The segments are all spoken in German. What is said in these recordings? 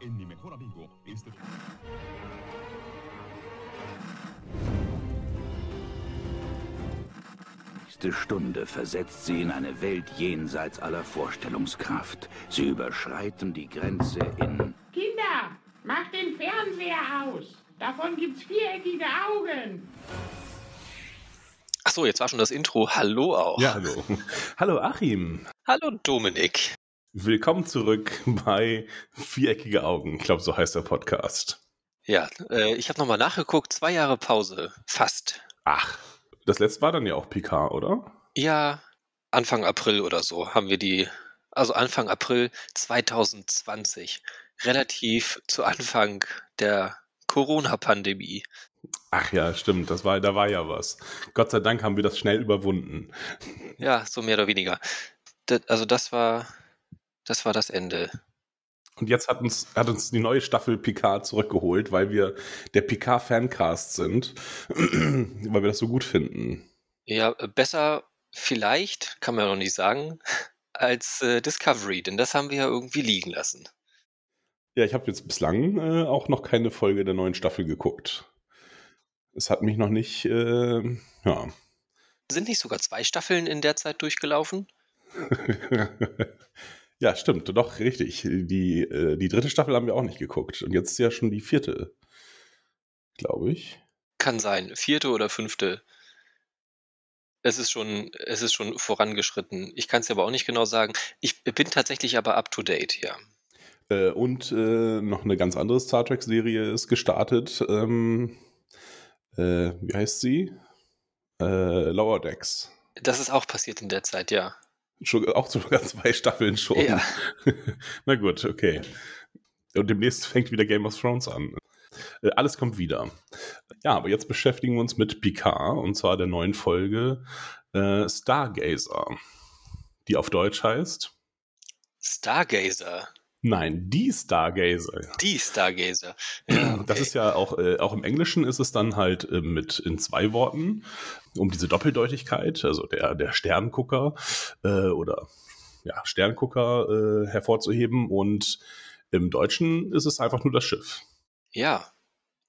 en mi mejor amigo. Este... nächste Stunde versetzt sie in eine Welt jenseits aller Vorstellungskraft. Sie überschreiten die Grenze in... Kinder, macht den Fernseher aus. Davon gibt's viereckige Augen. Ach so, jetzt war schon das Intro. Hallo auch. Ja, hallo. Hallo Achim. Hallo Dominik. Willkommen zurück bei Viereckige Augen. Ich glaube, so heißt der Podcast. Ja, äh, ich habe nochmal nachgeguckt. Zwei Jahre Pause. Fast. Ach, das letzte war dann ja auch Picard, oder? Ja, Anfang April oder so haben wir die, also Anfang April 2020, relativ zu Anfang der Corona-Pandemie. Ach ja, stimmt, das war, da war ja was. Gott sei Dank haben wir das schnell überwunden. Ja, so mehr oder weniger. Das, also das war, das war das Ende. Und jetzt hat uns, hat uns die neue Staffel Picard zurückgeholt, weil wir der Picard-Fancast sind, weil wir das so gut finden. Ja, besser vielleicht, kann man ja noch nicht sagen, als äh, Discovery, denn das haben wir ja irgendwie liegen lassen. Ja, ich habe jetzt bislang äh, auch noch keine Folge der neuen Staffel geguckt. Es hat mich noch nicht, äh, ja. Sind nicht sogar zwei Staffeln in der Zeit durchgelaufen? Ja, stimmt, doch, richtig. Die, äh, die dritte Staffel haben wir auch nicht geguckt. Und jetzt ist ja schon die vierte, glaube ich. Kann sein. Vierte oder fünfte. Es ist schon, es ist schon vorangeschritten. Ich kann es aber auch nicht genau sagen. Ich bin tatsächlich aber up to date, ja. Äh, und äh, noch eine ganz andere Star Trek-Serie ist gestartet. Ähm, äh, wie heißt sie? Äh, Lower Decks. Das ist auch passiert in der Zeit, ja. Schon, auch sogar zwei Staffeln schon. Ja. Na gut, okay. Und demnächst fängt wieder Game of Thrones an. Äh, alles kommt wieder. Ja, aber jetzt beschäftigen wir uns mit Picard und zwar der neuen Folge äh, Stargazer, die auf Deutsch heißt Stargazer. Nein, die Stargazer. Die Stargazer. Ja, okay. Das ist ja auch, äh, auch im Englischen ist es dann halt äh, mit in zwei Worten, um diese Doppeldeutigkeit, also der, der Sterngucker äh, oder ja, Sterngucker äh, hervorzuheben. Und im Deutschen ist es einfach nur das Schiff. Ja.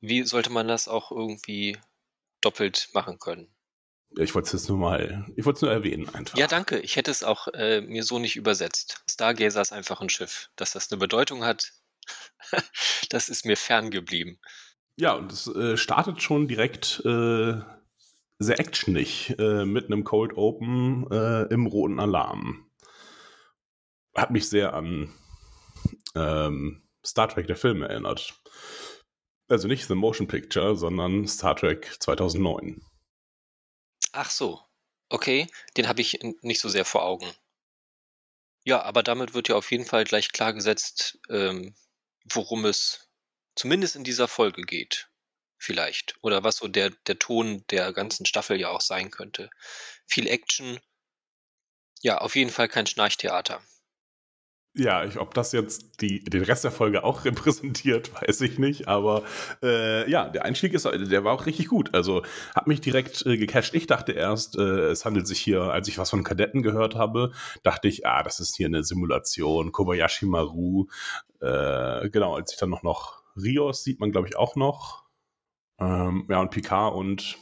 Wie sollte man das auch irgendwie doppelt machen können? Ich wollte es nur mal, ich wollte es nur erwähnen einfach. Ja, danke. Ich hätte es auch äh, mir so nicht übersetzt. Stargazer ist einfach ein Schiff. Dass das eine Bedeutung hat, das ist mir fern geblieben. Ja, und es äh, startet schon direkt äh, sehr actionig äh, mit einem Cold Open äh, im roten Alarm. Hat mich sehr an ähm, Star Trek der Film erinnert. Also nicht The Motion Picture, sondern Star Trek 2009. Ach so. Okay, den habe ich nicht so sehr vor Augen. Ja, aber damit wird ja auf jeden Fall gleich klargesetzt, ähm, worum es zumindest in dieser Folge geht. Vielleicht. Oder was so der, der Ton der ganzen Staffel ja auch sein könnte. Viel Action. Ja, auf jeden Fall kein Schnarchtheater. Ja, ich, ob das jetzt die, den Rest der Folge auch repräsentiert, weiß ich nicht. Aber äh, ja, der Einstieg ist, der war auch richtig gut. Also hat mich direkt äh, gecatcht. Ich dachte erst, äh, es handelt sich hier, als ich was von Kadetten gehört habe, dachte ich, ah, das ist hier eine Simulation. Kobayashi Maru. Äh, genau, als ich dann noch noch Rios sieht man, glaube ich, auch noch. Ähm, ja, und Picard und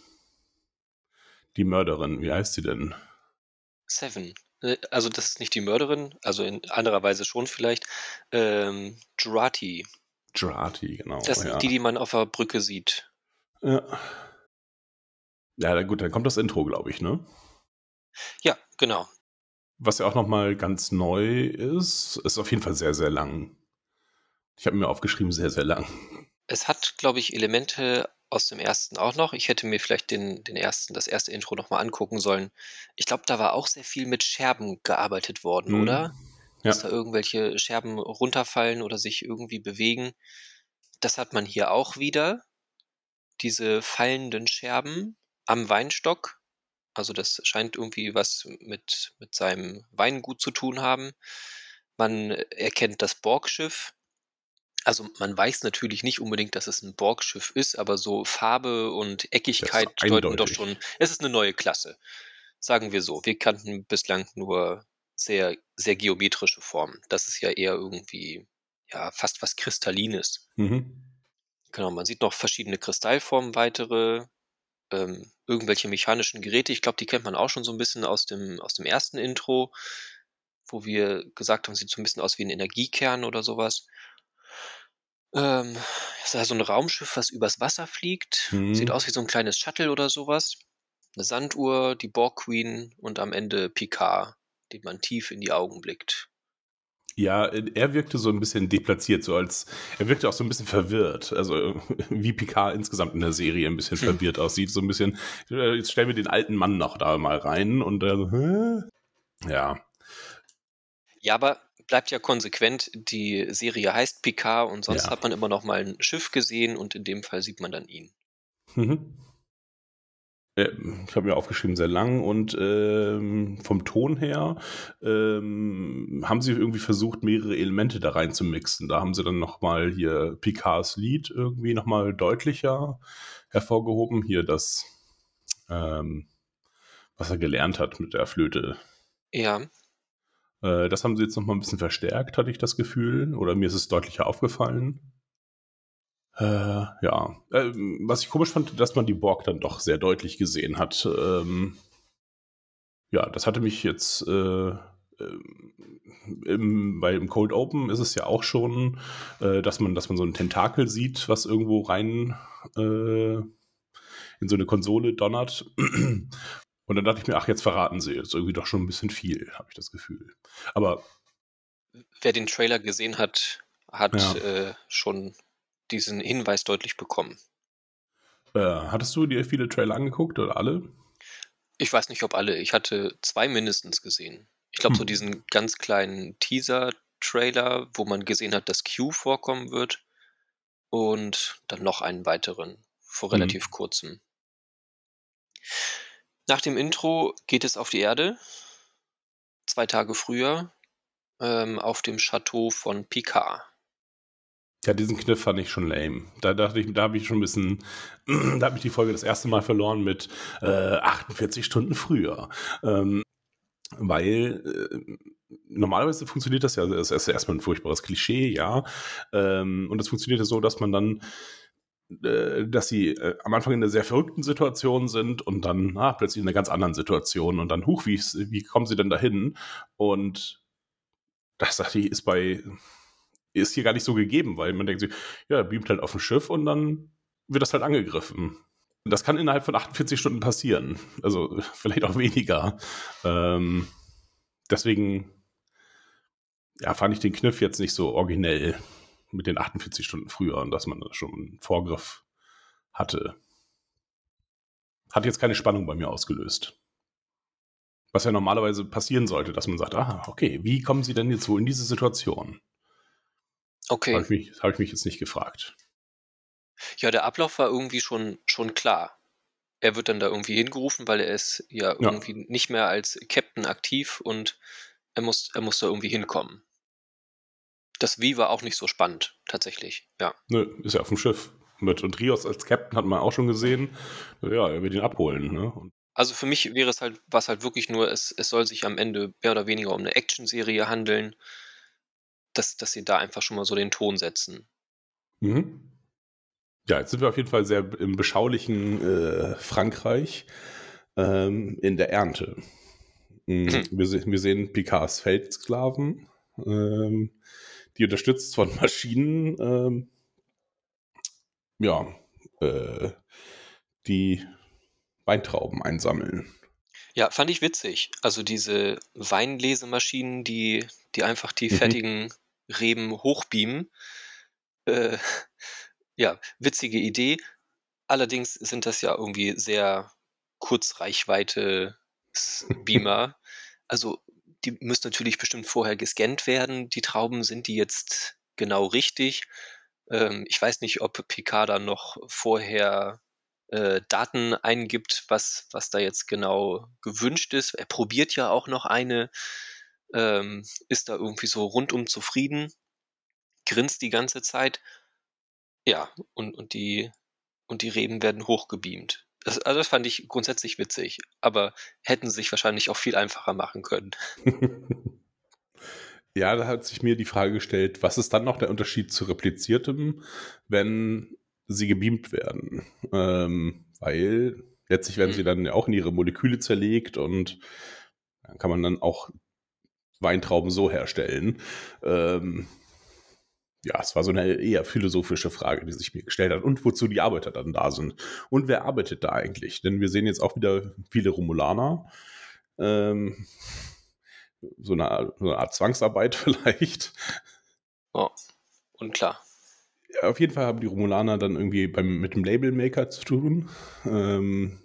die Mörderin. Wie heißt sie denn? Seven. Äh, also das ist nicht die Mörderin, also in anderer Weise schon vielleicht, ähm, Jurati. Jurati, genau. Das ja. die, die man auf der Brücke sieht. Ja. Ja, gut, dann kommt das Intro, glaube ich, ne? Ja, genau. Was ja auch nochmal ganz neu ist, ist auf jeden Fall sehr, sehr lang. Ich habe mir aufgeschrieben, sehr, sehr lang. Es hat, glaube ich, Elemente aus dem ersten auch noch. Ich hätte mir vielleicht den, den ersten, das erste Intro nochmal angucken sollen. Ich glaube, da war auch sehr viel mit Scherben gearbeitet worden, mhm. oder? Ja. Dass da irgendwelche Scherben runterfallen oder sich irgendwie bewegen. Das hat man hier auch wieder. Diese fallenden Scherben am Weinstock. Also das scheint irgendwie was mit, mit seinem Weingut zu tun haben. Man erkennt das Borgschiff, also man weiß natürlich nicht unbedingt, dass es ein Borgschiff ist, aber so Farbe und Eckigkeit deuten doch schon, es ist eine neue Klasse. Sagen wir so. Wir kannten bislang nur sehr, sehr geometrische Formen. Das ist ja eher irgendwie, ja, fast was Kristallines. Mhm. Genau, man sieht noch verschiedene Kristallformen, weitere, ähm, irgendwelche mechanischen Geräte. Ich glaube, die kennt man auch schon so ein bisschen aus dem, aus dem ersten Intro, wo wir gesagt haben, sieht so ein bisschen aus wie ein Energiekern oder sowas. Ähm, das ist so ein Raumschiff, was übers Wasser fliegt. Mhm. Sieht aus wie so ein kleines Shuttle oder sowas. Eine Sanduhr, die Borg Queen und am Ende Picard, dem man tief in die Augen blickt. Ja, er wirkte so ein bisschen deplatziert, so als er wirkte auch so ein bisschen verwirrt. Also wie Picard insgesamt in der Serie ein bisschen hm. verwirrt aussieht. So ein bisschen, äh, jetzt stellen wir den alten Mann noch da mal rein und dann, äh, ja. Ja, aber bleibt ja konsequent. Die Serie heißt Picard und sonst ja. hat man immer noch mal ein Schiff gesehen und in dem Fall sieht man dann ihn. Mhm. Ich habe mir aufgeschrieben, sehr lang und ähm, vom Ton her ähm, haben sie irgendwie versucht, mehrere Elemente da rein zu mixen. Da haben sie dann nochmal hier Picards Lied irgendwie nochmal deutlicher hervorgehoben. Hier das, ähm, was er gelernt hat mit der Flöte. Ja. Äh, das haben sie jetzt nochmal ein bisschen verstärkt, hatte ich das Gefühl. Oder mir ist es deutlicher aufgefallen. Äh, ja, äh, was ich komisch fand, dass man die Borg dann doch sehr deutlich gesehen hat. Ähm, ja, das hatte mich jetzt äh, äh im, bei dem Cold Open ist es ja auch schon, äh, dass man, dass man so einen Tentakel sieht, was irgendwo rein äh, in so eine Konsole donnert. Und dann dachte ich mir, ach, jetzt verraten sie jetzt irgendwie doch schon ein bisschen viel, habe ich das Gefühl. Aber wer den Trailer gesehen hat, hat ja. äh, schon diesen Hinweis deutlich bekommen. Äh, hattest du dir viele Trailer angeguckt oder alle? Ich weiß nicht, ob alle. Ich hatte zwei mindestens gesehen. Ich glaube, hm. so diesen ganz kleinen Teaser-Trailer, wo man gesehen hat, dass Q vorkommen wird. Und dann noch einen weiteren, vor hm. relativ hm. kurzem. Nach dem Intro geht es auf die Erde. Zwei Tage früher. Ähm, auf dem Chateau von Picard. Ja, diesen Kniff fand ich schon lame. Da dachte ich, da habe ich schon ein bisschen, da habe ich die Folge das erste Mal verloren mit äh, 48 Stunden früher. Ähm, weil äh, normalerweise funktioniert das ja, das ist erstmal ein furchtbares Klischee, ja. Ähm, und das funktioniert ja so, dass man dann dass sie äh, am Anfang in einer sehr verrückten Situation sind und dann na, plötzlich in einer ganz anderen Situation und dann, huch, wie, wie kommen sie denn dahin? Und das dachte ich, ist bei ist hier gar nicht so gegeben, weil man denkt sich, ja, beamt halt auf ein Schiff und dann wird das halt angegriffen. Das kann innerhalb von 48 Stunden passieren. Also vielleicht auch weniger. Ähm, deswegen ja, fand ich den Kniff jetzt nicht so originell mit den 48 Stunden früher und dass man da schon einen Vorgriff hatte. Hat jetzt keine Spannung bei mir ausgelöst. Was ja normalerweise passieren sollte, dass man sagt, ah, okay, wie kommen Sie denn jetzt wohl in diese Situation? Okay. Habe ich, mich, hab ich mich jetzt nicht gefragt. Ja, der Ablauf war irgendwie schon, schon klar. Er wird dann da irgendwie hingerufen, weil er ist ja, ja. irgendwie nicht mehr als Captain aktiv und er muss, er muss da irgendwie hinkommen. Das Wie war auch nicht so spannend, tatsächlich, ja. Nö, ist ja auf dem Schiff. Mit und Rios als Captain hat man auch schon gesehen. Ja, er wird ihn abholen, ne? Also für mich wäre es halt, was halt wirklich nur, es, es soll sich am Ende mehr oder weniger um eine Action-Serie handeln dass, dass sie da einfach schon mal so den Ton setzen. Mhm. Ja, jetzt sind wir auf jeden Fall sehr im beschaulichen äh, Frankreich ähm, in der Ernte. Mhm. mhm. Wir, wir, sehen Picards Feldsklaven, ähm, die unterstützt von Maschinen, ähm, ja, äh, die Weintrauben einsammeln. Ja, fand ich witzig. Also diese Weinlesemaschinen, die, die einfach die mhm. fertigen Reben hochbeamen. Äh, ja, witzige Idee. Allerdings sind das ja irgendwie sehr Kurzreichweite Beamer. also die müssen natürlich bestimmt vorher gescannt werden. Die Trauben sind die jetzt genau richtig. Ähm, ich weiß nicht, ob Picard dann noch vorher äh, Daten eingibt, was, was da jetzt genau gewünscht ist. Er probiert ja auch noch eine ähm, ist da irgendwie so rundum zufrieden, grinst die ganze Zeit. Ja, und, und, die, und die Reben werden hochgebeamt. Das, also das fand ich grundsätzlich witzig, aber hätten sich wahrscheinlich auch viel einfacher machen können. Ja, da hat sich mir die Frage gestellt, was ist dann noch der Unterschied zu repliziertem, wenn sie gebeamt werden? Ähm, weil letztlich werden mhm. sie dann ja auch in ihre Moleküle zerlegt und dann kann man dann auch Weintrauben so herstellen. Ähm, ja, es war so eine eher philosophische Frage, die sich mir gestellt hat. Und wozu die Arbeiter dann da sind. Und wer arbeitet da eigentlich? Denn wir sehen jetzt auch wieder viele Romulaner. Ähm, so eine, so eine Art Zwangsarbeit vielleicht. Oh, unklar. Ja, auf jeden Fall haben die Romulaner dann irgendwie beim, mit dem Labelmaker zu tun. Ähm,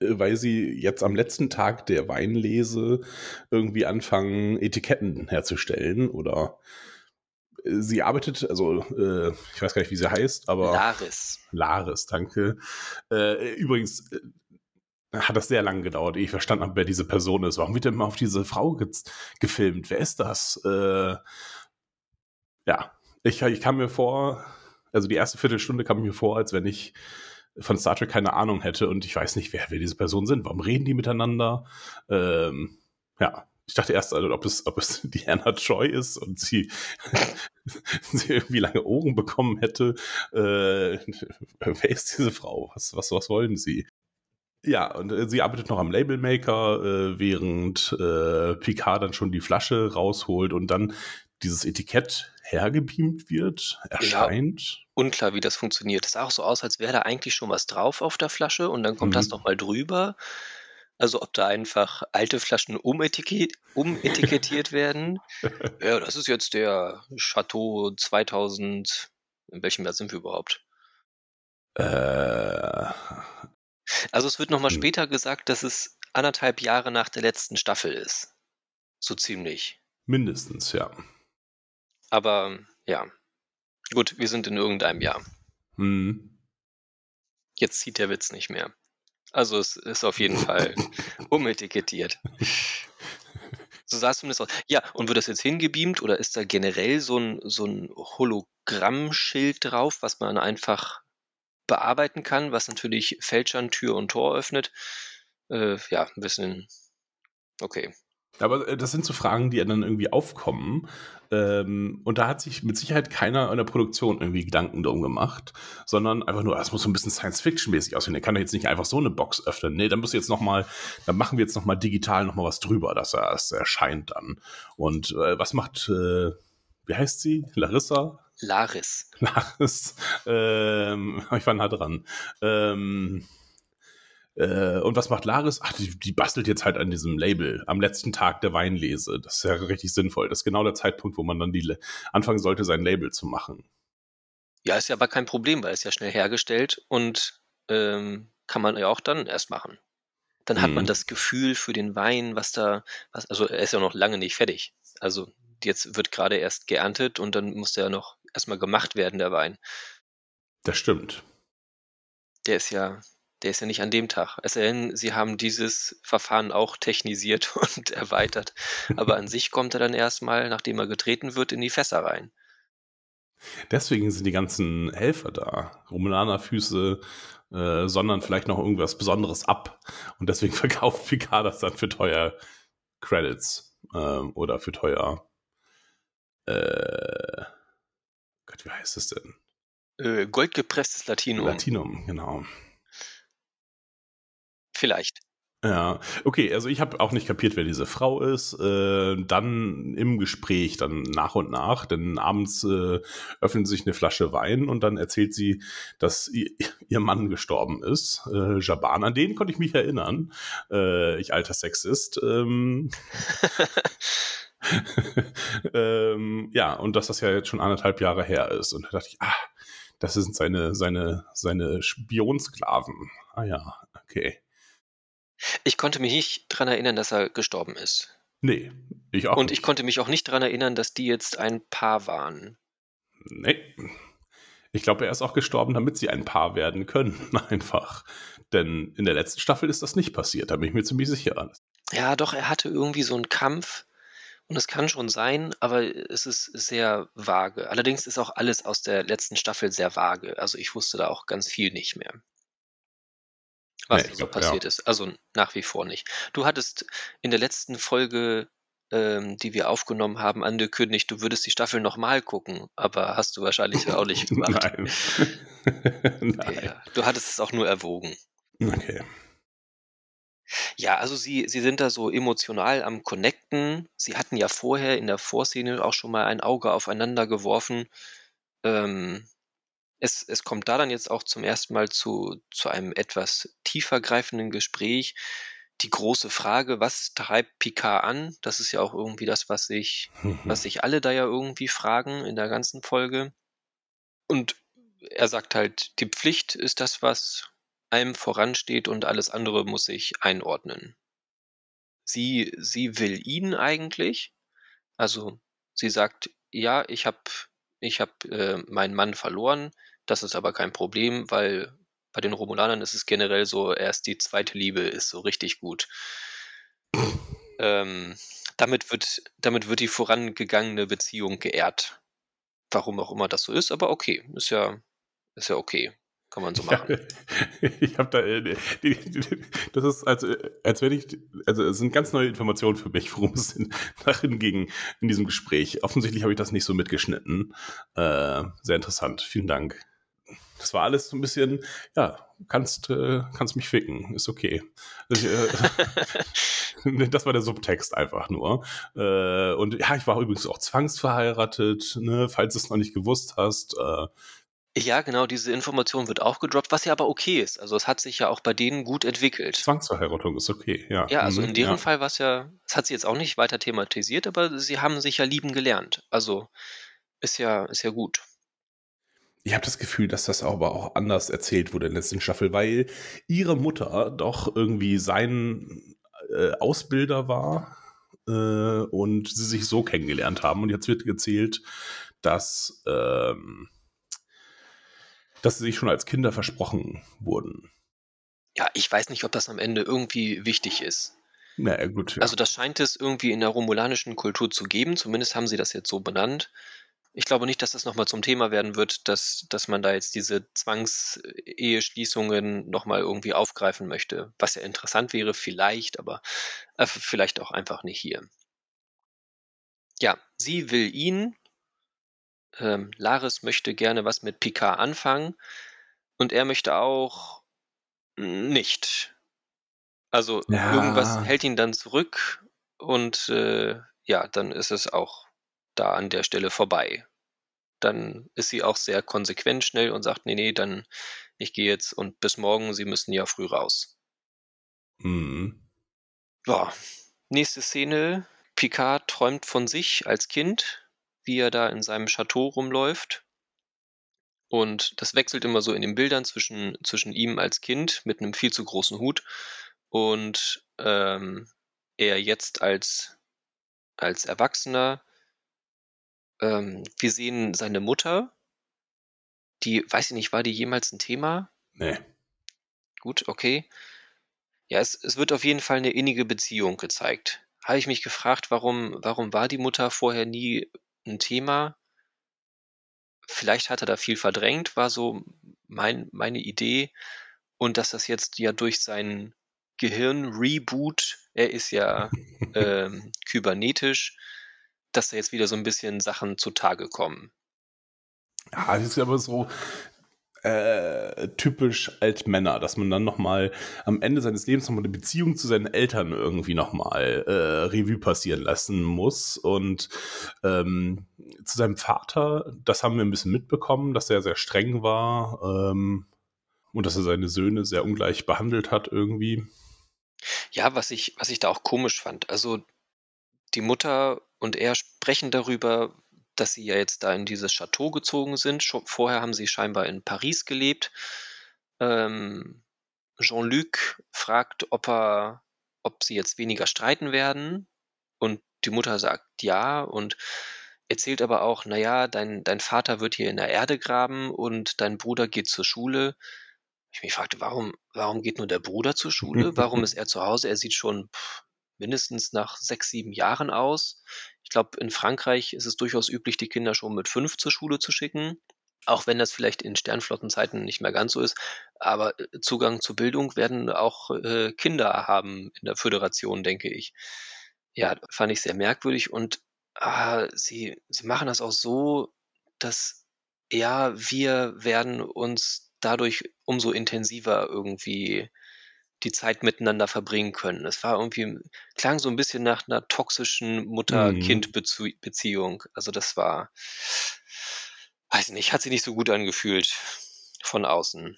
weil sie jetzt am letzten Tag der Weinlese irgendwie anfangen, Etiketten herzustellen oder sie arbeitet, also äh, ich weiß gar nicht, wie sie heißt, aber. Laris. Laris, danke. Äh, übrigens, äh, hat das sehr lange gedauert, ehe ich verstanden habe, wer diese Person ist. Warum wird denn mal auf diese Frau ge gefilmt? Wer ist das? Äh, ja, ich, ich kam mir vor, also die erste Viertelstunde kam mir vor, als wenn ich von Star Trek keine Ahnung hätte und ich weiß nicht, wer, wer diese Personen sind. Warum reden die miteinander? Ähm, ja, ich dachte erst, also, ob, es, ob es Diana Joy ist und sie, sie irgendwie lange Ohren bekommen hätte. Äh, wer ist diese Frau? Was, was, was wollen sie? Ja, und äh, sie arbeitet noch am Labelmaker, äh, während äh, Picard dann schon die Flasche rausholt und dann dieses Etikett hergebeamt wird, erscheint. Ja, unklar, wie das funktioniert. Es sah auch so aus, als wäre da eigentlich schon was drauf auf der Flasche und dann kommt mhm. das nochmal drüber. Also ob da einfach alte Flaschen umetikett, umetikettiert werden. ja, das ist jetzt der Chateau 2000. In welchem Jahr sind wir überhaupt? Äh, also es wird nochmal hm. später gesagt, dass es anderthalb Jahre nach der letzten Staffel ist. So ziemlich. Mindestens, ja. Aber ja. Gut, wir sind in irgendeinem Jahr. Hm. Jetzt zieht der Witz nicht mehr. Also es ist auf jeden Fall umetikettiert. So sah es zumindest aus. Ja, und wird das jetzt hingebeamt oder ist da generell so ein, so ein Hologrammschild drauf, was man einfach bearbeiten kann, was natürlich Fälschern Tür und Tor öffnet. Äh, ja, ein bisschen okay. Aber äh, das sind so Fragen, die dann irgendwie aufkommen. Ähm, und da hat sich mit Sicherheit keiner in der Produktion irgendwie Gedanken drum gemacht, sondern einfach nur, ah, es muss so ein bisschen Science-Fiction-mäßig aussehen. Der kann doch jetzt nicht einfach so eine Box öffnen. Nee, dann muss jetzt noch mal, dann machen wir jetzt noch mal digital noch mal was drüber, dass er erst erscheint dann. Und äh, was macht, äh, wie heißt sie? Larissa? Laris. Laris. Ähm, ich war nah dran. Ähm, äh, und was macht Laris? Ach, die, die, bastelt jetzt halt an diesem Label am letzten Tag der Weinlese. Das ist ja richtig sinnvoll. Das ist genau der Zeitpunkt, wo man dann die, anfangen sollte, sein Label zu machen. Ja, ist ja aber kein Problem, weil es ja schnell hergestellt und ähm, kann man ja auch dann erst machen. Dann hat mhm. man das Gefühl für den Wein, was da, was, also er ist ja noch lange nicht fertig. Also jetzt wird gerade erst geerntet und dann muss der noch erstmal gemacht werden, der Wein. Das stimmt. Der ist ja, der ist ja nicht an dem Tag. Es sei denn, sie haben dieses Verfahren auch technisiert und erweitert. Aber an sich kommt er dann erstmal, nachdem er getreten wird, in die Fässer rein. Deswegen sind die ganzen Helfer da. Romulaner-Füße äh, sondern vielleicht noch irgendwas Besonderes ab. Und deswegen verkauft Picard das dann für teuer Credits äh, oder für teuer äh, Gott, wie heißt es denn? Äh, goldgepresstes Latinum. Latinum, genau. Vielleicht. Ja, okay, also ich habe auch nicht kapiert, wer diese Frau ist. Äh, dann im Gespräch, dann nach und nach, denn abends äh, öffnet sich eine Flasche Wein und dann erzählt sie, dass ihr, ihr Mann gestorben ist, äh, Jaban. An den konnte ich mich erinnern, äh, ich alter Sexist. Ähm, ähm, ja, und dass das ja jetzt schon anderthalb Jahre her ist. Und da dachte ich, ah, das sind seine, seine, seine Spionsklaven. Ah ja, okay. Ich konnte mich nicht daran erinnern, dass er gestorben ist. Nee, ich auch. Und ich konnte mich auch nicht daran erinnern, dass die jetzt ein Paar waren. Nee. Ich glaube, er ist auch gestorben, damit sie ein Paar werden können, einfach. Denn in der letzten Staffel ist das nicht passiert, da bin ich mir ziemlich sicher. Ja, doch, er hatte irgendwie so einen Kampf und es kann schon sein, aber es ist sehr vage. Allerdings ist auch alles aus der letzten Staffel sehr vage. Also ich wusste da auch ganz viel nicht mehr. Was nee, so glaub, passiert ja. ist. Also nach wie vor nicht. Du hattest in der letzten Folge ähm, die wir aufgenommen haben, angekündigt, du würdest die Staffel nochmal gucken, aber hast du wahrscheinlich auch nicht gemacht. Nein. Nein. Ja, du hattest es auch nur erwogen. Okay. Ja, also sie, sie sind da so emotional am Connecten. Sie hatten ja vorher in der Vorszene auch schon mal ein Auge aufeinander geworfen. Ähm, es, es kommt da dann jetzt auch zum ersten Mal zu, zu einem etwas tiefergreifenden Gespräch. Die große Frage, was treibt Picard an? Das ist ja auch irgendwie das, was sich, was sich alle da ja irgendwie fragen in der ganzen Folge. Und er sagt halt, die Pflicht ist das, was einem voransteht und alles andere muss sich einordnen. Sie, sie will ihn eigentlich. Also sie sagt, ja, ich habe ich hab, äh, meinen Mann verloren. Das ist aber kein Problem, weil bei den Romulanern ist es generell so, erst die zweite Liebe ist so richtig gut. ähm, damit, wird, damit wird die vorangegangene Beziehung geehrt. Warum auch immer das so ist, aber okay, ist ja, ist ja okay. Kann man so machen. Ja, ich habe da, äh, die, die, das ist, als, als wenn ich, also es sind ganz neue Informationen für mich, worum es in, darin ging in diesem Gespräch. Offensichtlich habe ich das nicht so mitgeschnitten. Äh, sehr interessant. Vielen Dank. Das war alles so ein bisschen, ja, kannst, äh, kannst mich ficken, ist okay. Das, äh, das war der Subtext einfach nur. Äh, und ja, ich war übrigens auch zwangsverheiratet, ne, falls du es noch nicht gewusst hast. Ja, genau, diese Information wird auch gedroppt, was ja aber okay ist. Also es hat sich ja auch bei denen gut entwickelt. Zwangsverheiratung ist okay, ja. Ja, also Mhm, in deren ja. Fall war es ja, das hat sie jetzt auch nicht weiter thematisiert, aber sie haben sich ja lieben gelernt. Also ist ja, ist ja gut. Ich habe das Gefühl, dass das aber auch anders erzählt wurde in der letzten Staffel, weil ihre Mutter doch irgendwie sein äh, Ausbilder war äh, und sie sich so kennengelernt haben. Und jetzt wird erzählt, dass, ähm, dass sie sich schon als Kinder versprochen wurden. Ja, ich weiß nicht, ob das am Ende irgendwie wichtig ist. Naja, gut. Ja. Also das scheint es irgendwie in der romulanischen Kultur zu geben, zumindest haben sie das jetzt so benannt. Ich glaube nicht, dass das nochmal zum Thema werden wird, dass, dass man da jetzt diese Zwangseheschließungen nochmal irgendwie aufgreifen möchte. Was ja interessant wäre, vielleicht, aber äh, vielleicht auch einfach nicht hier. Ja, sie will ihn. Ähm, Laris möchte gerne was mit Picard anfangen. Und er möchte auch nicht. Also Ja. irgendwas hält ihn dann zurück und äh, ja, dann ist es auch da an der Stelle vorbei. Dann ist sie auch sehr konsequent schnell und sagt, nee, nee, dann ich gehe jetzt und bis morgen, Sie müssen ja früh raus. Mhm. Ja, nächste Szene. Picard träumt von sich als Kind, wie er da in seinem Chateau rumläuft. Und das wechselt immer so in den Bildern zwischen, zwischen ihm als Kind mit einem viel zu großen Hut und ähm, er jetzt als, als Erwachsener. Ähm, wir sehen seine Mutter, die, weiß ich nicht, war die jemals ein Thema? Nee. Gut, okay. Ja, es, es wird auf jeden Fall eine innige Beziehung gezeigt. Habe ich mich gefragt, warum, warum war die Mutter vorher nie ein Thema? Vielleicht hat er da viel verdrängt, war so mein, meine Idee. Und dass das jetzt ja durch seinen Gehirn-Reboot, er ist ja ähm, kybernetisch, dass da jetzt wieder so ein bisschen Sachen zutage kommen. Ja, das ist aber so äh, typisch Altmänner, dass man dann nochmal am Ende seines Lebens nochmal eine Beziehung zu seinen Eltern irgendwie nochmal äh, Revue passieren lassen muss. Und ähm, zu seinem Vater, das haben wir ein bisschen mitbekommen, dass er sehr streng war ähm, und dass er seine Söhne sehr ungleich behandelt hat irgendwie. Ja, was ich, was ich da auch komisch fand. Also die Mutter und er sprechen darüber, dass sie ja jetzt da in dieses Chateau gezogen sind. Schon vorher haben sie scheinbar in Paris gelebt. Ähm, Jean-Luc fragt, ob er, ob sie jetzt weniger streiten werden. Und die Mutter sagt ja und erzählt aber auch, naja, dein, dein Vater wird hier in der Erde graben und dein Bruder geht zur Schule. Ich mich fragte, warum, warum geht nur der Bruder zur Schule? Warum ist er zu Hause? Er sieht schon pff, mindestens nach sechs, sieben Jahren aus. Ich glaube, in Frankreich ist es durchaus üblich, die Kinder schon mit fünf zur Schule zu schicken. Auch wenn das vielleicht in Sternflottenzeiten nicht mehr ganz so ist. Aber äh, Zugang zur Bildung werden auch äh, Kinder haben in der Föderation, denke ich. ja, fand ich sehr merkwürdig und ah, sie, sie machen das auch so, dass ja, wir werden uns dadurch umso intensiver irgendwie die Zeit miteinander verbringen können. Es war irgendwie, klang so ein bisschen nach einer toxischen Mutter-Kind-Beziehung. Mhm. Also das war, weiß nicht, hat sich nicht so gut angefühlt von außen.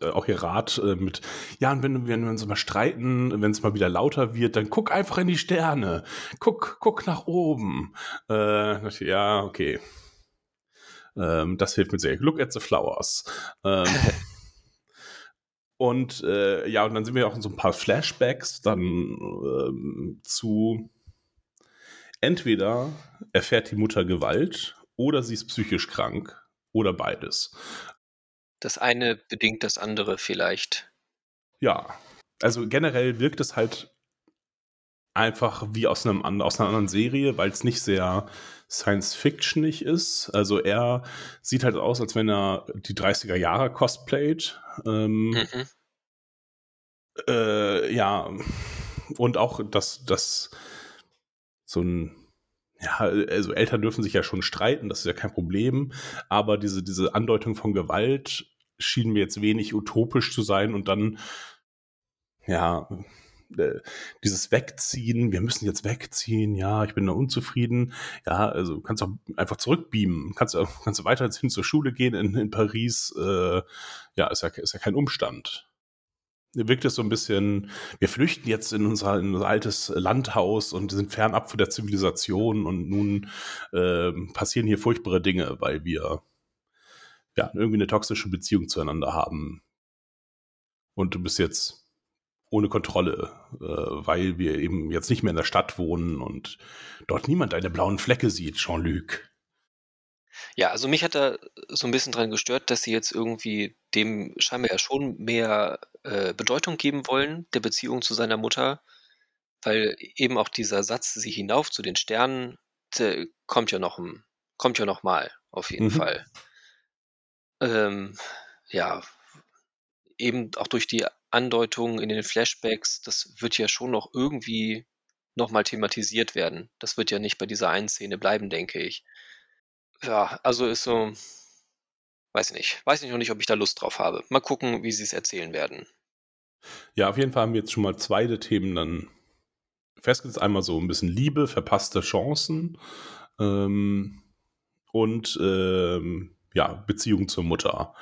Äh, auch ihr Rat äh, mit, ja, und wenn, wenn wir uns mal streiten, wenn es mal wieder lauter wird, dann guck einfach in die Sterne. Guck, guck nach oben. Äh, ja, okay. Ähm, das hilft mir sehr. Look at the flowers. Ähm, und äh, ja, und dann sind wir auch in so ein paar Flashbacks dann ähm, zu entweder erfährt die Mutter Gewalt oder sie ist psychisch krank oder beides. Das eine bedingt das andere vielleicht. Ja, also generell wirkt es halt einfach wie aus, einem, aus einer anderen Serie, weil es nicht sehr Science-Fictionig ist. Also er sieht halt aus, als wenn er die 30er Jahre cosplayt. Ähm, mhm. äh, ja, und auch, dass das so ein ja, also Eltern dürfen sich ja schon streiten, das ist ja kein Problem, aber diese, diese Andeutung von Gewalt schien mir jetzt wenig utopisch zu sein und dann, ja, äh, dieses Wegziehen, wir müssen jetzt wegziehen, ja, ich bin da unzufrieden, ja, also kannst auch einfach zurückbeamen, kannst, kannst du weiter hin zur Schule gehen in, in Paris, äh, ja, ist ja, ist ja kein Umstand. Wirkt es so ein bisschen, wir flüchten jetzt in unser, in unser altes Landhaus und sind fernab von der Zivilisation und nun äh, passieren hier furchtbare Dinge, weil wir ja irgendwie eine toxische Beziehung zueinander haben. Und du bist jetzt ohne Kontrolle, äh, weil wir eben jetzt nicht mehr in der Stadt wohnen und dort niemand deine blauen Flecke sieht, Jean-Luc. Ja, also mich hat da so ein bisschen dran gestört, dass sie jetzt irgendwie dem scheinbar ja schon mehr äh, Bedeutung geben wollen, der Beziehung zu seiner Mutter, weil eben auch dieser Satz, sie hinauf zu den Sternen, kommt ja noch, kommt ja noch mal, auf jeden mhm. Fall. Ähm, ja, eben auch durch die Andeutungen in den Flashbacks, das wird ja schon noch irgendwie nochmal thematisiert werden. Das wird ja nicht bei dieser einen Szene bleiben, denke ich. Ja, also ist so, weiß ich nicht. Weiß ich noch nicht, ob ich da Lust drauf habe. Mal gucken, wie sie es erzählen werden. Ja, auf jeden Fall haben wir jetzt schon mal zwei der Themen dann festgesetzt. Einmal so ein bisschen Liebe, verpasste Chancen ähm, und ähm, ja, Beziehung zur Mutter.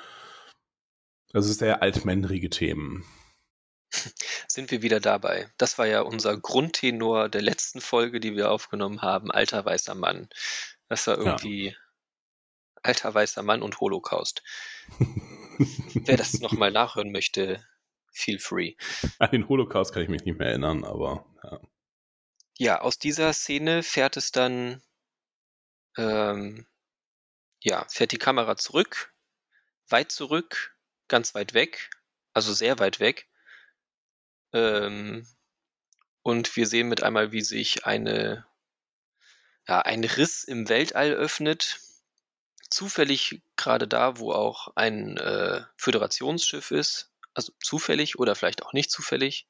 Das ist sehr altmännrige Themen. Sind wir wieder dabei. Das war ja unser Grundtenor der letzten Folge, die wir aufgenommen haben, alter weißer Mann. Das war irgendwie ja. alter weißer Mann und Holocaust. Wer das nochmal nachhören möchte, feel free. An den Holocaust kann ich mich nicht mehr erinnern, aber ja. Ja, aus dieser Szene fährt es dann, ähm, ja, fährt die Kamera zurück, weit zurück, ganz weit weg, also sehr weit weg. Ähm, und wir sehen mit einmal, wie sich eine, ja, ein Riss im Weltall öffnet. Zufällig gerade da, wo auch ein äh, Föderationsschiff ist. Also zufällig oder vielleicht auch nicht zufällig.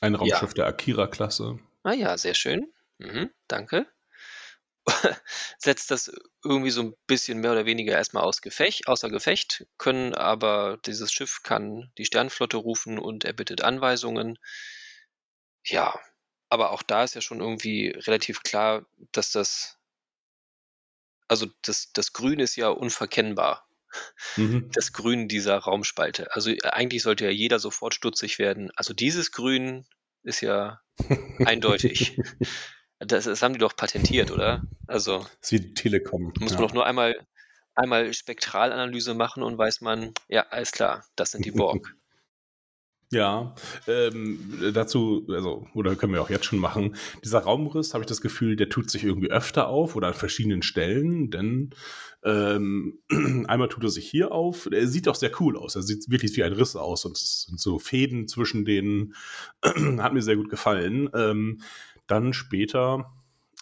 Ein Raumschiff ja. der Akira-Klasse. Ah ja, sehr schön. Mhm, danke. setzt das irgendwie so ein bisschen mehr oder weniger erstmal aus Gefecht, außer Gefecht, können aber dieses Schiff kann die Sternflotte rufen und er bittet Anweisungen. Ja, aber auch da ist ja schon irgendwie relativ klar, dass das, also das, das Grün ist ja unverkennbar. Mhm. Das Grün dieser Raumspalte. Also eigentlich sollte ja jeder sofort stutzig werden. Also dieses Grün ist ja eindeutig. Das, das, haben die doch patentiert, oder? Also. Das ist wie die Telekom. Muss man doch nur einmal, einmal Spektralanalyse machen und weiß man, ja, alles klar, das sind die Borg. Ja, ähm, dazu, also, oder können wir auch jetzt schon machen. Dieser Raumriss, habe ich das Gefühl, der tut sich irgendwie öfter auf oder an verschiedenen Stellen, denn ähm, einmal tut er sich hier auf. Er sieht auch sehr cool aus. Er sieht wirklich wie ein Riss aus und es sind so Fäden zwischen denen. hat mir sehr gut gefallen. Ähm, dann später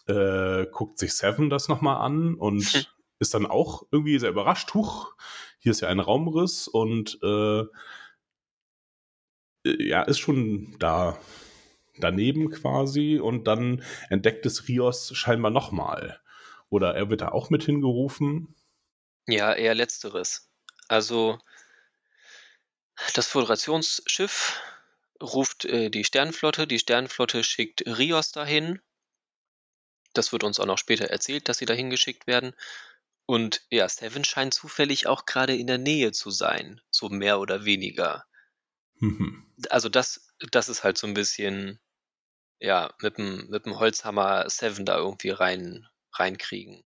äh, guckt sich Seven das nochmal an und hm. ist dann auch irgendwie sehr überrascht. Huch, hier ist ja ein Raumriss und äh, äh ja, ist schon da. daneben quasi und dann entdeckt es Rios scheinbar nochmal. Oder er wird da auch mit hingerufen? Ja, eher letzteres. Also das Föderationsschiff ruft äh, die Sternenflotte, die Sternenflotte schickt Rios dahin. Das wird uns auch noch später erzählt, dass sie dahin geschickt werden. Und ja, Seven scheint zufällig auch gerade in der Nähe zu sein, so mehr oder weniger. Mhm. Also das, das ist halt so ein bisschen, ja, mit dem, mit dem Holzhammer Seven da irgendwie rein, reinkriegen.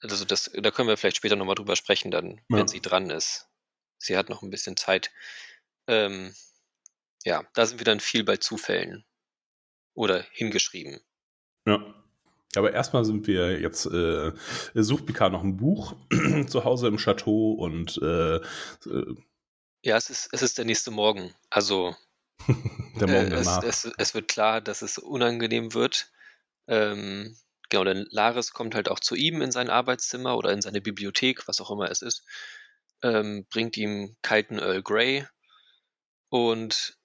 Also das, da können wir vielleicht später nochmal drüber sprechen, dann, ja. wenn sie dran ist. Sie hat noch ein bisschen Zeit. Ähm, ja, da sind wir dann viel bei Zufällen. Oder hingeschrieben. Ja. Aber erstmal sind wir jetzt, äh, sucht Picard noch ein Buch zu Hause im Chateau und äh, äh, ja, es ist, es ist der nächste Morgen. Also der Morgen äh, danach. Es, es, es, wird klar, dass es unangenehm wird. Ähm, genau, denn Laris kommt halt auch zu ihm in sein Arbeitszimmer oder in seine Bibliothek, was auch immer es ist, ähm, bringt ihm kalten Earl Grey und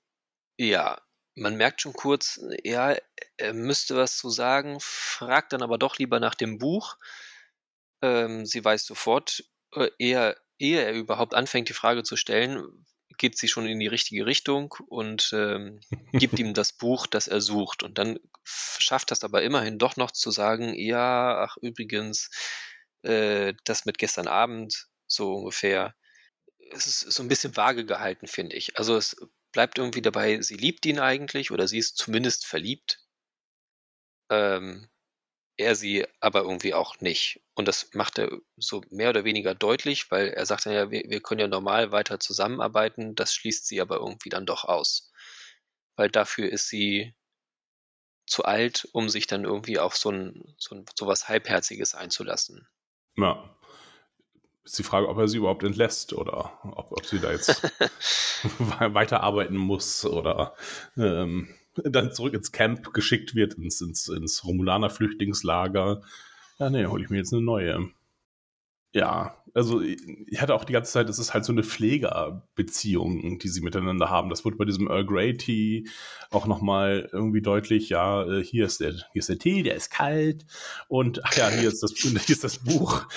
ja, man merkt schon kurz, ja, er müsste was zu sagen, fragt dann aber doch lieber nach dem Buch. Ähm, sie weiß sofort, äh, eher ehe er überhaupt anfängt, die Frage zu stellen, geht sie schon in die richtige Richtung und ähm, gibt ihm das Buch, das er sucht. Und dann schafft das aber immerhin doch noch zu sagen, ja, ach übrigens, äh, das mit gestern Abend, so ungefähr. Es ist so ein bisschen vage gehalten, finde ich. Also es bleibt irgendwie dabei, sie liebt ihn eigentlich oder sie ist zumindest verliebt. Ähm, er sie aber irgendwie auch nicht. Und das macht er so mehr oder weniger deutlich, weil er sagt dann ja, wir, wir können ja normal weiter zusammenarbeiten, das schließt sie aber irgendwie dann doch aus. Weil dafür ist sie zu alt, um sich dann irgendwie auf so ein, so, ein, so was Halbherziges einzulassen. Ja. Ist die Frage, ob er sie überhaupt entlässt oder ob, ob sie da jetzt weiterarbeiten muss oder ähm, dann zurück ins Camp geschickt wird, ins, ins, ins Romulaner-Flüchtlingslager. Ja, nee, hole ich mir jetzt eine neue. Ja, also ich hatte auch die ganze Zeit, es ist halt so eine Pflegerbeziehung, die sie miteinander haben. Das wurde bei diesem Earl Grey Tea auch nochmal irgendwie deutlich, ja, äh, hier ist, der, hier ist der Tee, der ist kalt und ach ja, hier ist das, hier ist das Buch.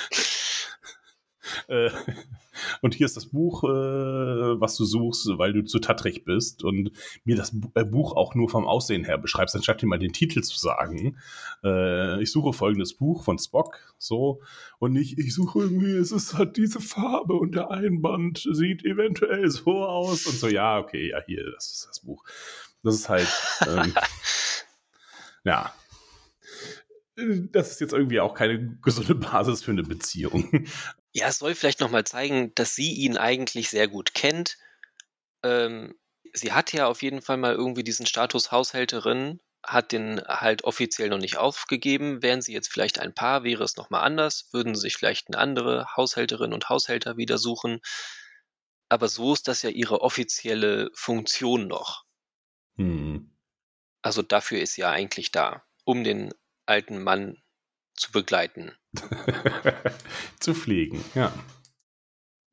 Äh, und hier ist das Buch, äh, was du suchst, weil du zu tattrig bist und mir das äh, Buch auch nur vom Aussehen her beschreibst, anstatt dir mal den Titel zu sagen. Äh, ich suche folgendes Buch von Spock, so, und nicht, ich suche irgendwie, es ist halt diese Farbe und der Einband sieht eventuell so aus und so, ja, okay, ja, hier, das ist das Buch. Das ist halt, ähm, ja, das ist jetzt irgendwie auch keine gesunde Basis für eine Beziehung. Ja, es soll vielleicht nochmal zeigen, dass sie ihn eigentlich sehr gut kennt. Ähm, sie hat ja auf jeden Fall mal irgendwie diesen Status Haushälterin, hat den halt offiziell noch nicht aufgegeben. Wären sie jetzt vielleicht ein Paar, wäre es nochmal anders, würden sie sich vielleicht eine andere Haushälterin und Haushälter wieder suchen. Aber so ist das ja ihre offizielle Funktion noch. Hm. Also dafür ist sie ja eigentlich da, um den alten Mann zu begleiten. zu pflegen, ja.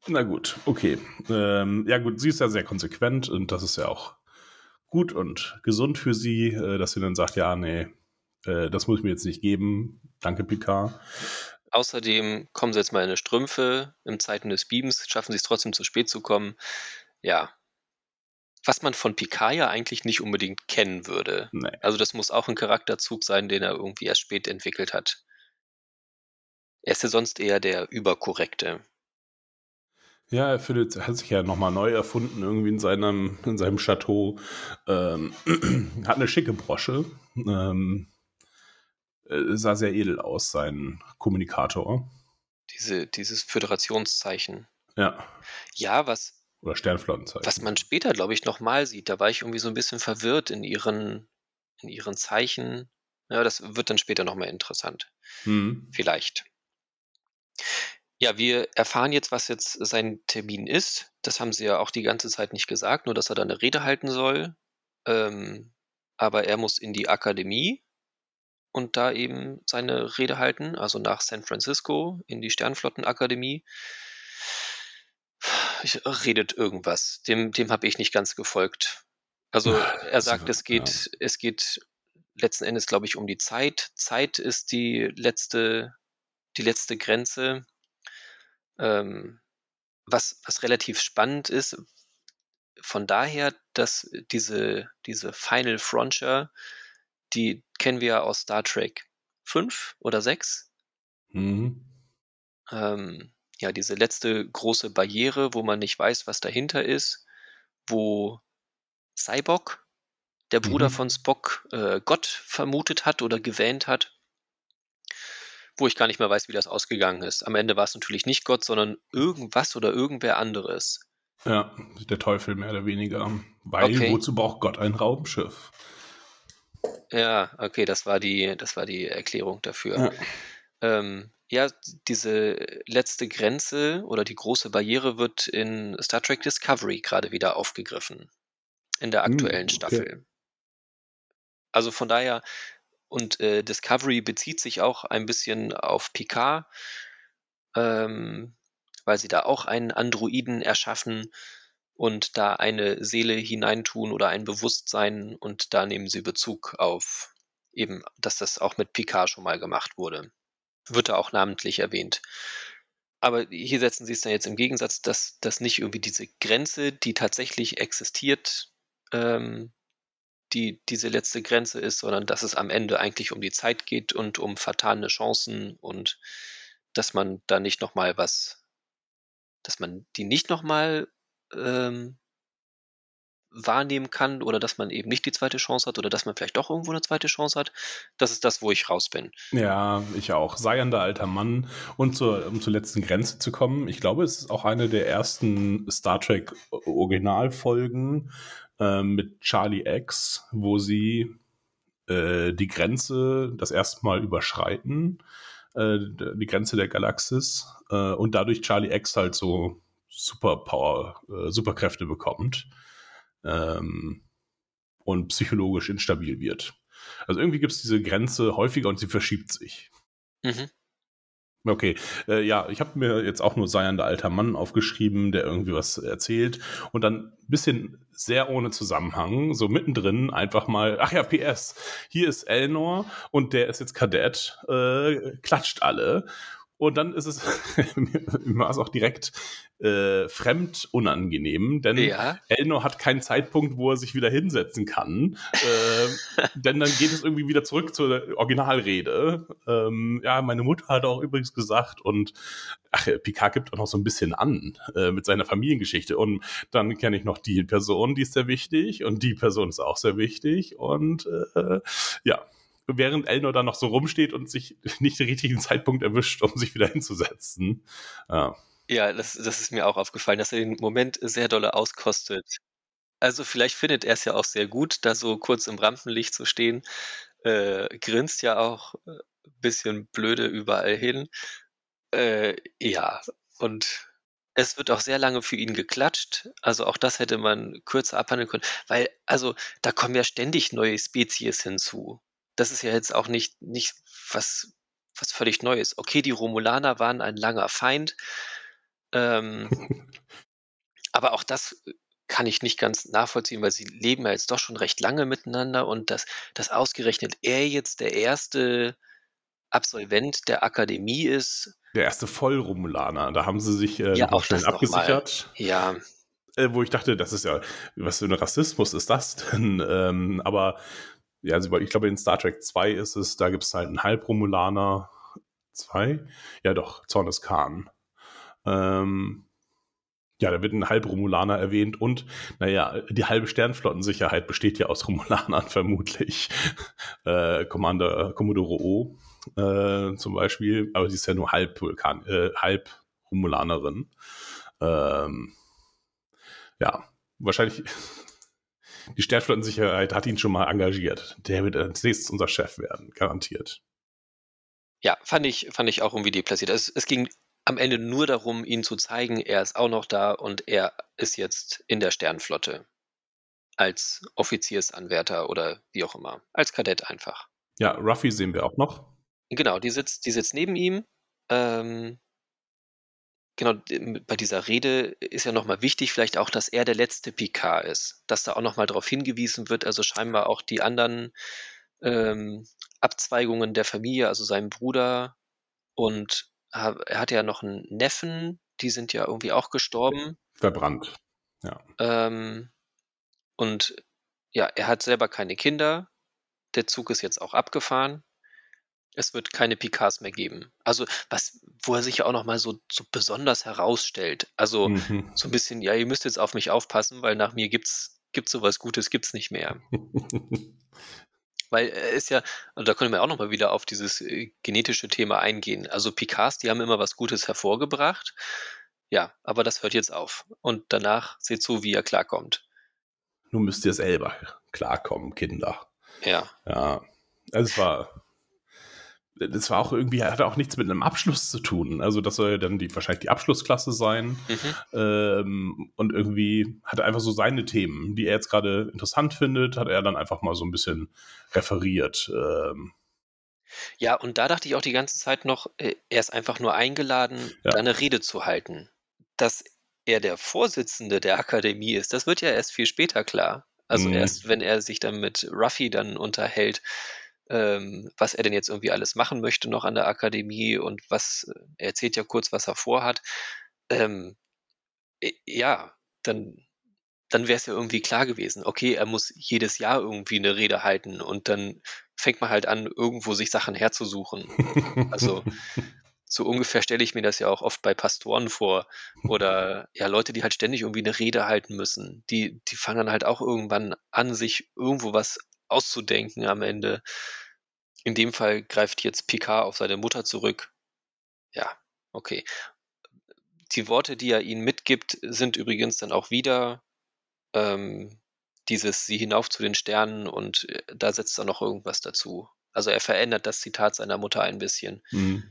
Na gut, okay. Ähm, ja gut, sie ist ja sehr konsequent und das ist ja auch gut und gesund für sie, äh, dass sie dann sagt, ja, nee, äh, das muss ich mir jetzt nicht geben. Danke, Picard. Außerdem kommen sie jetzt mal in eine Strümpfe. Im Zeiten des Beams schaffen sie es trotzdem zu spät zu kommen. Ja. Was man von Picard ja eigentlich nicht unbedingt kennen würde. Nee. Also das muss auch ein Charakterzug sein, den er irgendwie erst spät entwickelt hat. Er ist ja sonst eher der Überkorrekte. Ja, er findet, hat sich ja nochmal neu erfunden, irgendwie in seinem, in seinem Chateau. Ähm, hat eine schicke Brosche. Ähm, äh, sah sehr edel aus, sein Kommunikator. Diese, dieses Föderationszeichen. Ja. Ja, was. Oder Sternflottenzeichen. Was man später, glaube ich, nochmal sieht, da war ich irgendwie so ein bisschen verwirrt in ihren, in ihren Zeichen. Ja, das wird dann später nochmal interessant. Hm. Vielleicht. Ja, wir erfahren jetzt, was jetzt sein Termin ist. Das haben sie ja auch die ganze Zeit nicht gesagt, nur dass er da eine Rede halten soll. Ähm, aber er muss in die Akademie und da eben seine Rede halten, also nach San Francisco in die Sternflottenakademie. Redet irgendwas. Dem, dem habe ich nicht ganz gefolgt. Also er sagt, es geht, ja. es geht letzten Endes, glaube ich, um die Zeit. Zeit ist die letzte, die letzte Grenze. Ähm, was, was relativ spannend ist, von daher, dass diese, diese Final Frontier, die kennen wir aus Star Trek 5 oder 6. Mhm. Ähm, ja, diese letzte große Barriere, wo man nicht weiß, was dahinter ist, wo Cyborg, der Bruder mhm. von Spock, äh, Gott vermutet hat oder gewähnt hat, wo ich gar nicht mehr weiß, wie das ausgegangen ist. Am Ende war es natürlich nicht Gott, sondern irgendwas oder irgendwer anderes. Ja, der Teufel mehr oder weniger. Weil okay. wozu braucht Gott ein Raumschiff? Ja, okay, das war die, das war die Erklärung dafür. Ja. Ähm, ja, diese letzte Grenze oder die große Barriere wird in Star Trek Discovery gerade wieder aufgegriffen. In der hm, aktuellen hm, okay. Staffel. Also von daher, und äh, Discovery bezieht sich auch ein bisschen auf Picard. Ähm, weil sie da auch einen Androiden erschaffen und da eine Seele hineintun oder ein Bewusstsein und da nehmen sie Bezug auf eben, dass das auch mit Picard schon mal gemacht wurde. Wird da auch namentlich erwähnt. Aber hier setzen sie es dann jetzt im Gegensatz, dass das nicht irgendwie diese Grenze, die tatsächlich existiert, ähm, die diese letzte Grenze ist, sondern dass es am Ende eigentlich um die Zeit geht und um vertane Chancen und dass man da nicht nochmal was dass man die nicht nochmal ähm, wahrnehmen kann oder dass man eben nicht die zweite Chance hat oder dass man vielleicht doch irgendwo eine zweite Chance hat. Das ist das, wo ich raus bin. Ja, ich auch. Seiender alter Mann. Und zur, um zur letzten Grenze zu kommen, ich glaube, es ist auch eine der ersten Star Trek Originalfolgen äh, mit Charlie X, wo sie äh, die Grenze das erste Mal überschreiten äh, die Grenze der Galaxis äh, und dadurch Charlie X halt so Superpower, äh, Superkräfte bekommt ähm, und psychologisch instabil wird. Also irgendwie gibt es diese Grenze häufiger und sie verschiebt sich. Mhm. Okay, äh, ja, ich habe mir jetzt auch nur Seiern der alter Mann aufgeschrieben, der irgendwie was erzählt und dann ein bisschen sehr ohne Zusammenhang, so mittendrin einfach mal, ach ja, PS, hier ist Elnor und der ist jetzt Kadett, äh, klatscht alle und dann ist es, mir war es auch direkt äh, fremd unangenehm, denn ja. Elnor hat keinen Zeitpunkt, wo er sich wieder hinsetzen kann. äh, denn dann geht es irgendwie wieder zurück zur Originalrede. Ähm, ja, meine Mutter hat auch übrigens gesagt und ach, Picard gibt auch noch so ein bisschen an äh, mit seiner Familiengeschichte. Und dann kenne ich noch die Person, die ist sehr wichtig und die Person ist auch sehr wichtig. Und äh, ja, während Elnor dann noch so rumsteht und sich nicht den richtigen Zeitpunkt erwischt, um sich wieder hinzusetzen. Ja, ja das, das ist mir auch aufgefallen, dass er den Moment sehr dolle auskostet. Also vielleicht findet er es ja auch sehr gut, da so kurz im Rampenlicht zu stehen. Äh, grinst ja auch ein äh, bisschen blöde überall hin. Äh, ja, und es wird auch sehr lange für ihn geklatscht. Also auch das hätte man kürzer abhandeln können, weil also da kommen ja ständig neue Spezies hinzu das ist ja jetzt auch nicht, nicht was, was völlig Neues. Okay, die Romulaner waren ein langer Feind, ähm, aber auch das kann ich nicht ganz nachvollziehen, weil sie leben ja jetzt doch schon recht lange miteinander und dass, dass ausgerechnet er jetzt der erste Absolvent der Akademie ist. Der erste Vollromulaner, da haben sie sich äh, ja, auch schnell abgesichert. Ja. Äh, wo ich dachte, das ist ja, was für ein Rassismus ist das denn? Ähm, aber ja, also ich glaube in Star Trek 2 ist es, da gibt es halt einen Halbromulaner. Zwei? Ja, doch, Zorn des Khan. Ähm, ja, da wird ein Halbromulaner erwähnt und, naja, die halbe Sternflottensicherheit besteht ja aus Romulanern vermutlich. Äh, Commander, Commodore O äh, zum Beispiel, aber sie ist ja nur halb Vulkan, äh, halb Romulanerin. Ähm, ja, wahrscheinlich die Sternflottensicherheit hat ihn schon mal engagiert. Der wird als nächstes unser Chef werden, garantiert. Ja, fand ich, fand ich auch irgendwie deplatziert. Es, es ging am Ende nur darum, ihn zu zeigen, er ist auch noch da und er ist jetzt in der Sternflotte. Als Offiziersanwärter oder wie auch immer. Als Kadett einfach. Ja, Ruffy sehen wir auch noch. Genau, die sitzt, die sitzt neben ihm. Ähm, genau, bei dieser Rede ist ja nochmal wichtig, vielleicht auch, dass er der letzte Picard ist. Dass da auch nochmal darauf hingewiesen wird, also scheinbar auch die anderen ähm, Abzweigungen der Familie, also seinem Bruder und er hatte ja noch einen Neffen, die sind ja irgendwie auch gestorben. Verbrannt, ja. Ähm, und ja, er hat selber keine Kinder. Der Zug ist jetzt auch abgefahren. Es wird keine Picards mehr geben. Also, was, wo er sich ja auch nochmal so, so besonders herausstellt. Also, mhm. so ein bisschen, ja, ihr müsst jetzt auf mich aufpassen, weil nach mir gibt's, gibt's sowas Gutes, gibt's nicht mehr. weil er ist ja, und da können wir auch nochmal wieder auf dieses äh, genetische Thema eingehen. Also Picards, die haben immer was Gutes hervorgebracht. Ja, aber das hört jetzt auf. Und danach seht zu, wie er klarkommt. Nun müsst ihr selber klarkommen, Kinder. Ja. Ja. Also es war das war auch irgendwie, hatte auch nichts mit einem Abschluss zu tun. Also das soll ja dann die, wahrscheinlich die Abschlussklasse sein. Mhm. Ähm, und irgendwie hat er einfach so seine Themen, die er jetzt gerade interessant findet, hat er dann einfach mal so ein bisschen referiert. Ähm. Ja, und da dachte ich auch die ganze Zeit noch, äh, er ist einfach nur eingeladen, ja. da eine Rede zu halten. Dass er der Vorsitzende der Akademie ist, das wird ja erst viel später klar. Also mhm. erst, wenn er sich dann mit Ruffy dann unterhält ähm, was er denn jetzt irgendwie alles machen möchte noch an der Akademie und was, äh, er erzählt ja kurz, was er vorhat. Ähm, ja, dann, dann wäre es ja irgendwie klar gewesen, okay, er muss jedes Jahr irgendwie eine Rede halten und dann fängt man halt an, irgendwo sich Sachen herzusuchen. also so ungefähr stelle ich mir das ja auch oft bei Pastoren vor oder ja Leute, die halt ständig irgendwie eine Rede halten müssen. Die, die fangen dann halt auch irgendwann an, sich irgendwo was auszudenken am Ende. In dem Fall greift jetzt Picard auf seine Mutter zurück. Ja, okay. Die Worte, die er ihnen mitgibt, sind übrigens dann auch wieder ähm, dieses Sie hinauf zu den Sternen und äh, da setzt er noch irgendwas dazu. Also er verändert das Zitat seiner Mutter ein bisschen, mhm.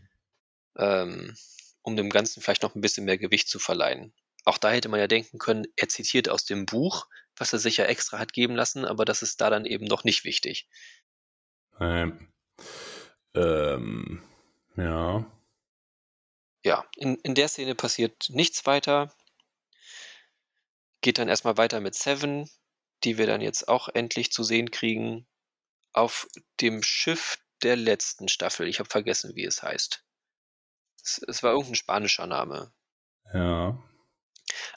ähm, um dem Ganzen vielleicht noch ein bisschen mehr Gewicht zu verleihen. Auch da hätte man ja denken können, er zitiert aus dem Buch, was er sich ja extra hat geben lassen, aber das ist da dann eben noch nicht wichtig. Ähm, ähm, ja. Ja, in, in der Szene passiert nichts weiter. Geht dann erstmal weiter mit Seven, die wir dann jetzt auch endlich zu sehen kriegen, auf dem Schiff der letzten Staffel. Ich habe vergessen, wie es heißt. Es, es war irgendein spanischer Name. Ja.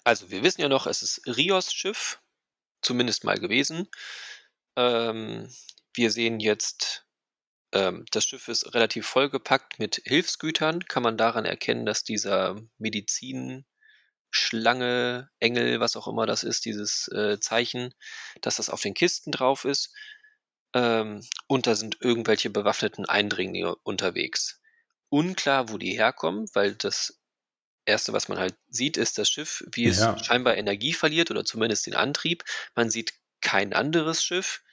Also, wir wissen ja noch, es ist Rios Schiff, zumindest mal gewesen. Ähm, wir sehen jetzt, ähm, das Schiff ist relativ vollgepackt mit Hilfsgütern. Kann man daran erkennen, dass dieser Medizin, Schlange, Engel, was auch immer das ist, dieses äh, Zeichen, dass das auf den Kisten drauf ist. Ähm, und da sind irgendwelche bewaffneten Eindringlinge unterwegs. Unklar, wo die herkommen, weil das Erste, was man halt sieht, ist das Schiff, wie es ja. scheinbar Energie verliert oder zumindest den Antrieb. Man sieht kein anderes Schiff.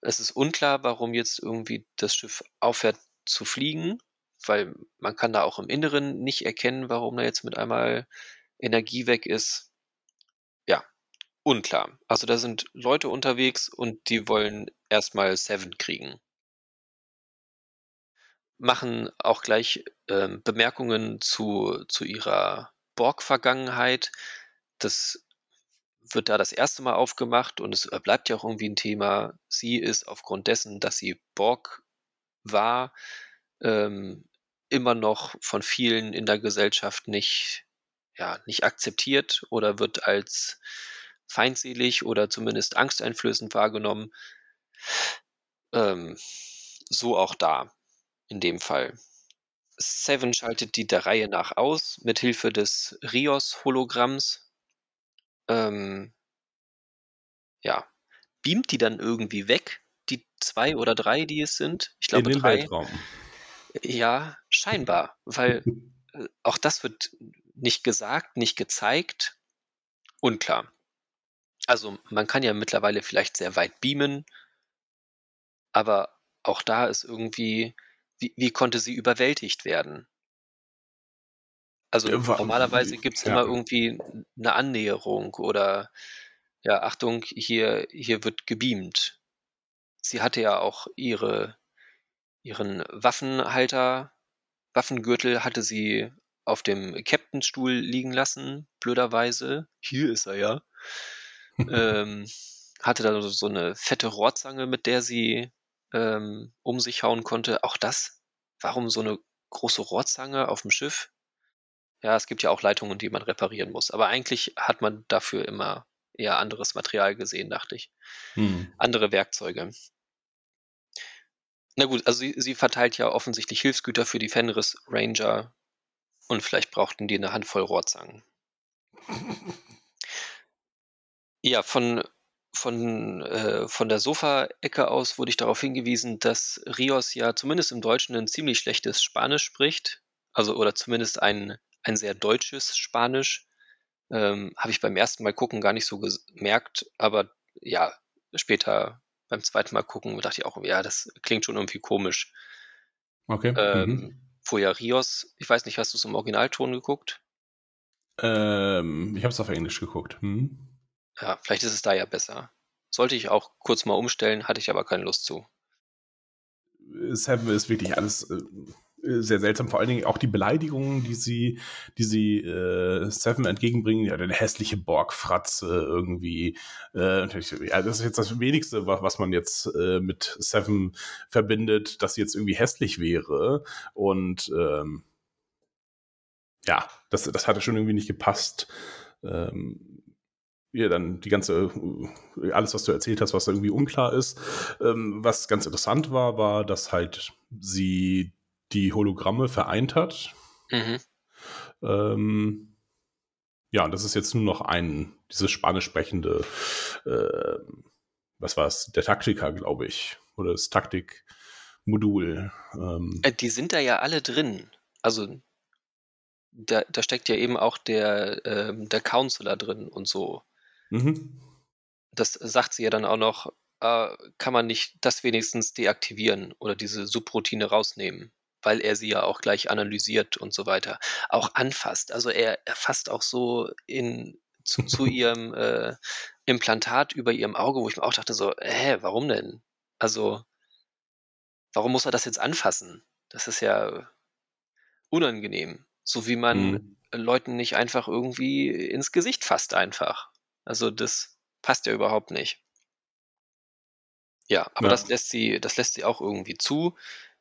Es ist unklar, warum jetzt irgendwie das Schiff aufhört zu fliegen, weil man kann da auch im Inneren nicht erkennen, warum da jetzt mit einmal Energie weg ist. Ja, unklar. Also da sind Leute unterwegs und die wollen erstmal Seven kriegen machen auch gleich ähm, Bemerkungen zu, zu ihrer Borg-Vergangenheit. Das wird da das erste Mal aufgemacht und es bleibt ja auch irgendwie ein Thema. Sie ist aufgrund dessen, dass sie Borg war, ähm, immer noch von vielen in der Gesellschaft nicht, ja, nicht akzeptiert oder wird als feindselig oder zumindest angsteinflößend wahrgenommen. Ähm, so auch da in dem Fall. Seven schaltet die der Reihe nach aus, mit Hilfe des Rios-Hologramms. Ähm, ja, beamt die dann irgendwie weg, die zwei oder drei, die es sind. Ich glaube in den drei. Weltraum. Ja, scheinbar, weil äh, auch das wird nicht gesagt, nicht gezeigt. Unklar. Also man kann ja mittlerweile vielleicht sehr weit beamen, aber auch da ist irgendwie wie, wie konnte sie überwältigt werden? Also normalerweise gibt es ja. immer irgendwie eine Annäherung oder ja, Achtung, hier, hier wird gebeamt. Sie hatte ja auch ihre, ihren Waffenhalter, Waffengürtel hatte sie auf dem Captainstuhl liegen lassen, blöderweise. Hier ist er ja. ähm, hatte da so eine fette Rohrzange, mit der sie ähm, um sich hauen konnte. Auch das, warum so eine große Rohrzange auf dem Schiff? Ja, es gibt ja auch Leitungen, die man reparieren muss. Aber eigentlich hat man dafür immer eher anderes Material gesehen, dachte ich. Hm. Andere Werkzeuge. Na gut, also sie, sie, verteilt ja offensichtlich Hilfsgüter für die Fenris Ranger und vielleicht brauchten die eine Handvoll Rohrzangen. ja, von, von, äh, von der Sofa-Ecke aus wurde ich darauf hingewiesen, dass Rios ja zumindest im Deutschen ein ziemlich schlechtes Spanisch spricht. Also, oder zumindest ein, ein sehr deutsches Spanisch. Ähm, Habe ich beim ersten Mal gucken gar nicht so gemerkt, aber ja, später beim zweiten Mal gucken dachte ich auch, ja, das klingt schon irgendwie komisch. Okay. Ähm, mhm. Vorher Rios, ich weiß nicht, hast du es im Originalton geguckt? Ähm, ich habe es auf Englisch geguckt. Hm. Ja, vielleicht ist es da ja besser. Sollte ich auch kurz mal umstellen, hatte ich aber keine Lust zu. Seven ist wirklich alles äh, sehr seltsam. Vor allen Dingen auch die Beleidigungen, die sie, die sie äh, Seven entgegenbringen. Ja, eine hässliche Borgfratze irgendwie. Äh, ja, das ist jetzt das Wenigste, was man jetzt äh, mit Seven verbindet, dass sie jetzt irgendwie hässlich wäre. Und ähm, ja, das, das hatte schon irgendwie nicht gepasst. Ähm, ja, dann die ganze, äh, alles, was du erzählt hast, was irgendwie unklar ist. Ähm, was ganz interessant war, war, dass halt sie die Hologramme vereint hat. Mhm. Ähm, ja, und das ist jetzt nur noch ein, dieses spanisch sprechende, äh, was war es, der Taktiker, glaube ich, oder das Taktikmodul. Ähm. Äh, die sind da ja alle drin. Also da, da steckt ja eben auch der, ähm, der Counselor drin und so. Mhm. Das sagt sie ja dann auch noch, äh, kann man nicht das wenigstens deaktivieren oder diese Subroutine rausnehmen weil er sie ja auch gleich analysiert und so weiter, auch anfasst. Also er, er fasst auch so in, zu, zu ihrem äh, Implantat über ihrem Auge, wo ich mir auch dachte so, hä, warum denn? Also, warum muss er das jetzt anfassen? Das ist ja unangenehm. So wie man mhm. Leuten nicht einfach irgendwie ins Gesicht fasst einfach. Also das passt ja überhaupt nicht. Ja, aber ja. das lässt sie, das lässt sie auch irgendwie zu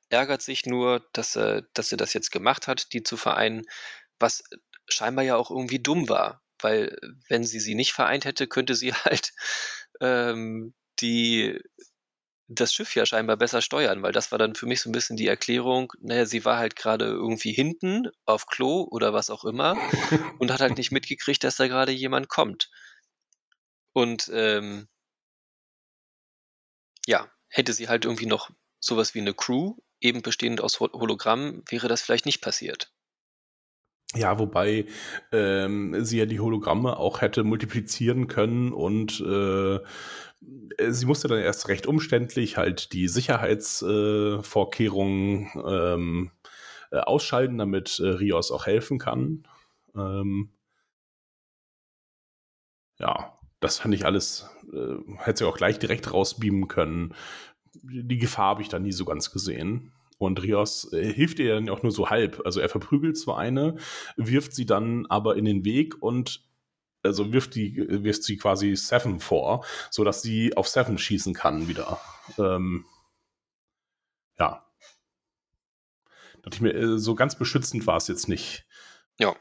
ärgert sich nur, dass, äh, dass sie das jetzt gemacht hat, die zu vereinen, was scheinbar ja auch irgendwie dumm war, weil wenn sie sie nicht vereint hätte, könnte sie halt ähm, die das Schiff ja scheinbar besser steuern, weil das war dann für mich so ein bisschen die Erklärung, naja, sie war halt gerade irgendwie hinten auf Klo oder was auch immer und hat halt nicht mitgekriegt, dass da gerade jemand kommt. Und ähm, ja, hätte sie halt irgendwie noch sowas wie eine Crew eben bestehend aus Hologrammen, wäre das vielleicht nicht passiert. Ja, wobei ähm, sie ja die Hologramme auch hätte multiplizieren können und äh, sie musste dann erst recht umständlich halt die Sicherheitsvorkehrungen äh, ähm, äh, ausschalten, damit äh, Rios auch helfen kann. Ähm, ja, das fand ich alles, äh, hätte sie auch gleich direkt rausbeamen können die Gefahr habe ich da nie so ganz gesehen. Und Rios äh, hilft ihr dann auch nur so halb. Also er verprügelt zwar eine, wirft sie dann aber in den Weg und also wirft, die, wirft sie quasi Seven vor, sodass sie auf Seven schießen kann wieder. Ähm, ja. Dachte ich mir, äh, so ganz beschützend war es jetzt nicht. Ja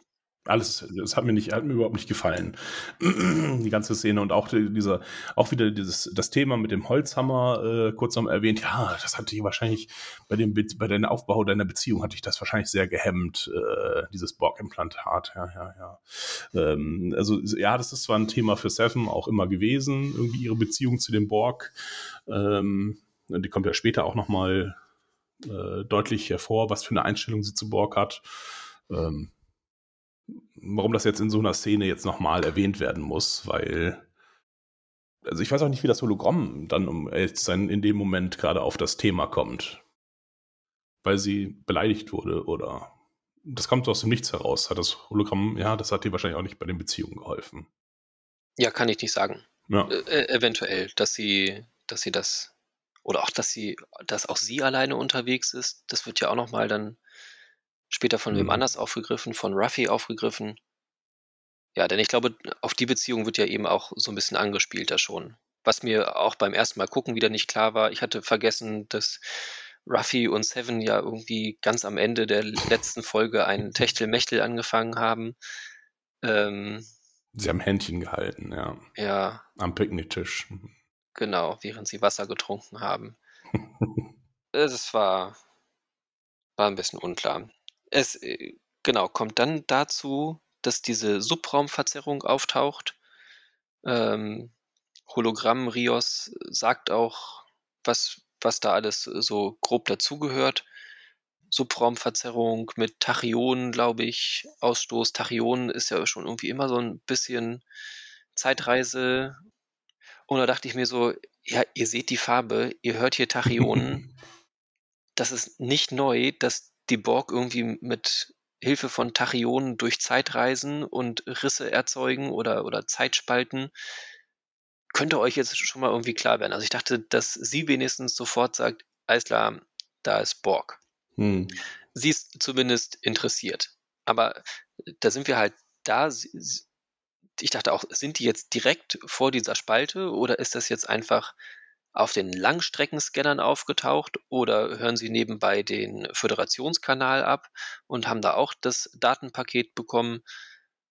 alles, das hat mir nicht, hat mir überhaupt nicht gefallen. die ganze Szene und auch dieser, auch wieder dieses, das Thema mit dem Holzhammer äh, kurz noch erwähnt. Ja, das hatte ich wahrscheinlich bei dem, bei deinem Aufbau deiner Beziehung hatte ich das wahrscheinlich sehr gehemmt, äh, dieses Borg-Implantat. Ja, ja, ja. Ähm, also ja, das ist zwar ein Thema für Seven auch immer gewesen, irgendwie ihre Beziehung zu dem Borg. Ähm, die kommt ja später auch noch mal äh, deutlich hervor, was für eine Einstellung sie zu Borg hat. Ähm, warum das jetzt in so einer Szene jetzt nochmal erwähnt werden muss, weil also ich weiß auch nicht, wie das Hologramm dann um sein in dem Moment gerade auf das Thema kommt. Weil sie beleidigt wurde oder das kommt aus dem Nichts heraus. Hat das Hologramm, ja, das hat dir wahrscheinlich auch nicht bei den Beziehungen geholfen. Ja, kann ich nicht sagen. Ja. Äh, eventuell, dass sie, dass sie das oder auch, dass sie, dass auch sie alleine unterwegs ist, das wird ja auch nochmal dann Später von mhm. wem anders aufgegriffen, von Ruffy aufgegriffen. Ja, denn ich glaube, auf die Beziehung wird ja eben auch so ein bisschen angespielt da schon. Was mir auch beim ersten Mal gucken wieder nicht klar war. Ich hatte vergessen, dass Ruffy und Seven ja irgendwie ganz am Ende der letzten Folge ein Techtelmechtel angefangen haben. Ähm, sie haben Händchen gehalten, ja. Ja. Am Picknicktisch. Genau, während sie Wasser getrunken haben. es war, war ein bisschen unklar. Es, äh, genau, kommt dann dazu, dass diese Subraumverzerrung auftaucht. Ähm, Hologramm Rios sagt auch, was, was da alles so grob dazugehört. Subraumverzerrung mit Tachyonen, glaube ich, Ausstoß. Tachyonen ist ja schon irgendwie immer so ein bisschen Zeitreise. Und da dachte ich mir so, ja, ihr seht die Farbe, ihr hört hier Tachyonen. das ist nicht neu, dass die Borg irgendwie mit Hilfe von Tachyonen durch Zeitreisen und Risse erzeugen oder, oder Zeitspalten könnte euch jetzt schon mal irgendwie klar werden. Also ich dachte, dass sie wenigstens sofort sagt, alles klar, da ist Borg. Hm. Sie ist zumindest interessiert. Aber da sind wir halt da. Ich dachte auch, sind die jetzt direkt vor dieser Spalte oder ist das jetzt einfach auf den Langstreckenscannern aufgetaucht oder hören Sie nebenbei den Föderationskanal ab und haben da auch das Datenpaket bekommen?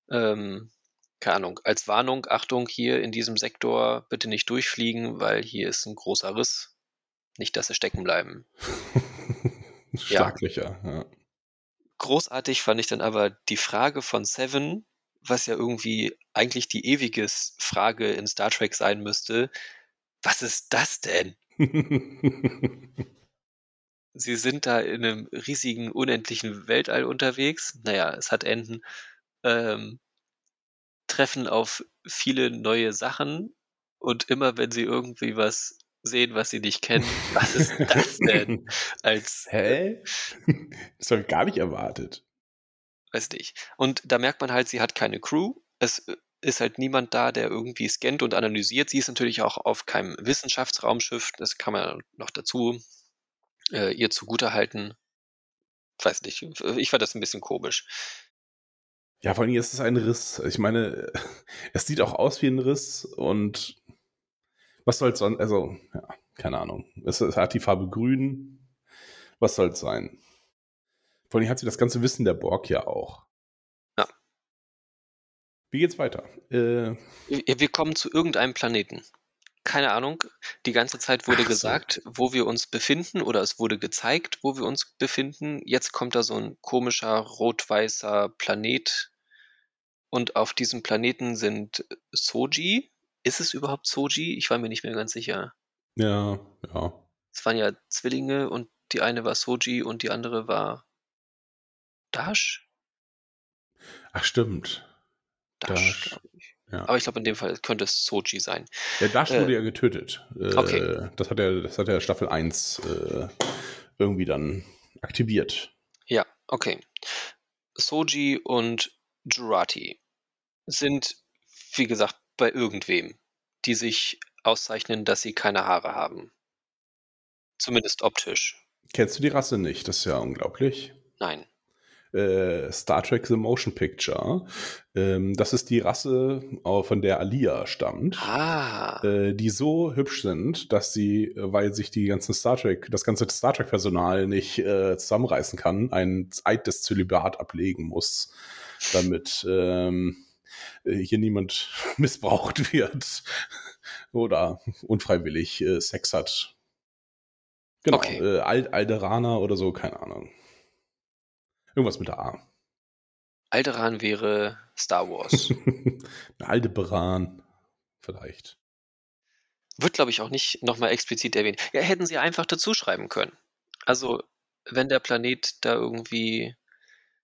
Ähm, keine Ahnung, als Warnung, Achtung, hier in diesem Sektor bitte nicht durchfliegen, weil hier ist ein großer Riss. Nicht, dass sie stecken bleiben. Schlaglicher, ja. ja. Großartig fand ich dann aber die Frage von Seven, was ja irgendwie eigentlich die ewige Frage in Star Trek sein müsste. Was ist das denn? Sie sind da in einem riesigen, unendlichen Weltall unterwegs. Naja, es hat Enden. Ähm, treffen auf viele neue Sachen und immer wenn sie irgendwie was sehen, was sie nicht kennen, was ist das denn? Als, Hä? Das habe ich gar nicht erwartet. Weiß nicht. Und da merkt man halt, sie hat keine Crew. Es ist halt niemand da, der irgendwie scannt und analysiert. Sie ist natürlich auch auf keinem Wissenschaftsraumschiff. Das kann man noch dazu äh, ihr zugutehalten. Weiß nicht. Ich fand das ein bisschen komisch. Ja, vor allem ist es ein Riss. Ich meine, es sieht auch aus wie ein Riss und was soll es sonst, also, ja, keine Ahnung. Es, es, hat die Farbe grün. Was soll es sein? Vor allem hat sie das ganze Wissen der Borg ja auch. Wie geht's weiter? Äh, wir kommen zu irgendeinem Planeten. Keine Ahnung. Die ganze Zeit wurde Ach gesagt, so. wo wir uns befinden, oder es wurde gezeigt, wo wir uns befinden. Jetzt kommt da so ein komischer rot-weißer Planet und auf diesem Planeten sind Soji. Ist es überhaupt Soji? Ich war mir nicht mehr ganz sicher. Ja, ja. Es waren ja Zwillinge und die eine war Soji und die andere war Dash. Ach, stimmt. Dash, Dash. ich. Ja. Aber ich glaube, in dem Fall könnte es Soji sein. Der Dash äh, wurde ja getötet. Äh, okay. Das hat ja, das hat ja Staffel 1 äh, irgendwie dann aktiviert. Ja, okay. Soji und Jurati sind, wie gesagt, bei irgendwem, die sich auszeichnen, dass sie keine Haare haben. Zumindest optisch. Kennst du die Rasse nicht? Das ist ja unglaublich. Nein. Äh, Star Trek The Motion Picture. Ähm, das ist die Rasse, von der Alia stammt. Ah. Äh, die so hübsch sind, dass sie, weil sich die ganzen Star Trek, das ganze Star Trek Personal nicht äh, zusammenreißen kann, ein Eid des Zölibat ablegen muss, damit ähm, äh, hier niemand missbraucht wird oder unfreiwillig äh, Sex hat. Genau, okay. äh, Ald Alderaner oder so, keine Ahnung. Irgendwas mit der A. Alderan wäre Star Wars. Aldebaran, vielleicht. Wird, glaube ich, auch nicht nochmal explizit erwähnt. Ja, hätten sie einfach dazu schreiben können. Also, wenn der Planet da irgendwie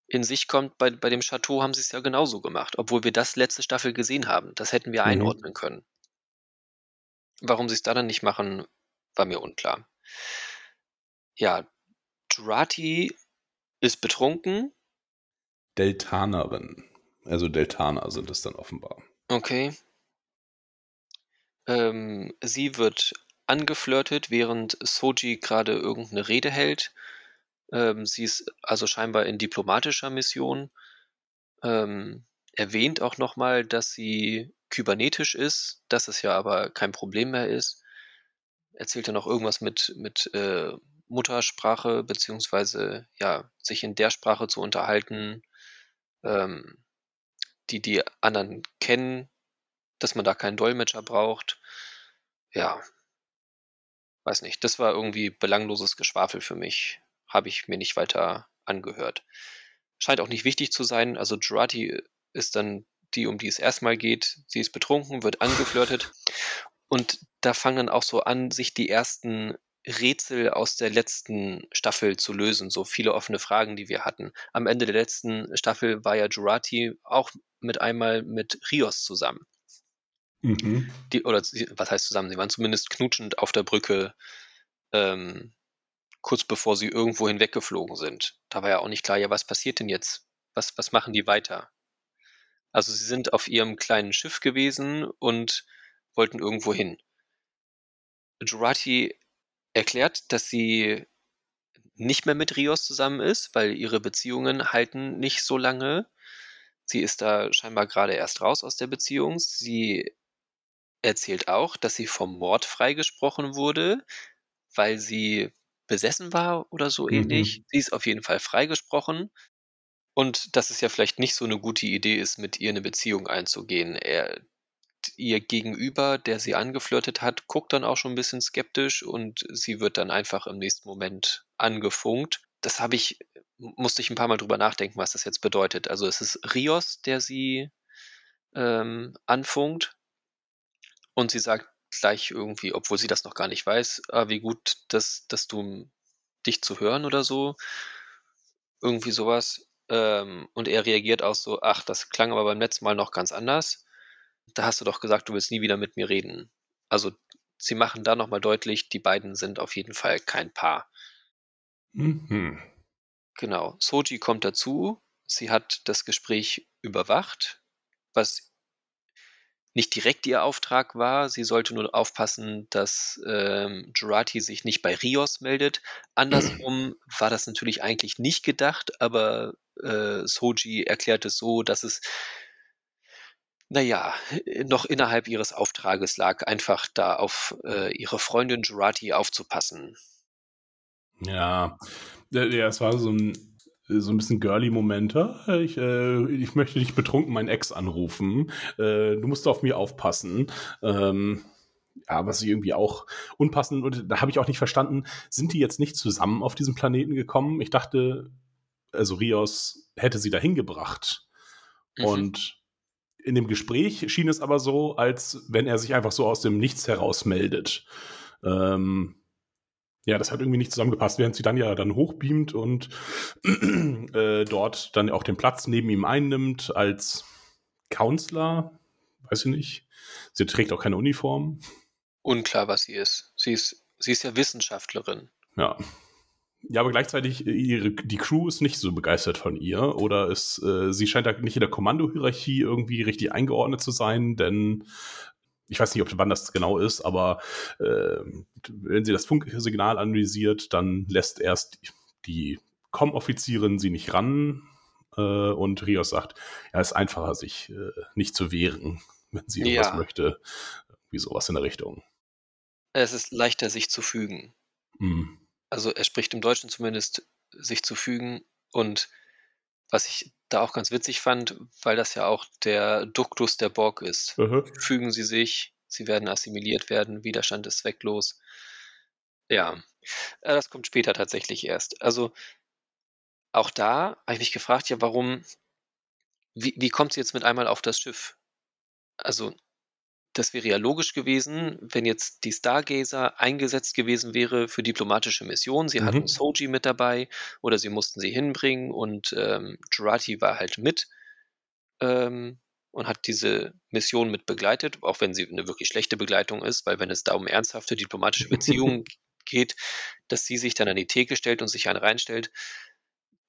in sich kommt, bei, bei dem Chateau haben sie es ja genauso gemacht, obwohl wir das letzte Staffel gesehen haben. Das hätten wir mhm. einordnen können. Warum sie es da dann nicht machen, war mir unklar. Ja, Jurati ist betrunken. Deltanerin. Also Deltaner sind es dann offenbar. Okay. Ähm, sie wird angeflirtet, während Soji gerade irgendeine Rede hält Ähm, sie ist also scheinbar in diplomatischer Mission. Ähm, erwähnt auch nochmal, dass sie kybernetisch ist, dass es ja aber kein Problem mehr ist. Erzählt dann auch irgendwas mit, mit äh, Muttersprache, beziehungsweise ja, sich in der Sprache zu unterhalten, ähm, die die anderen kennen, dass man da keinen Dolmetscher braucht. Ja, weiß nicht. Das war irgendwie belangloses Geschwafel für mich. Habe ich mir nicht weiter angehört. Scheint auch nicht wichtig zu sein. Also Jurati ist dann die, um die es erstmal geht. Sie ist betrunken, wird angeflirtet. Und da fangen dann auch so an, sich die ersten Rätsel aus der letzten Staffel zu lösen. So viele offene Fragen, die wir hatten. Am Ende der letzten Staffel war ja Jurati auch mit einmal mit Rios zusammen. Mhm. Die, oder was heißt zusammen? Sie waren zumindest knutschend auf der Brücke, ähm, kurz bevor sie irgendwo hinweggeflogen sind. Da war ja auch nicht klar, ja, was passiert denn jetzt? Was, was machen die weiter? Also sie sind auf ihrem kleinen Schiff gewesen und wollten irgendwo hin. Jurati erklärt, dass sie nicht mehr mit Rios zusammen ist, weil ihre Beziehungen halten nicht so lange. Sie ist da scheinbar gerade erst raus aus der Beziehung. Sie erzählt auch, dass sie vom Mord freigesprochen wurde, weil sie besessen war oder so ähnlich. Mhm. Sie ist auf jeden Fall freigesprochen. Und dass es ja vielleicht nicht so eine gute Idee ist, mit ihr eine Beziehung einzugehen. Er, ihr Gegenüber, der sie angeflirtet hat, guckt dann auch schon ein bisschen skeptisch und sie wird dann einfach im nächsten Moment angefunkt. Das habe ich, musste ich ein paar Mal drüber nachdenken, was das jetzt bedeutet. Also es ist Rios, der sie ähm, anfunkt und sie sagt gleich irgendwie, obwohl sie das noch gar nicht weiß, ah, wie gut, dass, dass du dich zu hören oder so. Irgendwie sowas. Ähm, und er reagiert auch so, ach, das klang aber beim letzten Mal noch ganz anders. Da hast du doch gesagt, du willst nie wieder mit mir reden. Also sie machen da nochmal deutlich, die beiden sind auf jeden Fall kein Paar. Mhm. Genau. Soji kommt dazu. Sie hat das Gespräch überwacht, was nicht direkt ihr Auftrag war. Sie sollte nur aufpassen, dass ähm, Jurati sich nicht bei Rios meldet. Andersrum war das natürlich eigentlich nicht gedacht, aber äh, Soji erklärt es so, dass es naja, noch innerhalb ihres Auftrages lag, einfach da auf äh, ihre Freundin Jurati aufzupassen. Ja, ja, es war so ein so ein bisschen girly-Moment. Ich, äh, ich möchte dich betrunken meinen Ex anrufen. Äh, du musst auf mir aufpassen. Ähm, ja, was ich irgendwie auch unpassend und da habe ich auch nicht verstanden, sind die jetzt nicht zusammen auf diesem Planeten gekommen? Ich dachte, also Rios hätte sie dahin gebracht. Mhm. Und in dem Gespräch schien es aber so, als wenn er sich einfach so aus dem Nichts heraus meldet. Ähm, ja, das hat irgendwie nicht zusammengepasst, während sie dann ja dann hochbeamt und äh, dort dann auch den Platz neben ihm einnimmt als Counselor, weiß ich nicht. Sie trägt auch keine Uniform. Unklar, was sie ist. Sie ist, sie ist ja Wissenschaftlerin. Ja. Ja, aber gleichzeitig, äh, ihre, die Crew ist nicht so begeistert von ihr oder ist, äh, sie scheint da nicht in der Kommandohierarchie irgendwie richtig eingeordnet zu sein, denn ich weiß nicht, ob wann das genau ist, aber äh, wenn sie das Funksignal analysiert, dann lässt erst die Com-Offizierin sie nicht ran äh, und Rios sagt, ja, es ist einfacher, sich äh, nicht zu wehren, wenn sie irgendwas ja. möchte. Wie sowas in der Richtung. Es ist leichter, sich zu fügen. Mhm. Also er spricht im Deutschen zumindest sich zu fügen und was ich da auch ganz witzig fand, weil das ja auch der Duktus der Borg ist. Mhm. Fügen sie sich, sie werden assimiliert werden, Widerstand ist zwecklos. Ja, äh, das kommt später tatsächlich erst. Also auch da habe ich mich gefragt, ja, warum, wie, wie kommt sie jetzt mit einmal auf das Schiff? Also das wäre ja logisch gewesen, wenn jetzt die Stargazer eingesetzt gewesen wäre für diplomatische Missionen. Sie mhm. hatten Soji mit dabei oder sie mussten sie hinbringen und ähm, Jurati war halt mit ähm, und hat diese Mission mit begleitet, auch wenn sie eine wirklich schlechte Begleitung ist, weil wenn es da um ernsthafte diplomatische Beziehungen geht, dass sie sich dann an die Theke stellt und sich einen reinstellt,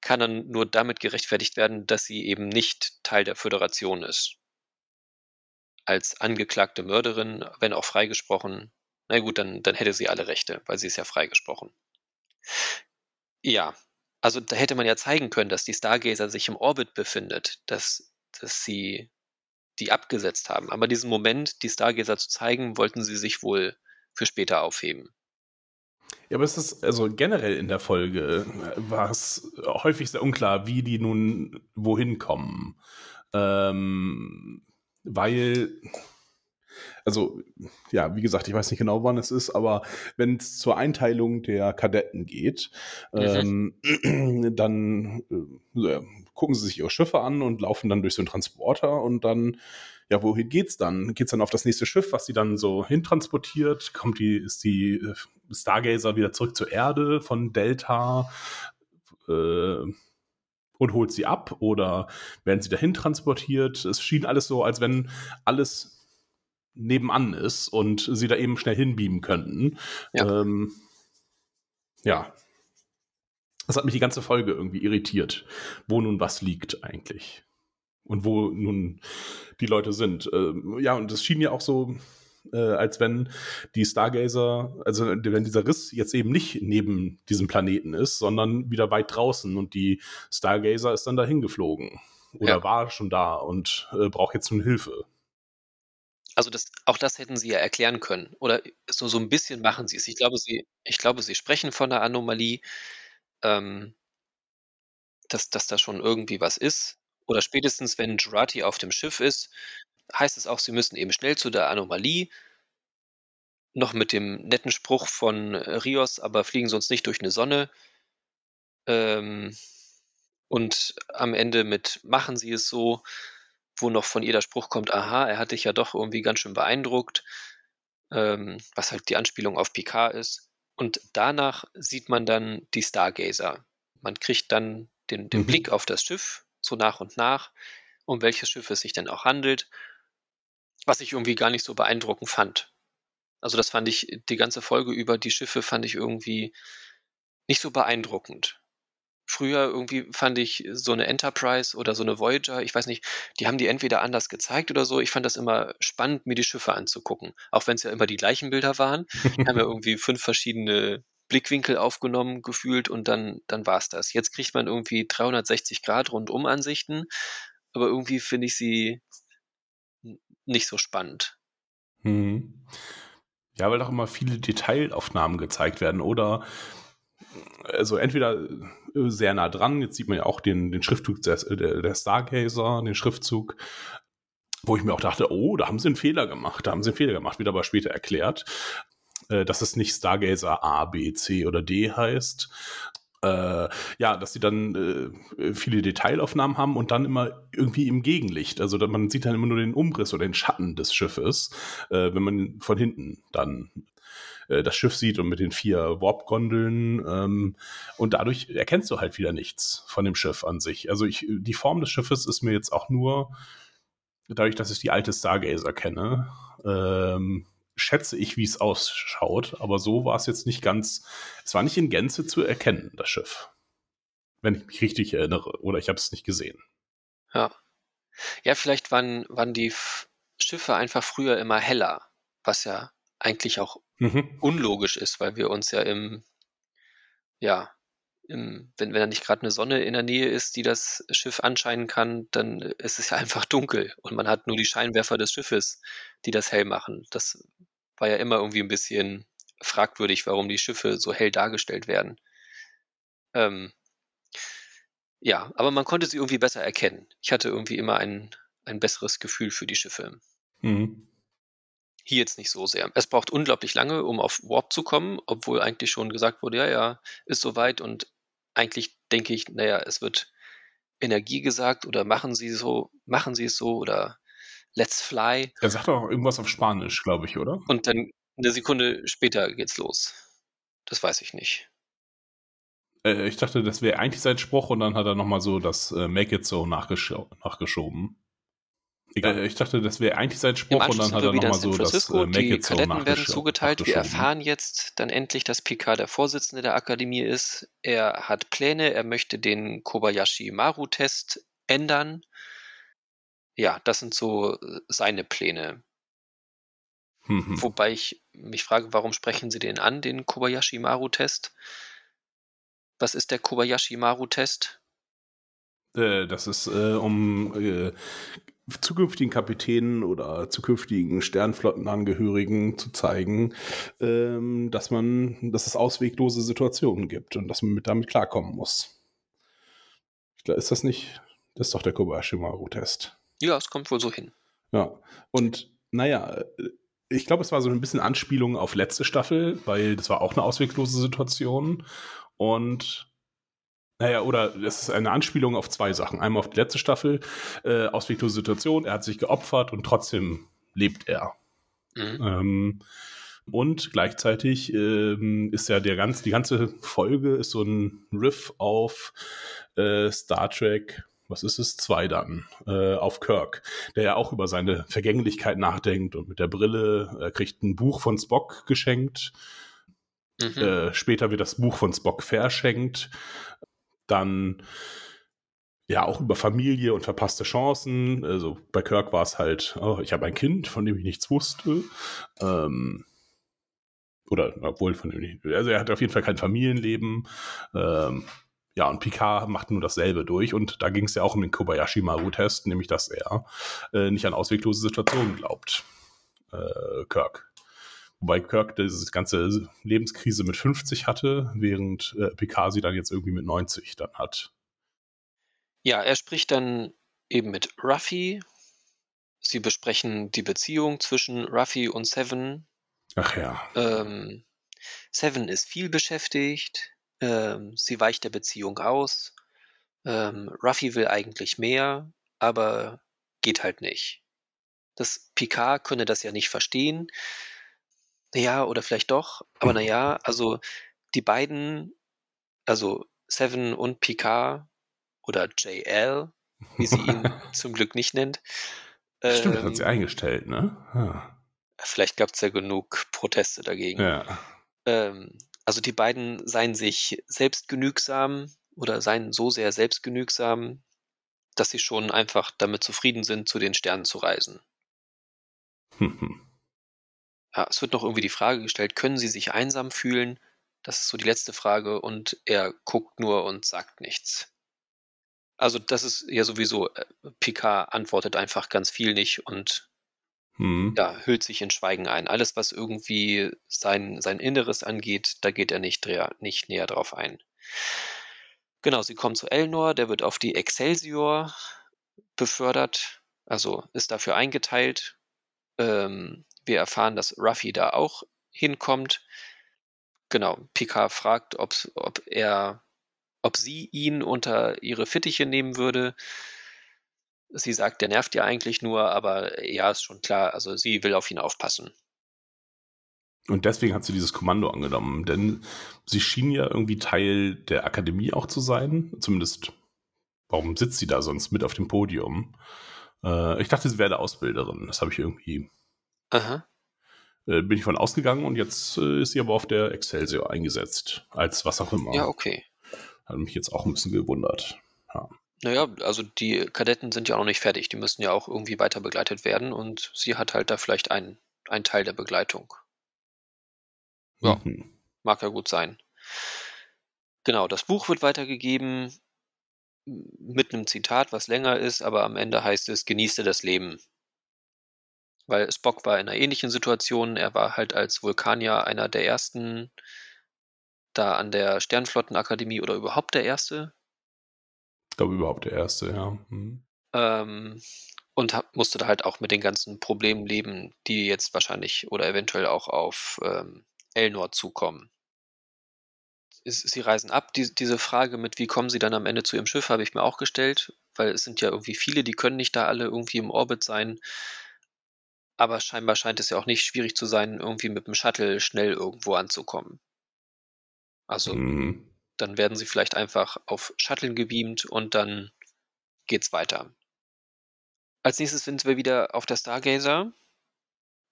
kann dann nur damit gerechtfertigt werden, dass sie eben nicht Teil der Föderation ist als angeklagte Mörderin, wenn auch freigesprochen, na gut, dann, dann hätte sie alle Rechte, weil sie ist ja freigesprochen. Ja, Also da hätte man ja zeigen können, dass die Stargazer sich im Orbit befindet, dass, dass sie die abgesetzt haben. Aber diesen Moment, die Stargazer zu zeigen, wollten sie sich wohl für später aufheben. Ja, aber es ist, also generell in der Folge äh, war es häufig sehr unklar, wie die nun wohin kommen. Ähm, weil, also, ja, wie gesagt, ich weiß nicht genau, wann es ist, aber wenn es zur Einteilung der Kadetten geht, mhm. ähm, dann äh, gucken sie sich ihre Schiffe an und laufen dann durch so einen Transporter und dann ja, wohin geht's dann? Geht's dann auf das nächste Schiff, was sie dann so hintransportiert? Kommt die, ist die äh, Stargazer wieder zurück zur Erde von Delta äh, und holt sie ab? Oder werden sie dahin transportiert? Es schien alles so, als wenn alles nebenan ist und sie da eben schnell hinbeamen könnten. Ja. Ähm, ja. Das hat mich die ganze Folge irgendwie irritiert, wo nun was liegt eigentlich und wo nun die Leute sind. Ähm, ja, und es schien ja auch so, äh, als wenn die Stargazer, also wenn dieser Riss jetzt eben nicht neben diesem Planeten ist, sondern wieder weit draußen und die Stargazer ist dann dahin geflogen oder ja. war schon da und äh, braucht jetzt nun Hilfe. Also das, auch das hätten sie ja erklären können. Oder so, so ein bisschen machen sie es. Ich glaube, sie, ich glaube, sie sprechen von einer Anomalie, ähm, dass, dass da schon irgendwie was ist. Oder spätestens, wenn Jurati auf dem Schiff ist, heißt es auch, sie müssen eben schnell zu der Anomalie. Noch mit dem netten Spruch von äh, Rios, aber fliegen sonst nicht durch eine Sonne. Ähm, und am Ende mit machen sie es so, wo noch von ihr der Spruch kommt, aha, er hat dich ja doch irgendwie ganz schön beeindruckt, ähm, was halt die Anspielung auf Picard ist. Und danach sieht man dann die Stargazer. Man kriegt dann den, den mhm. Blick auf das Schiff, so nach und nach, um welches Schiff es sich denn auch handelt, was ich irgendwie gar nicht so beeindruckend fand. Also das fand ich die ganze Folge über, die Schiffe fand ich irgendwie nicht so beeindruckend. Früher irgendwie fand ich so eine Enterprise oder so eine Voyager, ich weiß nicht, die haben die entweder anders gezeigt oder so. Ich fand das immer spannend, mir die Schiffe anzugucken. Auch wenn es ja immer die gleichen Bilder waren. Die haben ja irgendwie fünf verschiedene Blickwinkel aufgenommen gefühlt und dann, dann war es das. Jetzt kriegt man irgendwie 360 Grad Rundum-Ansichten, aber irgendwie finde ich sie nicht so spannend. Mhm. Ja, weil doch immer viele Detailaufnahmen gezeigt werden oder also entweder äh, sehr nah dran, jetzt sieht man ja auch den, den Schriftzug der, der Stargazer, den Schriftzug, wo ich mir auch dachte, oh, da haben sie einen Fehler gemacht, da haben sie einen Fehler gemacht, wird aber später erklärt. Äh, dass es nicht Stargazer A, B, C oder D heißt. Äh, ja, dass sie dann äh, viele Detailaufnahmen haben und dann immer irgendwie im Gegenlicht. Also man sieht dann immer nur den Umriss oder den Schatten des Schiffes, äh, wenn man von hinten dann äh, das Schiff sieht und mit den vier Warp-Gondeln. Ähm, und dadurch erkennst du halt wieder nichts von dem Schiff an sich. Also ich, die Form des Schiffes ist mir jetzt auch nur, dadurch, dass ich die alte Stargazer kenne, ähm, schätze ich, wie es ausschaut, aber so war es jetzt nicht ganz, es war nicht in Gänze zu erkennen, das Schiff. Wenn ich mich richtig erinnere, oder ich habe es nicht gesehen. Ja. Ja, vielleicht waren, waren die Schiffe einfach früher immer heller, was ja eigentlich auch mhm. unlogisch ist, weil wir uns ja im, ja, wenn, wenn da nicht gerade eine Sonne in der Nähe ist, die das Schiff anscheinen kann, dann ist es ja einfach dunkel und man hat nur die Scheinwerfer des Schiffes, die das hell machen. Das war ja immer irgendwie ein bisschen fragwürdig, warum die Schiffe so hell dargestellt werden. Ähm, ja, aber man konnte sie irgendwie besser erkennen. Ich hatte irgendwie immer ein, ein besseres Gefühl für die Schiffe. Mhm. Hier jetzt nicht so sehr. Es braucht unglaublich lange, um auf Warp zu kommen, obwohl eigentlich schon gesagt wurde, ja, ja, ist soweit und eigentlich denke ich, naja, es wird Energie gesagt oder machen Sie so, machen Sie es so oder Let's Fly. Er sagt auch irgendwas auf Spanisch, glaube ich, oder? Und dann eine Sekunde später geht's los. Das weiß ich nicht. Äh, ich dachte, das wäre eigentlich sein Spruch und dann hat er nochmal so das äh, Make It So nachgesch nachgeschoben. Egal, äh, ich dachte, das wäre eigentlich sein Spruch und dann hat er nochmal so das äh, So Kadetten werden zugeteilt. Wir erfahren jetzt dann endlich, dass Picard der Vorsitzende der Akademie ist. Er hat Pläne, er möchte den Kobayashi-Maru-Test ändern ja, das sind so äh, seine Pläne. Mhm. Wobei ich mich frage, warum sprechen Sie den an, den Kobayashi Maru-Test? Was ist der Kobayashi Maru-Test? Äh, das ist, äh, um äh, zukünftigen Kapitänen oder zukünftigen Sternflottenangehörigen zu zeigen, ähm, dass man, dass es ausweglose Situationen gibt und dass man mit damit klarkommen muss. Ist das nicht? Das ist doch der Kobayashi Maru-Test. Ja, es kommt wohl so hin. Ja. Und naja, ich glaube, es war so ein bisschen Anspielung auf letzte Staffel, weil das war auch eine ausweglose Situation. Und naja, oder es ist eine Anspielung auf zwei Sachen. Einmal auf die letzte Staffel, äh, ausweglose Situation, er hat sich geopfert und trotzdem lebt er. Mhm. Ähm, und gleichzeitig ähm, ist ja der ganz, die ganze Folge ist so ein Riff auf äh, Star Trek was ist es, zwei dann, äh, auf Kirk, der ja auch über seine Vergänglichkeit nachdenkt und mit der Brille, er kriegt ein Buch von Spock geschenkt. Mhm. Äh, später wird das Buch von Spock verschenkt. Dann ja auch über Familie und verpasste Chancen. Also bei Kirk war es halt, oh, ich habe ein Kind, von dem ich nichts wusste. Ähm, oder obwohl von dem nicht, also er hat auf jeden Fall kein Familienleben. Ähm, ja, und Picard macht nur dasselbe durch. Und da ging es ja auch um den Kobayashi Maru-Test, nämlich dass er äh, nicht an ausweglose Situationen glaubt. Äh, Kirk. Wobei Kirk diese ganze Lebenskrise mit 50 hatte, während äh, Picard sie dann jetzt irgendwie mit 90 dann hat. Ja, er spricht dann eben mit Ruffy. Sie besprechen die Beziehung zwischen Ruffy und Seven. Ach ja. Ähm, Seven ist viel beschäftigt. Ähm, sie weicht der Beziehung aus. Ähm, Ruffy will eigentlich mehr, aber geht halt nicht. Das Picard könne das ja nicht verstehen. Ja, oder vielleicht doch, aber naja, also die beiden, also Seven und Picard oder JL, wie sie ihn zum Glück nicht nennt. Stimmt, das hat sie ähm, eingestellt, ne? Ja. Vielleicht gab es ja genug Proteste dagegen. Ja. Ähm, also die beiden seien sich selbstgenügsam oder seien so sehr selbstgenügsam, dass sie schon einfach damit zufrieden sind, zu den Sternen zu reisen. Ja, es wird noch irgendwie die Frage gestellt, können sie sich einsam fühlen? Das ist so die letzte Frage und er guckt nur und sagt nichts. Also das ist ja sowieso, äh, Picard antwortet einfach ganz viel nicht und Mhm. Ja, hüllt sich in Schweigen ein. Alles, was irgendwie sein, sein Inneres angeht, da geht er nicht, nicht näher drauf ein. Genau, sie kommen zu Elnor, der wird auf die Excelsior befördert, also ist dafür eingeteilt. Ähm, wir erfahren, dass Ruffy da auch hinkommt. Genau, Picard fragt, ob, ob er, ob sie ihn unter ihre Fittiche nehmen würde sie sagt, der nervt ja eigentlich nur, aber ja, ist schon klar, also sie will auf ihn aufpassen. Und deswegen hat sie dieses Kommando angenommen, denn sie schien ja irgendwie Teil der Akademie auch zu sein. Zumindest, warum sitzt sie da sonst mit auf dem Podium? Äh, ich dachte, sie wäre Ausbilderin. Das habe ich irgendwie. Aha. Äh, bin ich von ausgegangen und jetzt äh, ist sie aber auf der Excelsior eingesetzt. Als was auch immer. Ja, okay. Hat mich jetzt auch ein bisschen gewundert. Ja. Naja, also die Kadetten sind ja auch noch nicht fertig. Die müssen ja auch irgendwie weiter begleitet werden und sie hat halt da vielleicht einen, einen Teil der Begleitung. Ja, mhm. mag ja gut sein. Genau, das Buch wird weitergegeben mit einem Zitat, was länger ist, aber am Ende heißt es, genieße das Leben. Weil Spock war in einer ähnlichen Situation. Er war halt als Vulkanier einer der ersten da an der Sternflottenakademie oder überhaupt der erste, ich glaube überhaupt der erste, ja. Hm. Ähm, und hab, musste da halt auch mit den ganzen Problemen leben, die jetzt wahrscheinlich oder eventuell auch auf ähm, Elnor zukommen. Sie reisen ab. Die, diese Frage mit, wie kommen sie dann am Ende zu ihrem Schiff, habe ich mir auch gestellt, weil es sind ja irgendwie viele, die können nicht da alle irgendwie im Orbit sein. Aber scheinbar scheint es ja auch nicht schwierig zu sein, irgendwie mit dem Shuttle schnell irgendwo anzukommen. Also mhm dann werden sie vielleicht einfach auf Shuttle gebeamt und dann geht's weiter. Als nächstes sind wir wieder auf der Stargazer,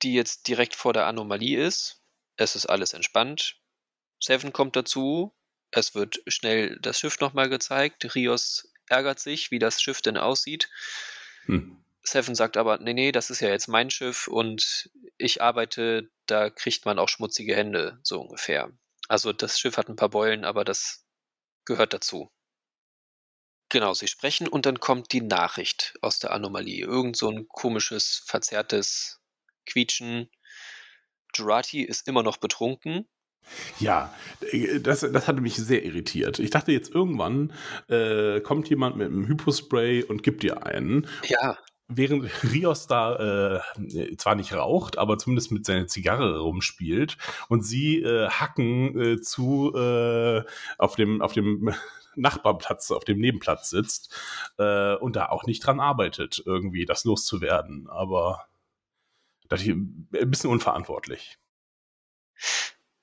die jetzt direkt vor der Anomalie ist. Es ist alles entspannt. Seven kommt dazu. Es wird schnell das Schiff nochmal gezeigt. Rios ärgert sich, wie das Schiff denn aussieht. Hm. Seven sagt aber, nee, nee, das ist ja jetzt mein Schiff und ich arbeite, da kriegt man auch schmutzige Hände, so ungefähr. Also das Schiff hat ein paar Beulen, aber das gehört dazu. Genau, sie sprechen und dann kommt die Nachricht aus der Anomalie. Irgend so ein komisches, verzerrtes Quietschen. Jurati ist immer noch betrunken. Ja, das, das hatte mich sehr irritiert. Ich dachte jetzt irgendwann äh, kommt jemand mit einem Hypospray und gibt dir einen. Ja. Während Rios da äh, zwar nicht raucht, aber zumindest mit seiner Zigarre rumspielt und sie äh, hacken äh, zu äh, auf dem auf dem Nachbarplatz, auf dem Nebenplatz sitzt äh, und da auch nicht dran arbeitet, irgendwie das loszuwerden. Aber das ist ein bisschen unverantwortlich.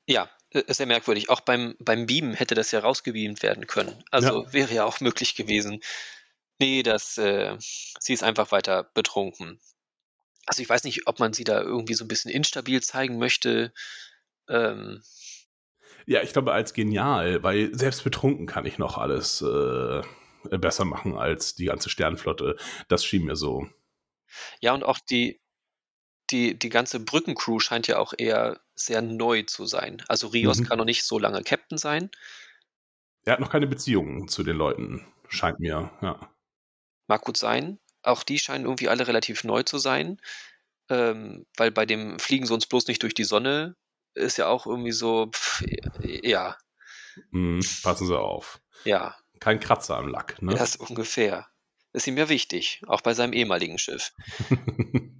Ja, äh, sehr merkwürdig. Auch beim, beim Beamen hätte das ja rausgebeamt werden können. Also ja. wäre ja auch möglich gewesen. Nee, das, äh, sie ist einfach weiter betrunken. Also ich weiß nicht, ob man sie da irgendwie so ein bisschen instabil zeigen möchte. Ähm, ja, ich glaube als genial, weil selbst betrunken kann ich noch alles äh, besser machen als die ganze Sternflotte. Das schien mir so. Ja, und auch die, die, die ganze Brückencrew scheint ja auch eher sehr neu zu sein. Also Rios mhm. kann noch nicht so lange Captain sein. Er hat noch keine Beziehungen zu den Leuten, scheint mir, ja. Mag gut sein. Auch die scheinen irgendwie alle relativ neu zu sein. Ähm, weil bei dem Fliegen sie uns bloß nicht durch die Sonne ist ja auch irgendwie so, pff, ja. Mm, passen Sie auf. Ja. Kein Kratzer am Lack, ne? Das ungefähr. Ist ihm ja wichtig, auch bei seinem ehemaligen Schiff.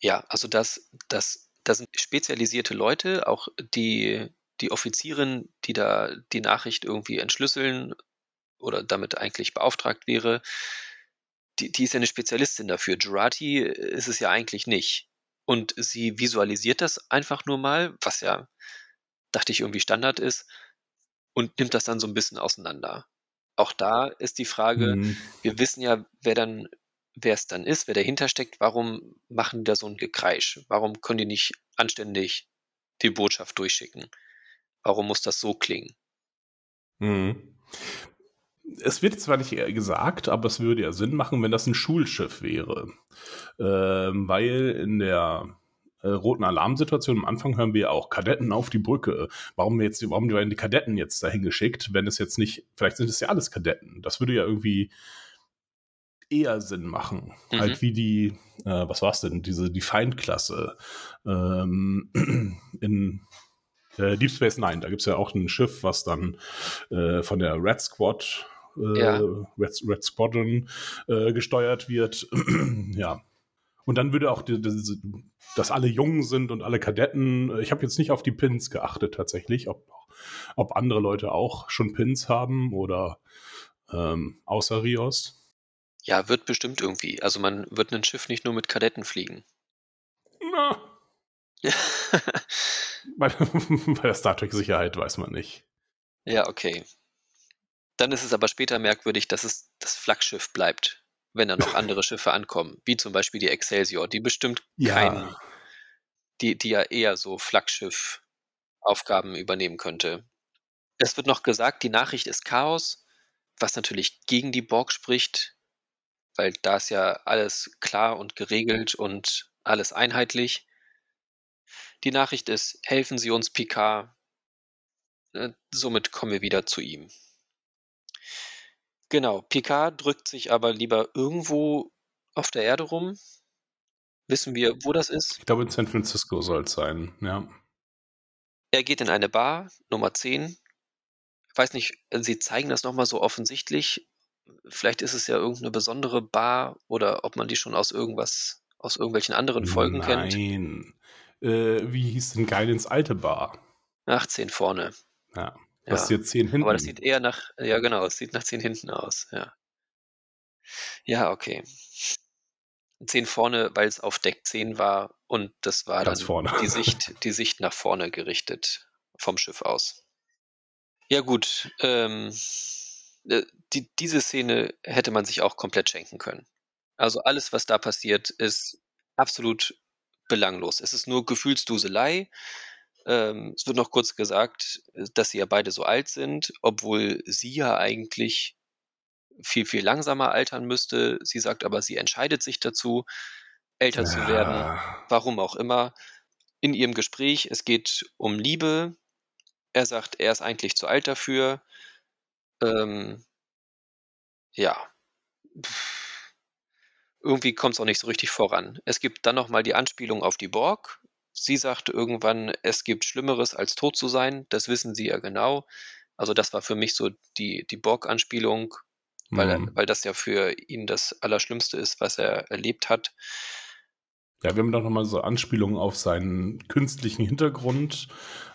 ja, also das, das, das sind spezialisierte Leute, auch die, die Offizierin, die da die Nachricht irgendwie entschlüsseln oder damit eigentlich beauftragt wäre, die, die ist ja eine Spezialistin dafür. Jurati ist es ja eigentlich nicht. Und sie visualisiert das einfach nur mal, was ja, dachte ich, irgendwie Standard ist, und nimmt das dann so ein bisschen auseinander. Auch da ist die Frage, mhm. wir wissen ja, wer dann, wer es dann ist, wer dahinter steckt, warum machen die da so ein Gekreisch? Warum können die nicht anständig die Botschaft durchschicken? Warum muss das so klingen? Mhm es wird zwar nicht gesagt, aber es würde ja Sinn machen, wenn das ein Schulschiff wäre. Ähm, weil in der äh, roten Alarmsituation am Anfang hören wir ja auch Kadetten auf die Brücke. Warum jetzt, warum werden die Kadetten jetzt dahin geschickt, wenn es jetzt nicht, vielleicht sind es ja alles Kadetten. Das würde ja irgendwie eher Sinn machen. Mhm. Halt wie die, äh, was war es denn, diese, die Feindklasse ähm, in äh, Deep Space Nine. Da gibt es ja auch ein Schiff, was dann äh, von der Red Squad ja. Äh, Red, Red Squadron äh, gesteuert wird. ja. Und dann würde auch, die, die, dass alle jung sind und alle Kadetten. Ich habe jetzt nicht auf die Pins geachtet tatsächlich, ob, ob andere Leute auch schon Pins haben oder ähm, außer Rios. Ja, wird bestimmt irgendwie. Also man wird ein Schiff nicht nur mit Kadetten fliegen. Na. bei, bei der Star Trek Sicherheit weiß man nicht. Ja, okay. Dann ist es aber später merkwürdig, dass es das Flaggschiff bleibt, wenn da noch andere Schiffe ankommen, wie zum Beispiel die Excelsior, die bestimmt ja. keinen, die, die ja eher so Flaggschiff-Aufgaben übernehmen könnte. Es wird noch gesagt, die Nachricht ist Chaos, was natürlich gegen die Borg spricht, weil da ist ja alles klar und geregelt und alles einheitlich. Die Nachricht ist, helfen Sie uns, Picard. Äh, somit kommen wir wieder zu ihm. Genau, Picard drückt sich aber lieber irgendwo auf der Erde rum. Wissen wir, wo das ist? Ich glaube, in San Francisco soll es sein, ja. Er geht in eine Bar, Nummer 10. Ich weiß nicht, sie zeigen das nochmal so offensichtlich. Vielleicht ist es ja irgendeine besondere Bar oder ob man die schon aus irgendwas, aus irgendwelchen anderen Folgen Nein. kennt. Nein. Äh, wie hieß denn Guidance alte Bar? Ach, 10 vorne. Ja. Das ja, ist 10 hinten. Aber das sieht eher nach, ja genau, es sieht nach 10 hinten aus, ja. Ja, okay. 10 vorne, weil es auf Deck 10 war und das war Ganz dann vorne. die Sicht, die Sicht nach vorne gerichtet vom Schiff aus. Ja gut, ähm, äh, die, diese Szene hätte man sich auch komplett schenken können. Also alles, was da passiert, ist absolut belanglos. Es ist nur Gefühlsduselei. Ähm, es wird noch kurz gesagt, äh, dass sie ja beide so alt sind, obwohl sie ja eigentlich viel, viel langsamer altern müsste. Sie sagt aber, sie entscheidet sich dazu, älter ja. zu werden. Warum auch immer. In ihrem Gespräch, es geht um Liebe. Er sagt, er ist eigentlich zu alt dafür. Ähm, ja. Irgendwie kommt es auch nicht so richtig voran. Es gibt dann nochmal die Anspielung auf die Borg. Sie sagt irgendwann, es gibt Schlimmeres als tot zu sein. Das wissen sie ja genau. Also das war für mich so die, die Borg-Anspielung, weil, mhm. weil das ja für ihn das Allerschlimmste ist, was er erlebt hat. Ja, wir haben doch nochmal so Anspielungen auf seinen künstlichen Hintergrund,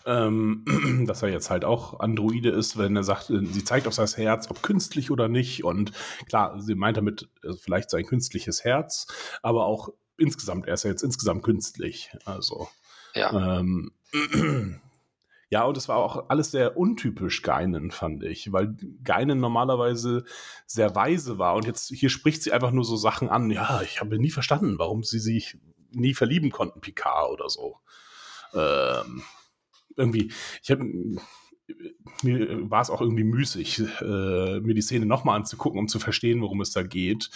ähm, dass er jetzt halt auch Androide ist, wenn er sagt, äh, sie zeigt auf sein Herz, ob künstlich oder nicht. Und klar, sie meint damit also vielleicht sein künstliches Herz, aber auch insgesamt, er ist ja jetzt insgesamt künstlich. Also. Ja. Ähm, ja, und es war auch alles sehr untypisch Geinen, fand ich, weil Geinen normalerweise sehr weise war und jetzt hier spricht sie einfach nur so Sachen an. Ja, ich habe nie verstanden, warum sie sich nie verlieben konnten, Picard oder so. Ähm, irgendwie, ich habe mir war es auch irgendwie müßig, äh, mir die Szene nochmal anzugucken, um zu verstehen, worum es da geht.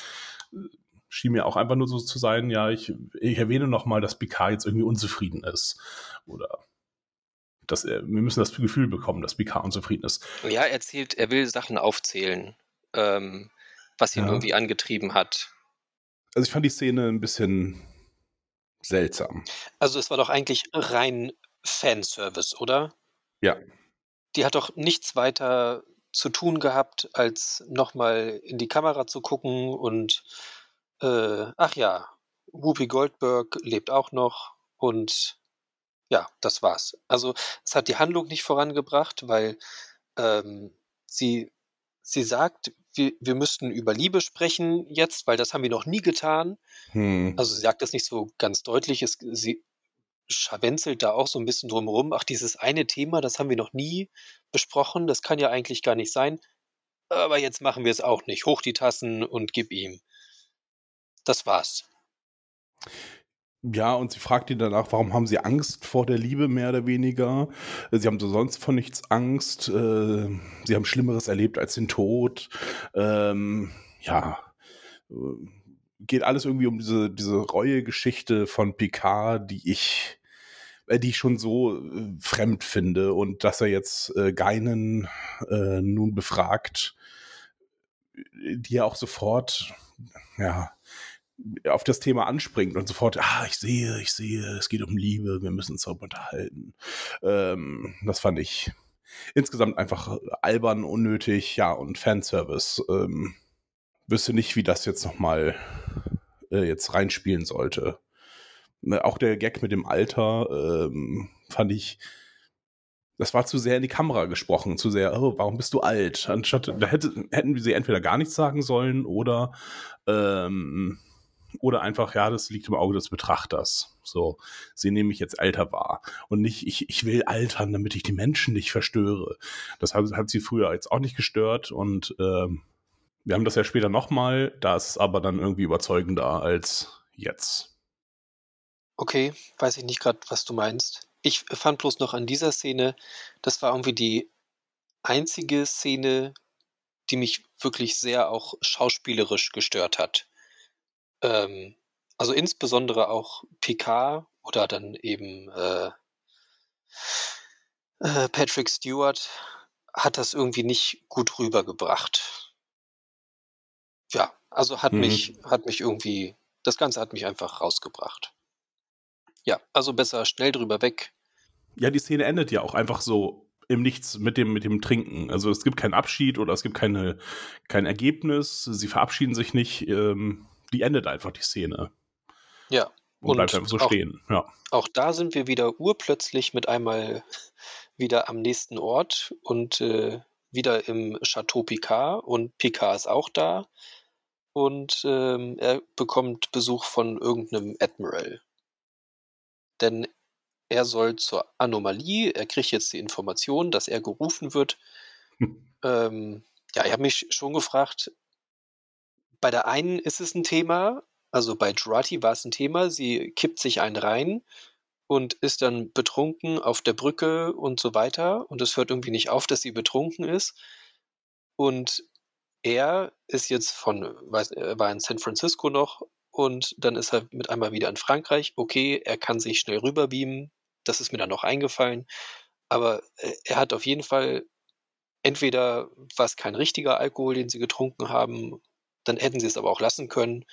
Schien mir auch einfach nur so zu sein, ja, ich, ich erwähne nochmal, dass Picard jetzt irgendwie unzufrieden ist. Oder dass er, wir müssen das Gefühl bekommen, dass Picard unzufrieden ist. Ja, er erzählt, er will Sachen aufzählen, ähm, was ihn ja. irgendwie angetrieben hat. Also ich fand die Szene ein bisschen seltsam. Also es war doch eigentlich rein Fanservice, oder? Ja. Die hat doch nichts weiter zu tun gehabt, als nochmal in die Kamera zu gucken und äh, ach ja, Whoopi Goldberg lebt auch noch und ja, das war's. Also es hat die Handlung nicht vorangebracht, weil ähm, sie, sie sagt, wir, wir müssten über Liebe sprechen jetzt, weil das haben wir noch nie getan. Hm. Also sie sagt das nicht so ganz deutlich. Es, sie scharwenzelt da auch so ein bisschen drumherum. Ach, dieses eine Thema, das haben wir noch nie besprochen. Das kann ja eigentlich gar nicht sein. Aber jetzt machen wir es auch nicht. Hoch die Tassen und gib ihm. Das war's. Ja, und sie fragt ihn danach, warum haben sie Angst vor der Liebe, mehr oder weniger? Sie haben so sonst von nichts Angst. Äh, sie haben Schlimmeres erlebt als den Tod. Ähm, ja, äh, geht alles irgendwie um diese, diese Reue-Geschichte von Picard, die ich, äh, die ich schon so fremd finde. Und dass er jetzt äh, Geinen nun befragt, die er auch sofort, ja, auf das Thema anspringt und sofort, ah, ich sehe, ich sehe, es geht um Liebe, wir müssen uns darüber unterhalten. Ähm, das fand ich insgesamt einfach albern, unnötig, ja, und Fanservice. Ähm, wüsste nicht, wie das jetzt nochmal äh, jetzt reinspielen sollte. Ne, auch der Gag mit dem Alter ähm, fand ich, das war zu sehr in die Kamera gesprochen, zu sehr, oh, warum bist du alt? Anstatt, da hätte, hätten wir sie entweder gar nichts sagen sollen oder ähm, oder einfach, ja, das liegt im Auge des Betrachters. So, sie nehmen mich jetzt älter wahr. Und nicht, ich, ich will altern, damit ich die Menschen nicht verstöre. Das hat, hat sie früher jetzt auch nicht gestört und ähm, wir haben das ja später nochmal, da ist es aber dann irgendwie überzeugender als jetzt. Okay, weiß ich nicht gerade, was du meinst. Ich fand bloß noch an dieser Szene, das war irgendwie die einzige Szene, die mich wirklich sehr auch schauspielerisch gestört hat. Ähm, also insbesondere auch Picard oder dann eben äh, äh, Patrick Stewart hat das irgendwie nicht gut rübergebracht. Ja, also hat mhm. mich, hat mich irgendwie, das Ganze hat mich einfach rausgebracht. Ja, also besser schnell drüber weg. Ja, die Szene endet ja auch einfach so im Nichts mit dem, mit dem Trinken. Also es gibt keinen Abschied oder es gibt keine, kein Ergebnis. Sie verabschieden sich nicht. Ähm, die endet einfach die Szene. Ja. Und, und bleibt einfach so auch, stehen. Ja. Auch da sind wir wieder urplötzlich mit einmal wieder am nächsten Ort und äh, wieder im Chateau Picard und Picard ist auch da und ähm, er bekommt Besuch von irgendeinem Admiral. Denn er soll zur Anomalie, er kriegt jetzt die Information, dass er gerufen wird. Hm. Ähm, ja, ich habe mich schon gefragt, bei der einen ist es ein Thema, also bei Jurati war es ein Thema, sie kippt sich einen rein und ist dann betrunken auf der Brücke und so weiter und es hört irgendwie nicht auf, dass sie betrunken ist. Und er ist jetzt von, weiß, war in San Francisco noch und dann ist er mit einmal wieder in Frankreich. Okay, er kann sich schnell rüberbeamen, das ist mir dann noch eingefallen. Aber äh, er hat auf jeden Fall entweder war es kein richtiger Alkohol, den sie getrunken haben, dann hätten sie es aber auch lassen können.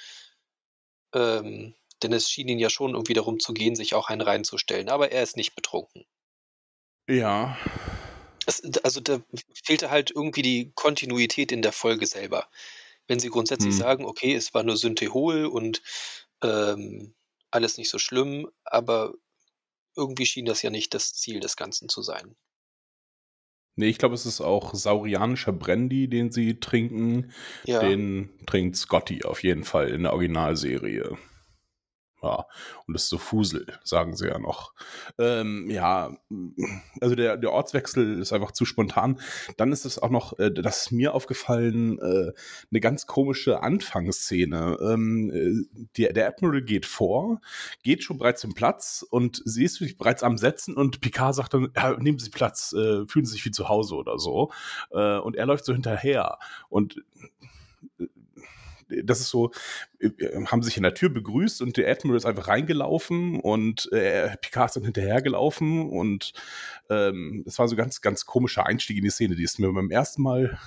Ähm, denn es schien ihn ja schon irgendwie darum zu gehen, sich auch einen reinzustellen. Aber er ist nicht betrunken. Ja. Es, also da fehlte halt irgendwie die Kontinuität in der Folge selber. Wenn sie grundsätzlich hm. sagen, okay, es war nur Synthehol und ähm, alles nicht so schlimm, aber irgendwie schien das ja nicht das Ziel des Ganzen zu sein. Nee, ich glaube, es ist auch saurianischer Brandy, den sie trinken. Ja. Den trinkt Scotty auf jeden Fall in der Originalserie. Ja, und das ist so Fusel, sagen sie ja noch. Ähm, ja, also der, der Ortswechsel ist einfach zu spontan. Dann ist es auch noch, äh, das ist mir aufgefallen, äh, eine ganz komische Anfangsszene. Ähm, äh, der, der Admiral geht vor, geht schon bereits im Platz und sie ist sich bereits am Setzen und Picard sagt dann, ja, nehmen Sie Platz, äh, fühlen Sie sich wie zu Hause oder so. Äh, und er läuft so hinterher. Und das ist so, äh, haben sich in der Tür begrüßt und der Admiral ist einfach reingelaufen und äh, Picard ist dann hinterhergelaufen und ähm, es war so ganz, ganz komischer Einstieg in die Szene. Die ist mir beim ersten Mal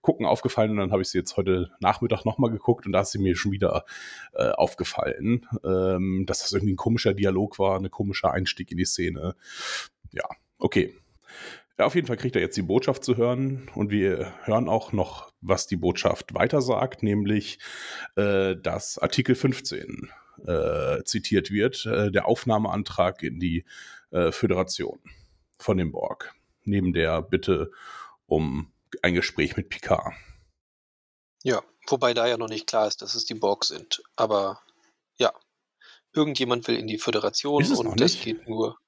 gucken aufgefallen und dann habe ich sie jetzt heute Nachmittag nochmal geguckt und da ist sie mir schon wieder äh, aufgefallen, ähm, dass das irgendwie ein komischer Dialog war, ein komischer Einstieg in die Szene. Ja, okay. Ja, auf jeden Fall kriegt er jetzt die Botschaft zu hören und wir hören auch noch, was die Botschaft weiter sagt, nämlich, äh, dass Artikel 15 äh, zitiert wird, äh, der Aufnahmeantrag in die äh, Föderation von dem Borg, neben der Bitte um ein Gespräch mit Picard. Ja, wobei da ja noch nicht klar ist, dass es die Borg sind, aber ja, irgendjemand will in die Föderation und das geht nur.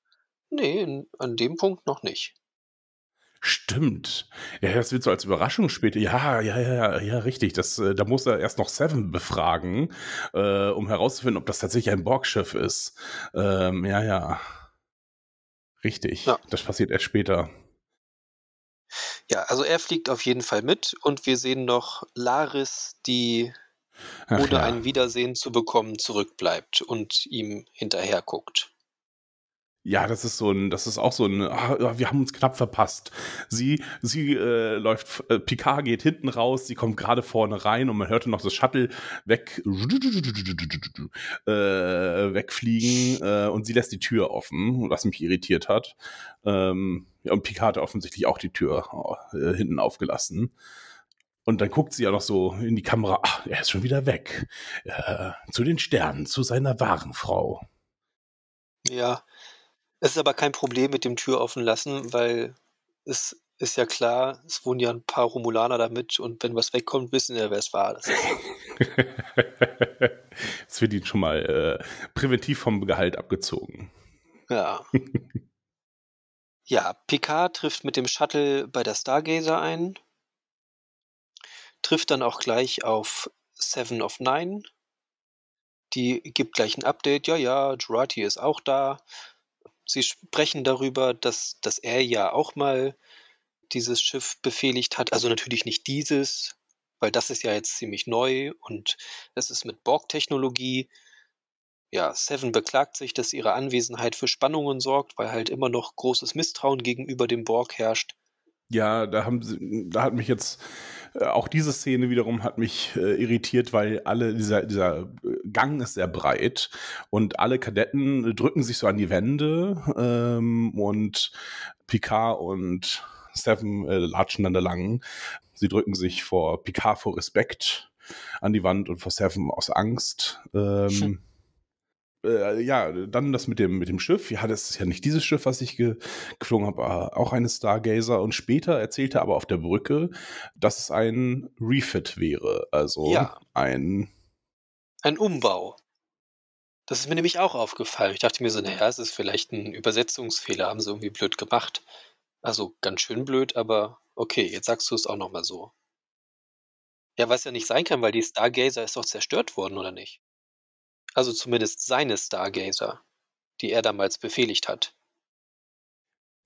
Nee, an dem Punkt noch nicht. Stimmt. Ja, das wird so als Überraschung später. Ja, ja, ja, ja, richtig. Das, äh, da muss er erst noch Seven befragen, äh, um herauszufinden, ob das tatsächlich ein Borgschiff ist. Ähm, ja, ja. Richtig. Ja. Das passiert erst später. Ja, also er fliegt auf jeden Fall mit und wir sehen noch Laris, die Ach, ohne ja. ein Wiedersehen zu bekommen zurückbleibt und ihm hinterher guckt. Ja, das ist so ein, das ist auch so ein, ah, wir haben uns knapp verpasst. Sie, sie äh, läuft, äh, Picard geht hinten raus, sie kommt gerade vorne rein und man hörte noch das Shuttle weg, äh, wegfliegen äh, und sie lässt die Tür offen, was mich irritiert hat. Ähm, ja, und Picard hat offensichtlich auch die Tür äh, hinten aufgelassen. Und dann guckt sie ja noch so in die Kamera, ach, er ist schon wieder weg. Äh, zu den Sternen, zu seiner wahren Frau. Ja, es ist aber kein Problem mit dem Tür offen lassen, weil es ist ja klar, es wohnen ja ein paar Romulaner damit und wenn was wegkommt, wissen ja, wer es war. Das, das wird ihnen schon mal äh, präventiv vom Gehalt abgezogen. Ja. ja, Picard trifft mit dem Shuttle bei der Stargazer ein, trifft dann auch gleich auf Seven of Nine. Die gibt gleich ein Update. Ja, ja, Jurati ist auch da. Sie sprechen darüber, dass, dass er ja auch mal dieses Schiff befehligt hat. Also natürlich nicht dieses, weil das ist ja jetzt ziemlich neu und es ist mit Borg-Technologie. Ja, Seven beklagt sich, dass ihre Anwesenheit für Spannungen sorgt, weil halt immer noch großes Misstrauen gegenüber dem Borg herrscht. Ja, da haben sie, da hat mich jetzt äh, auch diese Szene wiederum hat mich äh, irritiert, weil alle dieser dieser Gang ist sehr breit und alle Kadetten drücken sich so an die Wände ähm, und Picard und Seven äh, latschen dann da lang. Sie drücken sich vor Picard vor Respekt an die Wand und vor Seven aus Angst. Ähm, hm äh, ja, dann das mit dem, mit dem Schiff. Ja, das ist ja nicht dieses Schiff, was ich ge geflogen habe, auch eine Stargazer. Und später erzählte er aber auf der Brücke, dass es ein Refit wäre. Also ja. ein. Ein Umbau. Das ist mir nämlich auch aufgefallen. Ich dachte mir so, naja, es ist vielleicht ein Übersetzungsfehler, haben sie irgendwie blöd gemacht. Also ganz schön blöd, aber okay, jetzt sagst du es auch nochmal so. Ja, was ja nicht sein kann, weil die Stargazer ist doch zerstört worden, oder nicht? Also zumindest seine Stargazer, die er damals befehligt hat.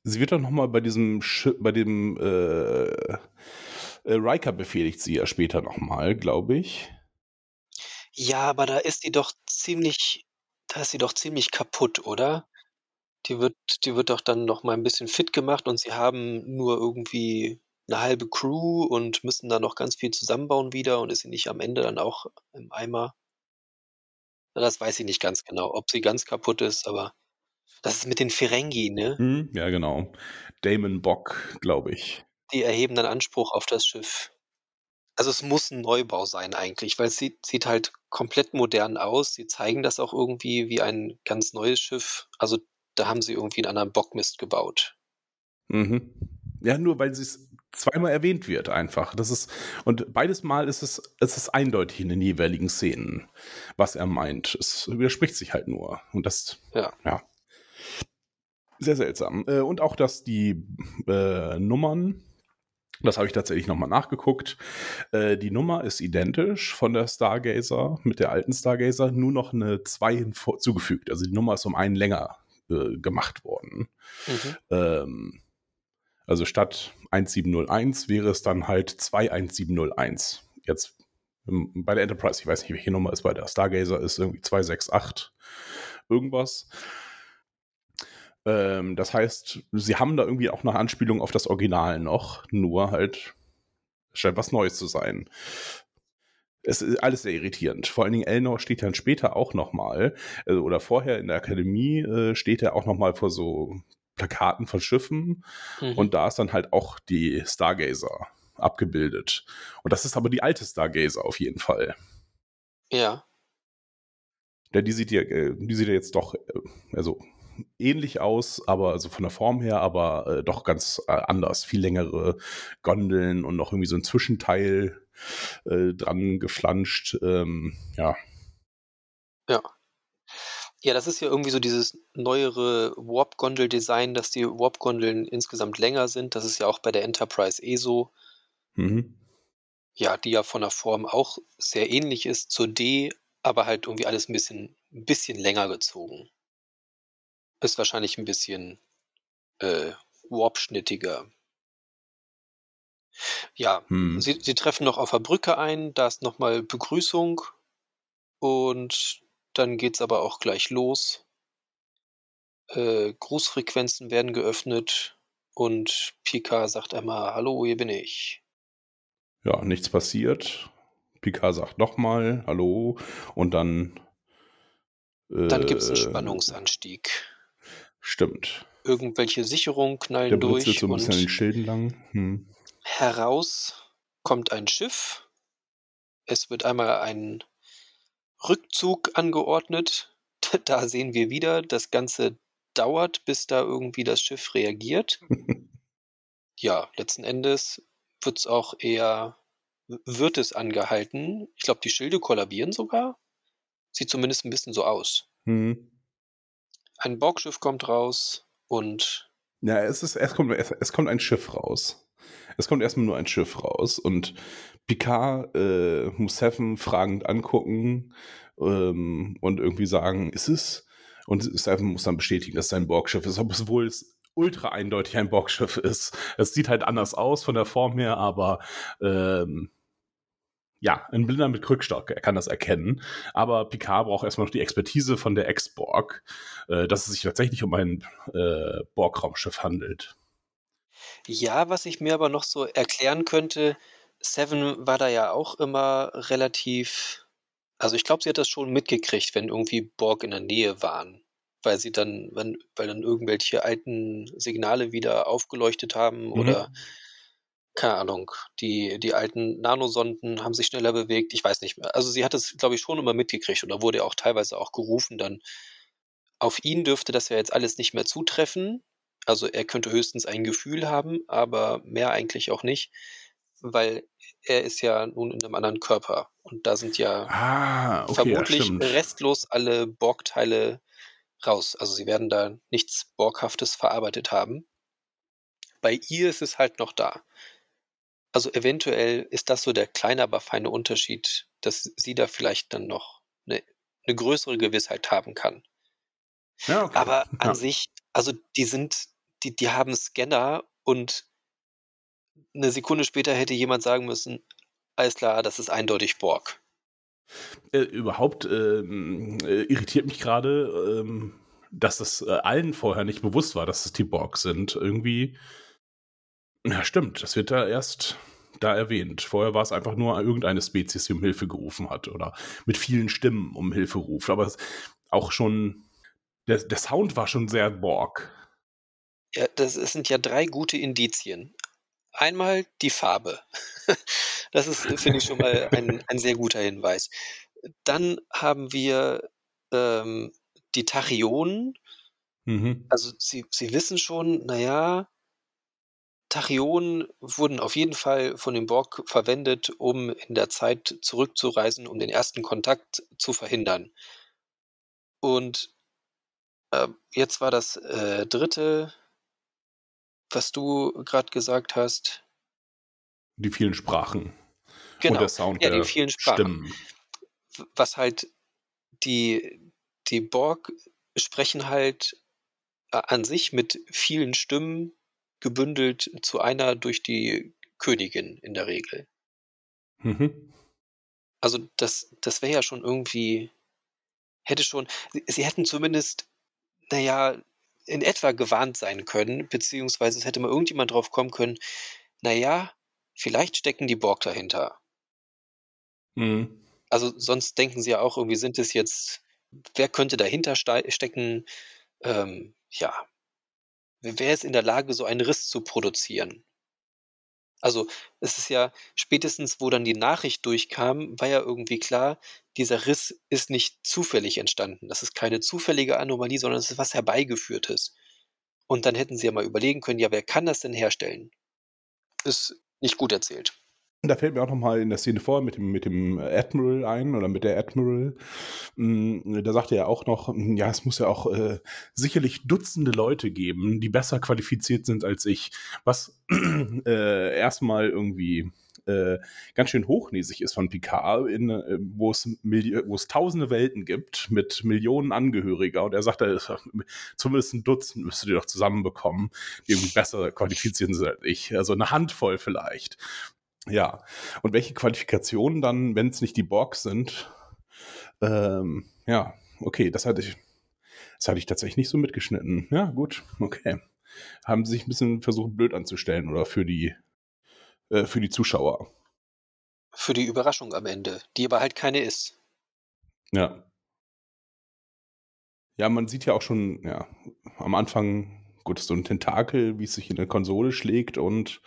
Sie wird doch nochmal bei diesem, Sch bei dem, äh, äh, Riker befehligt sie ja später nochmal, glaube ich. Ja, aber da ist die doch ziemlich, da ist sie doch ziemlich kaputt, oder? Die wird, die wird doch dann noch mal ein bisschen fit gemacht und sie haben nur irgendwie eine halbe Crew und müssen da noch ganz viel zusammenbauen wieder und ist sie nicht am Ende dann auch im Eimer? Das weiß ich nicht ganz genau, ob sie ganz kaputt ist, aber das ist mit den Ferengi, ne? Hm, ja, genau. Damon Bock, glaube ich. Die erheben dann Anspruch auf das Schiff. Also es muss ein Neubau sein eigentlich, weil es sieht, sieht halt komplett modern aus. Sie zeigen das auch irgendwie wie ein ganz neues Schiff. Also da haben sie irgendwie einen anderen Bockmist gebaut. Mhm. Ja, nur weil es zweimal erwähnt wird einfach. Das ist, und beides Mal ist es, es ist eindeutig in den jeweiligen Szenen, was er meint. Es widerspricht sich halt nur. Und das, ja. ja. Sehr seltsam. Äh, und auch, dass die äh, Nummern, das habe ich tatsächlich nochmal nachgeguckt, äh, die Nummer ist identisch von der Stargazer mit der alten Stargazer, nur noch eine 2 hinzugefügt. Also die Nummer ist um einen länger äh, gemacht worden. Mhm. Ähm, also statt 1701 wäre es dann halt 21701. Jetzt bei der Enterprise, ich weiß nicht, welche Nummer es bei der Stargazer ist, irgendwie 268 irgendwas. Ähm, das heißt, sie haben da irgendwie auch eine Anspielung auf das Original noch, nur halt scheint was Neues zu sein. Es ist alles sehr irritierend. Vor allen Dingen Elnor steht dann später auch nochmal, äh, oder vorher in der Akademie äh, steht er auch nochmal vor so Plakaten von Schiffen mhm. und da ist dann halt auch die Stargazer abgebildet. Und das ist aber die alte Stargazer auf jeden Fall. Ja. Ja, die sieht ja, äh, die sieht ja jetzt doch, äh, also ähnlich aus, aber also von der Form her, aber äh, doch ganz äh, anders. Viel längere Gondeln und noch irgendwie so ein Zwischenteil äh, dran geflanscht. Ähm, ja. Ja. Ja, das ist ja irgendwie so dieses neuere Warp-Gondel-Design, dass die Warp-Gondeln insgesamt länger sind. Das ist ja auch bei der Enterprise eh so. Mhm. Ja, die ja von der Form auch sehr ähnlich ist zur D, aber halt irgendwie alles ein bisschen, ein bisschen länger gezogen. Ist wahrscheinlich ein bisschen äh, Warp-schnittiger. Ja, hm. sie, sie treffen noch auf der Brücke ein, da ist nochmal Begrüßung und dann geht's aber auch gleich los. Äh, Grußfrequenzen werden geöffnet und Picard sagt einmal, hallo, hier bin ich. Ja, nichts passiert. Picard sagt nochmal, hallo, und dann. Äh, dann gibt es einen Spannungsanstieg. Stimmt. Irgendwelche Sicherungen knallen Der durch. so ein bisschen an den Schilden lang. Hm. Heraus kommt ein Schiff. Es wird einmal ein Rückzug angeordnet. Da sehen wir wieder, das Ganze dauert, bis da irgendwie das Schiff reagiert. ja, letzten Endes wird es auch eher, wird es angehalten. Ich glaube, die Schilde kollabieren sogar. Sieht zumindest ein bisschen so aus. Mhm. Ein Borgschiff kommt raus und. Ja, es, ist, es, kommt, es, es kommt ein Schiff raus. Es kommt erstmal nur ein Schiff raus und Picard äh, muss Seven fragend angucken ähm, und irgendwie sagen, ist es? Und Seven muss dann bestätigen, dass es ein Borgschiff ist, obwohl es ultra eindeutig ein Borgschiff ist. Es sieht halt anders aus von der Form her, aber ähm, ja, ein Blinder mit Krückstock, er kann das erkennen. Aber Picard braucht erstmal noch die Expertise von der Ex-Borg, äh, dass es sich tatsächlich um ein äh, Borg-Raumschiff handelt. Ja, was ich mir aber noch so erklären könnte, Seven war da ja auch immer relativ. Also ich glaube, sie hat das schon mitgekriegt, wenn irgendwie Borg in der Nähe waren. Weil sie dann, wenn, weil dann irgendwelche alten Signale wieder aufgeleuchtet haben mhm. oder keine Ahnung, die, die alten Nanosonden haben sich schneller bewegt, ich weiß nicht mehr. Also sie hat es, glaube ich, schon immer mitgekriegt und da wurde auch teilweise auch gerufen, dann auf ihn dürfte das ja jetzt alles nicht mehr zutreffen. Also er könnte höchstens ein Gefühl haben, aber mehr eigentlich auch nicht, weil er ist ja nun in einem anderen Körper und da sind ja ah, okay, vermutlich ja, restlos alle Borgteile raus. Also sie werden da nichts Borghaftes verarbeitet haben. Bei ihr ist es halt noch da. Also eventuell ist das so der kleine, aber feine Unterschied, dass sie da vielleicht dann noch eine, eine größere Gewissheit haben kann. Ja, okay. Aber an ja. sich, also die sind, die, die haben Scanner und eine Sekunde später hätte jemand sagen müssen, alles klar, das ist eindeutig Borg. Äh, überhaupt ähm, äh, irritiert mich gerade, ähm, dass das äh, allen vorher nicht bewusst war, dass es die Borg sind. Irgendwie Ja, stimmt. Das wird da erst da erwähnt. Vorher war es einfach nur irgendeine Spezies, die um Hilfe gerufen hat oder mit vielen Stimmen um Hilfe ruft. Aber auch schon, der, der Sound war schon sehr Borg. Ja, das sind ja drei gute Indizien. Einmal die Farbe. Das ist, finde ich, schon mal ein, ein sehr guter Hinweis. Dann haben wir ähm, die Tachyonen. Mhm. Also sie, sie wissen schon, naja, Tachyonen wurden auf jeden Fall von dem Borg verwendet, um in der Zeit zurückzureisen, um den ersten Kontakt zu verhindern. Und äh, jetzt war das äh, dritte, was du gerade gesagt hast. Die vielen Sprachen. Genau. Und der Sound ja, die vielen Sprachen. Stimmen. Was halt die, die Borg sprechen halt äh, an sich mit vielen Stimmen gebündelt zu einer durch die Königin in der Regel. Mhm. Also das, das wäre ja schon irgendwie, hätte schon, sie, sie hätten zumindest, naja, in etwa gewarnt sein können, beziehungsweise es hätte mal irgendjemand drauf kommen können, naja, vielleicht stecken die Borg dahinter. Mhm. Also sonst denken sie ja auch irgendwie, sind es jetzt, wer könnte dahinter stecken? Ähm, ja, wer ist in der Lage, so einen Riss zu produzieren? Also es ist ja spätestens, wo dann die Nachricht durchkam, war ja irgendwie klar, dieser Riss ist nicht zufällig entstanden. Das ist keine zufällige Anomalie, sondern es ist was herbeigeführtes. Und dann hätten sie ja mal überlegen können, ja, wer kann das denn herstellen? Ist nicht gut erzählt. Da fällt mir auch nochmal in der Szene vor mit dem, mit dem Admiral ein oder mit der Admiral. Mm, da sagt er ja auch noch, mm, ja, es muss ja auch äh, sicherlich Dutzende Leute geben, die besser qualifiziert sind als ich. Was äh, erstmal irgendwie äh, ganz schön hochnäsig ist von Picard, äh, wo, es wo es tausende Welten gibt mit Millionen Angehöriger. Und er sagt, zumindest ein Dutzend müsstet ihr doch zusammenbekommen, die irgendwie besser qualifiziert sind als ich. Also eine Handvoll vielleicht. Ja, und welche Qualifikationen dann, wenn es nicht die Borg sind? Ähm, ja, okay, das hatte ich, das hatte ich tatsächlich nicht so mitgeschnitten. Ja, gut, okay. Haben sie sich ein bisschen versucht, blöd anzustellen oder für die, äh, für die Zuschauer. Für die Überraschung am Ende, die aber halt keine ist. Ja. Ja, man sieht ja auch schon, ja, am Anfang, gut, so ein Tentakel, wie es sich in der Konsole schlägt und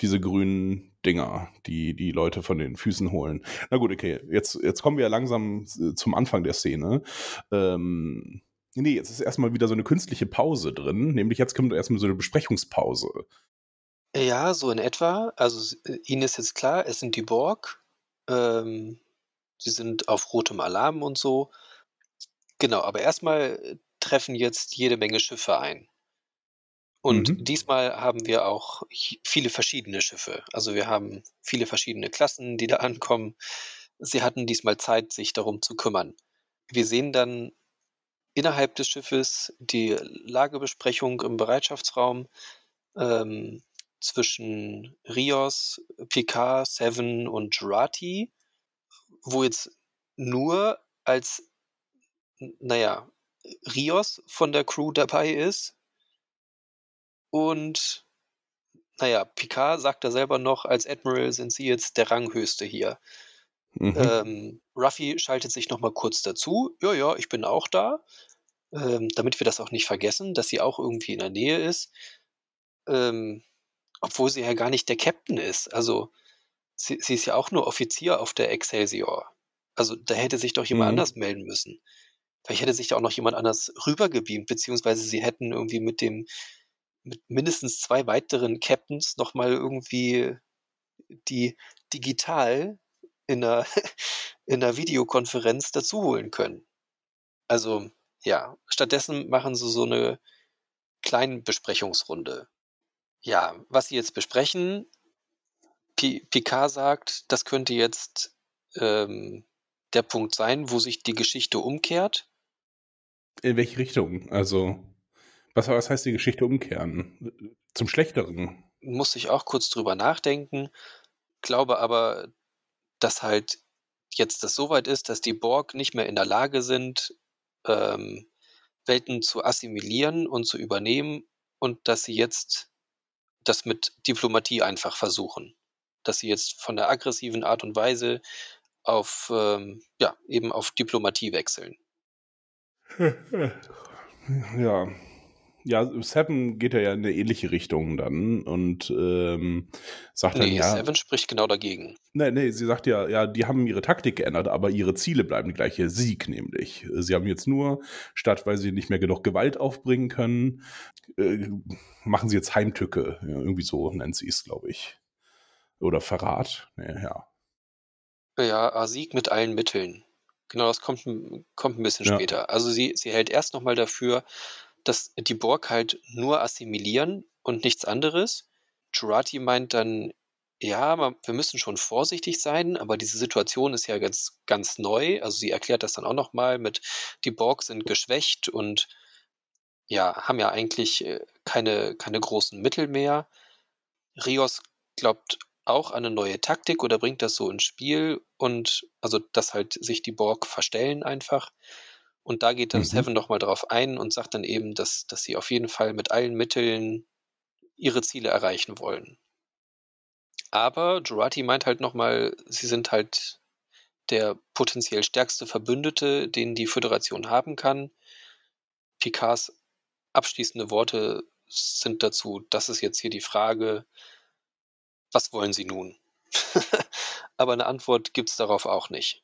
diese grünen Dinger, die die Leute von den Füßen holen. Na gut, okay, jetzt, jetzt kommen wir langsam äh, zum Anfang der Szene. Ähm, nee, jetzt ist erstmal wieder so eine künstliche Pause drin, nämlich jetzt kommt erstmal so eine Besprechungspause. Ja, so in etwa. Also äh, Ihnen ist jetzt klar, es sind die Borg. Ähm, sie sind auf rotem Alarm und so. Genau, aber erstmal treffen jetzt jede Menge Schiffe ein. Und mhm. diesmal haben wir auch viele verschiedene Schiffe. Also wir haben viele verschiedene Klassen, die da ankommen. Sie hatten diesmal Zeit, sich darum zu kümmern. Wir sehen dann innerhalb des Schiffes die Lagebesprechung im Bereitschaftsraum ähm, zwischen Rios, Picard, Seven und Jurati, wo jetzt nur als, naja, Rios von der Crew dabei ist und naja, Picard sagt da selber noch, als Admiral sind sie jetzt der Ranghöchste hier. Mhm. Ähm, Ruffy schaltet sich nochmal kurz dazu. Ja, ja, ich bin auch da. Ähm, damit wir das auch nicht vergessen, dass sie auch irgendwie in der Nähe ist. Ähm, obwohl sie ja gar nicht der Captain ist. Also, sie, sie, ist ja auch nur Offizier auf der Excelsior. Also, da hätte sich doch jemand mhm. anders melden müssen. Vielleicht hätte sich da auch noch jemand anders rübergebeamt, beziehungsweise sie hätten irgendwie mit dem mit mindestens zwei weiteren Captains nochmal irgendwie die digital in einer, in einer Videokonferenz dazuholen können. Also ja, stattdessen machen sie so eine kleine Besprechungsrunde. Ja, was sie jetzt besprechen, P Picard sagt, das könnte jetzt ähm, der Punkt sein, wo sich die Geschichte umkehrt. In welche Richtung? Also was, was heißt die Geschichte umkehren? Zum Schlechteren? Muss ich auch kurz drüber nachdenken. Glaube aber, dass halt jetzt das so weit ist, dass die Borg nicht mehr in der Lage sind, ähm, Welten zu assimilieren und zu übernehmen und dass sie jetzt das mit Diplomatie einfach versuchen. Dass sie jetzt von der aggressiven Art und Weise auf, ähm, ja, eben auf Diplomatie wechseln. Ja, ja, Seven geht ja in eine ähnliche Richtung dann und ähm, sagt dann Nee, ja. Seven spricht genau dagegen. Nee, nee, sie sagt ja, ja, die haben ihre Taktik geändert, aber ihre Ziele bleiben die gleiche. Sieg nämlich. Sie haben jetzt nur, statt weil sie nicht mehr genug Gewalt aufbringen können, äh, machen sie jetzt Heimtücke. Ja, irgendwie so nennt sie es, glaube ich. Oder Verrat. Nee, ja. Ja, ah, Sieg mit allen Mitteln. Genau, das kommt, kommt ein bisschen Ja. später. Also sie, sie hält erst nochmal dafür, dass die Borg halt nur assimilieren und nichts anderes. Jurati meint dann, ja, wir müssen schon vorsichtig sein, aber diese Situation ist ja ganz, ganz neu. Also sie erklärt das dann auch nochmal mit, die Borg sind geschwächt und ja, haben ja eigentlich äh, keine, keine großen Mittel mehr. Rios glaubt auch an eine neue Taktik oder bringt das so ins Spiel und also, dass halt sich die Borg verstellen einfach. Und da geht dann Mhm. Seven nochmal drauf ein und sagt dann eben, dass, dass sie auf jeden Fall mit allen Mitteln ihre Ziele erreichen wollen. Aber Jurati meint halt nochmal, sie sind halt der potenziell stärkste Verbündete, den die Föderation haben kann. Picards abschließende Worte sind dazu, das ist jetzt hier die Frage, was wollen Sie nun? Aber eine Antwort gibt es darauf auch nicht.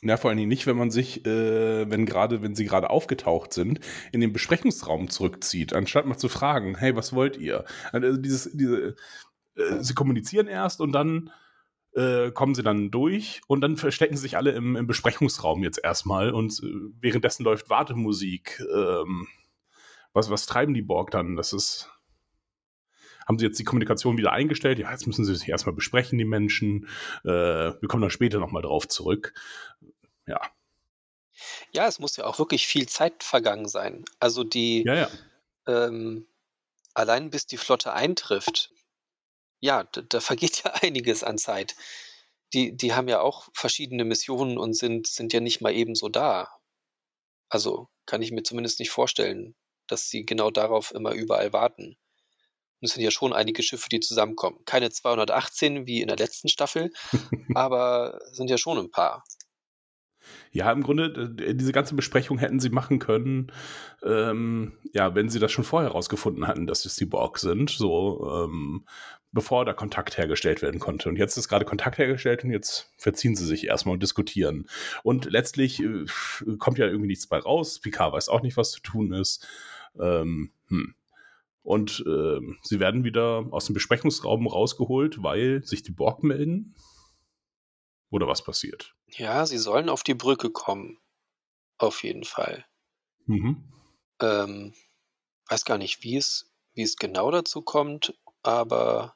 Ja, vor allen Dingen nicht, wenn man sich, äh, wenn gerade, wenn sie gerade aufgetaucht sind, in den Besprechungsraum zurückzieht, anstatt mal zu fragen, hey, was wollt ihr? Also dieses, diese, äh, sie kommunizieren erst und dann äh, kommen sie dann durch und dann verstecken sich alle im, im Besprechungsraum jetzt erstmal und äh, währenddessen läuft Wartemusik. Ähm, was, was treiben die Borg dann? Das ist. Haben sie jetzt die Kommunikation wieder eingestellt? Ja, jetzt müssen sie sich erstmal besprechen, die Menschen. Äh, wir kommen dann später nochmal drauf zurück. Ja. Ja, es muss ja auch wirklich viel Zeit vergangen sein. Also die, Ja, ja. ähm, allein bis die Flotte eintrifft, ja, da, da vergeht ja einiges an Zeit. Die, die haben ja auch verschiedene Missionen und sind, sind ja nicht mal ebenso da. Also kann ich mir zumindest nicht vorstellen, dass sie genau darauf immer überall warten. Und es sind ja schon einige Schiffe, die zusammenkommen. Keine 218 wie in der letzten Staffel, aber sind ja schon ein paar. Ja, im Grunde, äh, diese ganze Besprechung hätten sie machen können, ähm, ja, wenn sie das schon vorher rausgefunden hatten, dass es die Borg sind, so, ähm, bevor da Kontakt hergestellt werden konnte. Und jetzt ist gerade Kontakt hergestellt und jetzt verziehen sie sich erstmal und diskutieren. Und letztlich äh, kommt ja irgendwie nichts bei raus. Picard weiß auch nicht, was zu tun ist. Ähm, hm. Und ähm, sie werden wieder aus dem Besprechungsraum rausgeholt, weil sich die Borg melden. Oder was passiert? Ja, sie sollen auf die Brücke kommen. Auf jeden Fall. Mhm. Ähm, weiß gar nicht, wie es, wie es genau dazu kommt, aber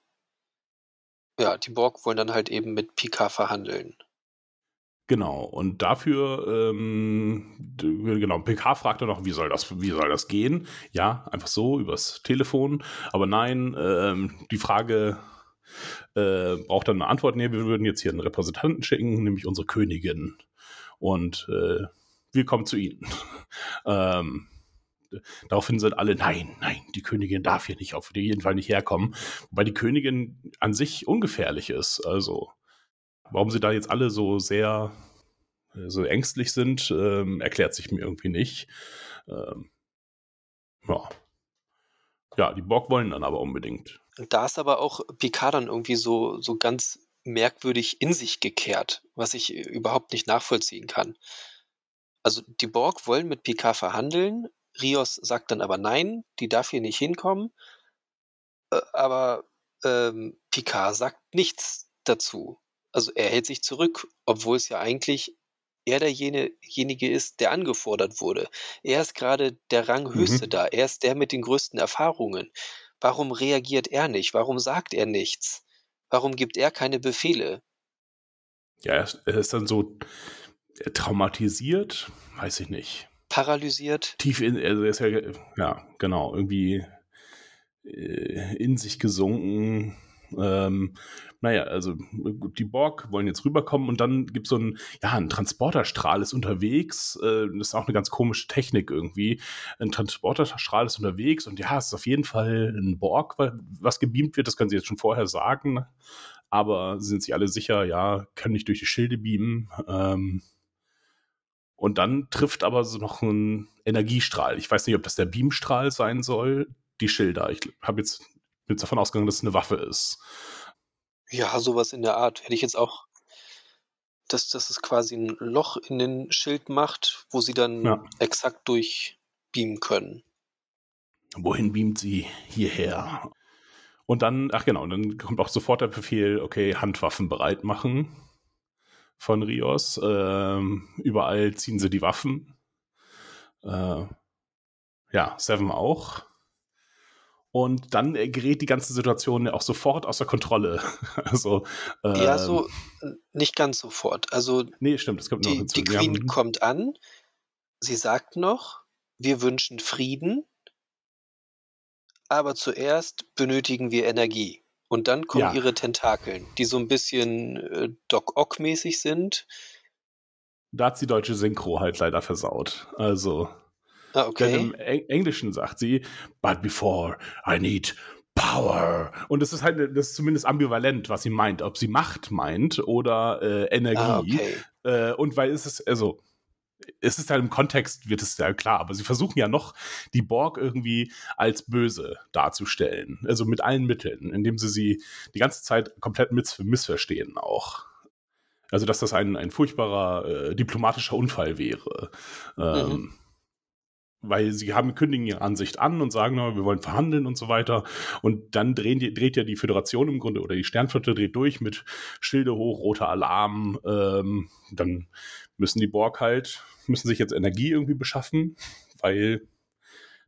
ja, die Borg wollen dann halt eben mit Picard verhandeln. Genau, und dafür, ähm, genau, PK fragte noch, wie soll das, wie soll das gehen? Ja, einfach so, übers Telefon. Aber nein, ähm, die Frage äh, braucht dann eine Antwort. Nee, wir würden jetzt hier einen Repräsentanten schicken, nämlich unsere Königin. Und äh, wir kommen zu ihnen. ähm, daraufhin sind alle, nein, nein, die Königin darf hier nicht, auf jeden Fall nicht herkommen. Wobei die Königin an sich ungefährlich ist. Also, warum sie da jetzt alle so sehr äh, so ängstlich sind, ähm, erklärt sich mir irgendwie nicht. Ähm, ja. ja, die Borg wollen dann aber unbedingt. Da ist aber auch Picard dann irgendwie so, so ganz merkwürdig in sich gekehrt, was ich überhaupt nicht nachvollziehen kann. Also die Borg wollen mit Picard verhandeln, Rios sagt dann aber nein, die darf hier nicht hinkommen, Äh, aber ähm, Picard sagt nichts dazu. Also er hält sich zurück, obwohl es ja eigentlich er derjenige ist, der angefordert wurde. Er ist gerade der Ranghöchste Mhm. da, er ist der mit den größten Erfahrungen. Warum reagiert er nicht? Warum sagt er nichts? Warum gibt er keine Befehle? Ja, er ist, er ist dann so äh, traumatisiert, weiß ich nicht. Paralysiert? Tief in, also er ist ja, ja, genau, irgendwie äh, in sich gesunken. Ähm, naja, also die Borg wollen jetzt rüberkommen und dann gibt es so ein, ja, ein Transporterstrahl ist unterwegs. Äh, das ist auch eine ganz komische Technik irgendwie. Ein Transporterstrahl ist unterwegs und ja, es ist auf jeden Fall ein Borg, was gebeamt wird. Das können sie jetzt schon vorher sagen. Aber sind sich alle sicher, ja, können nicht durch die Schilde beamen. Ähm, und dann trifft aber so noch ein Energiestrahl. Ich weiß nicht, ob das der Beamstrahl sein soll. Die Schilder. Ich habe jetzt, bin jetzt davon ausgegangen, dass es eine Waffe ist. Ja, sowas in der Art. Hätte ich jetzt auch, dass, dass es quasi ein Loch in den Schild macht, wo sie dann ja. exakt durchbeamen können. Wohin beamt sie? Hierher. Und dann, ach genau, dann kommt auch sofort der Befehl, okay, Handwaffen bereit machen von Rios. Ähm, überall ziehen sie die Waffen. Äh, ja, Seven auch. Und dann gerät die ganze Situation auch sofort außer Kontrolle. also, ähm, ja, so nicht ganz sofort. Also nee, stimmt, das kommt die, noch Die Queen haben, kommt an, sie sagt noch, wir wünschen Frieden, aber zuerst benötigen wir Energie. Und dann kommen ja. ihre Tentakeln, die so ein bisschen äh, Doc Ock-mäßig sind. Da hat die deutsche Synchro halt leider versaut. Also. Ah, okay. Denn im Englischen sagt sie, but before I need Power. Und das ist halt, das ist zumindest ambivalent, was sie meint. Ob sie Macht meint oder äh, Energie. Ah, okay. äh, und weil es ist, also, es ist halt im Kontext, wird es ja klar, aber sie versuchen ja noch, die Borg irgendwie als böse darzustellen. Also mit allen Mitteln, indem sie sie die ganze Zeit komplett miss missverstehen auch. Also, dass das ein, ein furchtbarer äh, diplomatischer Unfall wäre. Ähm, mhm weil sie haben, kündigen ihre Ansicht an und sagen, na, wir wollen verhandeln und so weiter. Und dann die, dreht ja die Föderation im Grunde oder die Sternflotte dreht durch mit Schilde hoch, roter Alarm. Ähm, dann müssen die Borg halt, müssen sich jetzt Energie irgendwie beschaffen, weil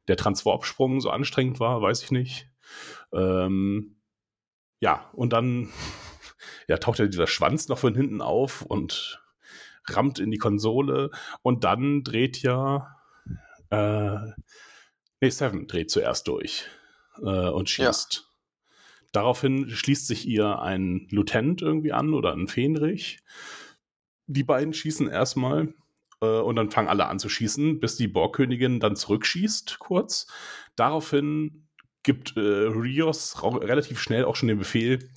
der Transwarp-Sprung so anstrengend war, weiß ich nicht. Ähm, ja, und dann ja, taucht ja dieser Schwanz noch von hinten auf und rammt in die Konsole und dann dreht ja äh, nee, Seven dreht zuerst durch äh, und schießt. Ja. Daraufhin schließt sich ihr ein Lieutenant irgendwie an oder ein Fähnrich. Die beiden schießen erstmal äh, und dann fangen alle an zu schießen, bis die Borgkönigin dann zurückschießt, kurz. Daraufhin gibt äh, Rios relativ schnell auch schon den Befehl,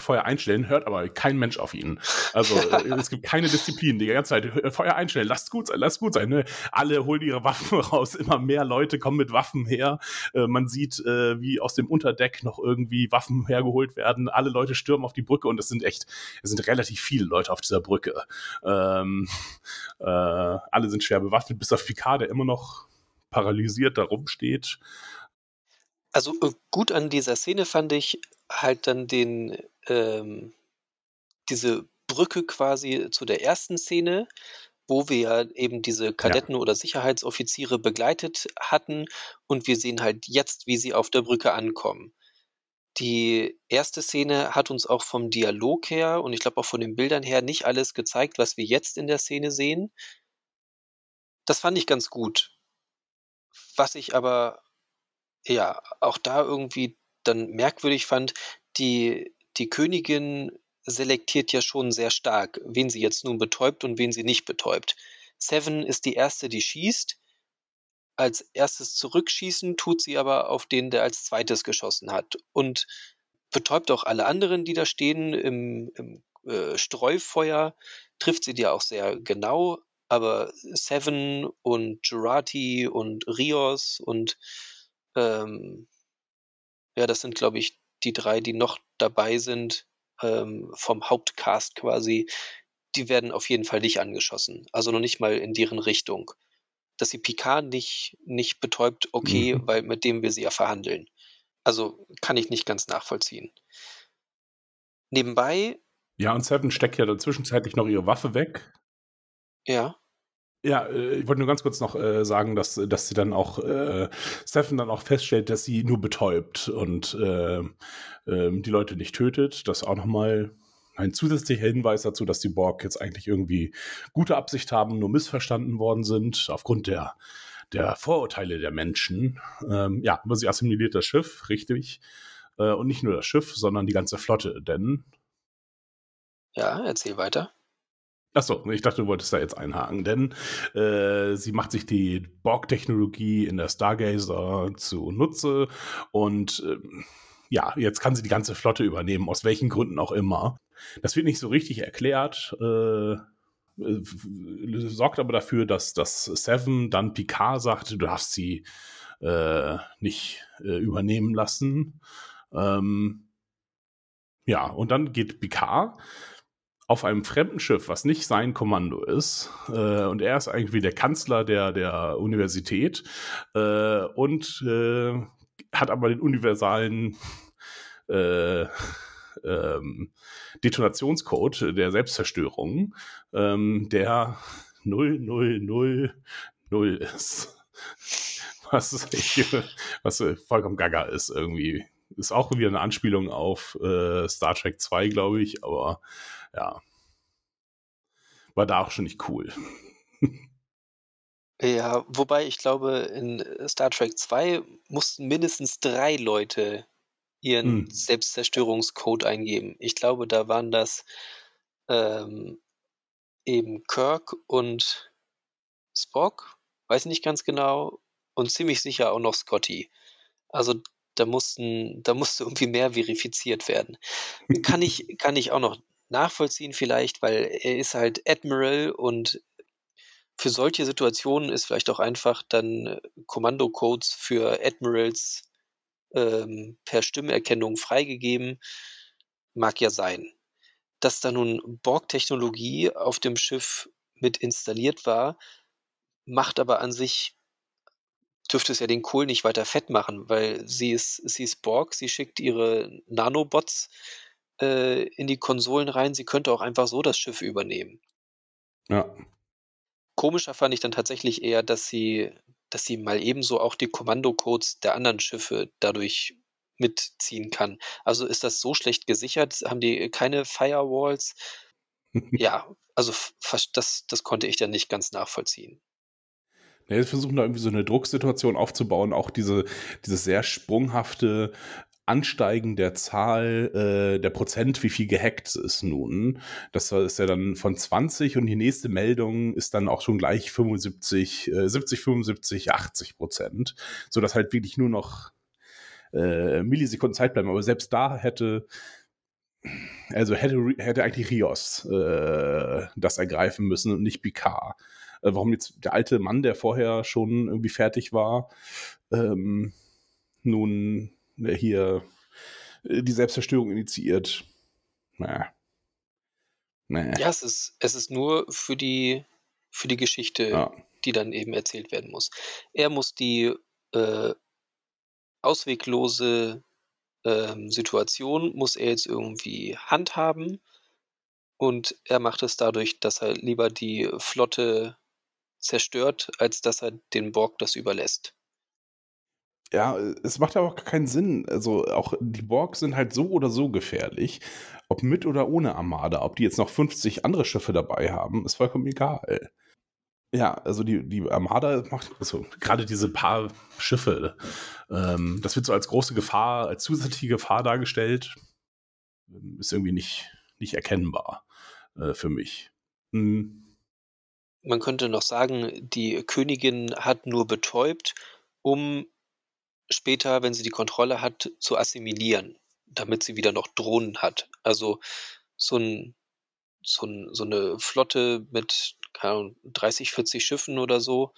Feuer einstellen, hört aber kein Mensch auf ihn. Also äh, es gibt keine Disziplin die ganze Zeit. Feuer einstellen, lasst gut sein, lasst gut sein. Ne? Alle holen ihre Waffen raus, immer mehr Leute kommen mit Waffen her. Äh, man sieht, äh, wie aus dem Unterdeck noch irgendwie Waffen hergeholt werden. Alle Leute stürmen auf die Brücke und es sind echt, es sind relativ viele Leute auf dieser Brücke. Ähm, äh, alle sind schwer bewaffnet, bis auf Picard, der immer noch paralysiert da rumsteht. Also äh, gut an dieser Szene fand ich halt dann den, ähm, diese Brücke quasi zu der ersten Szene, wo wir ja eben diese Kadetten ja. oder Sicherheitsoffiziere begleitet hatten und wir sehen halt jetzt, wie sie auf der Brücke ankommen. Die erste Szene hat uns auch vom Dialog her und ich glaube auch von den Bildern her nicht alles gezeigt, was wir jetzt in der Szene sehen. Das fand ich ganz gut. Was ich aber ja, auch da irgendwie dann merkwürdig fand, die, die Königin selektiert ja schon sehr stark, wen sie jetzt nun betäubt und wen sie nicht betäubt. Seven ist die erste, die schießt. Als erstes zurückschießen tut sie aber auf den, der als zweites geschossen hat. Und betäubt auch alle anderen, die da stehen im, im äh, Streufeuer, trifft sie die auch sehr genau. Aber Seven und Jurati und Rios und ähm, ja, das sind, glaube ich, die drei, die noch dabei sind, ähm, vom Hauptcast quasi, die werden auf jeden Fall nicht angeschossen. Also noch nicht mal in deren Richtung. Dass sie Picard nicht, nicht betäubt, okay, mhm. weil mit dem wir sie ja verhandeln. Also kann ich nicht ganz nachvollziehen. Nebenbei. Ja, und Seven steckt ja dann zwischenzeitlich noch ihre Waffe weg. Ja. Ja, äh, ich wollte nur ganz kurz noch äh, sagen, dass, dass sie dann auch, äh, Stefan dann auch feststellt, dass sie nur betäubt und äh, äh, die Leute nicht tötet. Das auch nochmal ein zusätzlicher Hinweis dazu, dass die Borg jetzt eigentlich irgendwie gute Absicht haben, nur missverstanden worden sind, aufgrund der, der Vorurteile der Menschen. Ähm, ja, aber sie assimiliert das Schiff, richtig. Äh, und nicht nur das Schiff, sondern die ganze Flotte, denn Ja, erzähl weiter. Achso, ich dachte, du wolltest da jetzt einhaken, denn äh, sie macht sich die Borg-Technologie in der Stargazer zunutze und äh, ja, jetzt kann sie die ganze Flotte übernehmen, aus welchen Gründen auch immer. Das wird nicht so richtig erklärt, äh, äh sorgt aber dafür, dass das Seven dann Picard sagt, du darfst sie äh, nicht äh, übernehmen lassen. Ähm, ja, und dann geht Picard auf einem fremden Schiff, was nicht sein Kommando ist, äh, und er ist eigentlich der Kanzler der, der Universität äh, und äh, hat aber den universalen äh, ähm, Detonationscode der Selbstzerstörung, ähm, der 0000 ist. Was, ich, was vollkommen gaga ist irgendwie. Ist auch wieder eine Anspielung auf äh, Star Trek 2, glaube ich, aber ja. War da auch schon nicht cool. Ja, wobei ich glaube, in Star Trek 2 mussten mindestens drei Leute ihren hm. Selbstzerstörungscode eingeben. Ich glaube, da waren das ähm, eben Kirk und Spock, weiß nicht ganz genau, und ziemlich sicher auch noch Scotty. Also da mussten, da musste irgendwie mehr verifiziert werden. Kann ich, kann ich auch noch nachvollziehen vielleicht, weil er ist halt Admiral und für solche Situationen ist vielleicht auch einfach dann Kommandocodes für Admirals ähm, per Stimmerkennung freigegeben. Mag ja sein. Dass da nun Borg-Technologie auf dem Schiff mit installiert war, macht aber an sich dürfte es ja den Kohl nicht weiter fett machen, weil sie ist, sie ist Borg, sie schickt ihre Nanobots äh, in die Konsolen rein, sie könnte auch einfach so das Schiff übernehmen. Ja. Komischer fand ich dann tatsächlich eher, dass sie, dass sie mal ebenso auch die Kommandocodes der anderen Schiffe dadurch mitziehen kann. Also ist das so schlecht gesichert? Haben die keine Firewalls? ja, also das, das konnte ich dann nicht ganz nachvollziehen. Ja, sie versuchen da irgendwie so eine Drucksituation aufzubauen, auch diese, dieses sehr sprunghafte Ansteigen der Zahl, äh, der Prozent, wie viel gehackt ist nun. Das ist ja dann von 20 und die nächste Meldung ist dann auch schon gleich 75, äh, 70, 75, 80 Prozent, sodass halt wirklich nur noch äh, Millisekunden Zeit bleiben. Aber selbst da hätte also hätte, hätte eigentlich Rios äh, das ergreifen müssen und nicht Picard. Äh, warum jetzt der alte Mann, der vorher schon irgendwie fertig war, ähm, nun äh, hier äh, die Selbstzerstörung initiiert. Naja. Naja. Ja, es ist, es ist nur für die, für die Geschichte, ja. die dann eben erzählt werden muss. Er muss die äh, ausweglose ähm, Situation, muss er jetzt irgendwie handhaben. Und er macht es dadurch, dass er lieber die Flotte zerstört, als dass er den Borg das überlässt. Ja, es macht aber auch keinen Sinn. Also auch die Borg sind halt so oder so gefährlich. Ob mit oder ohne Armada, ob die jetzt noch 50 andere Schiffe dabei haben, ist vollkommen egal. Ja, also die, die Armada macht, also gerade diese paar Schiffe, ähm, das wird so als große Gefahr, als zusätzliche Gefahr dargestellt. Ist irgendwie nicht, nicht erkennbar äh, für mich. Hm. Man könnte noch sagen, die Königin hat nur betäubt, um später, wenn sie die Kontrolle hat, zu assimilieren, damit sie wieder noch Drohnen hat. Also so, ein, so, ein, so eine Flotte mit Ahnung, 30, 40 Schiffen oder so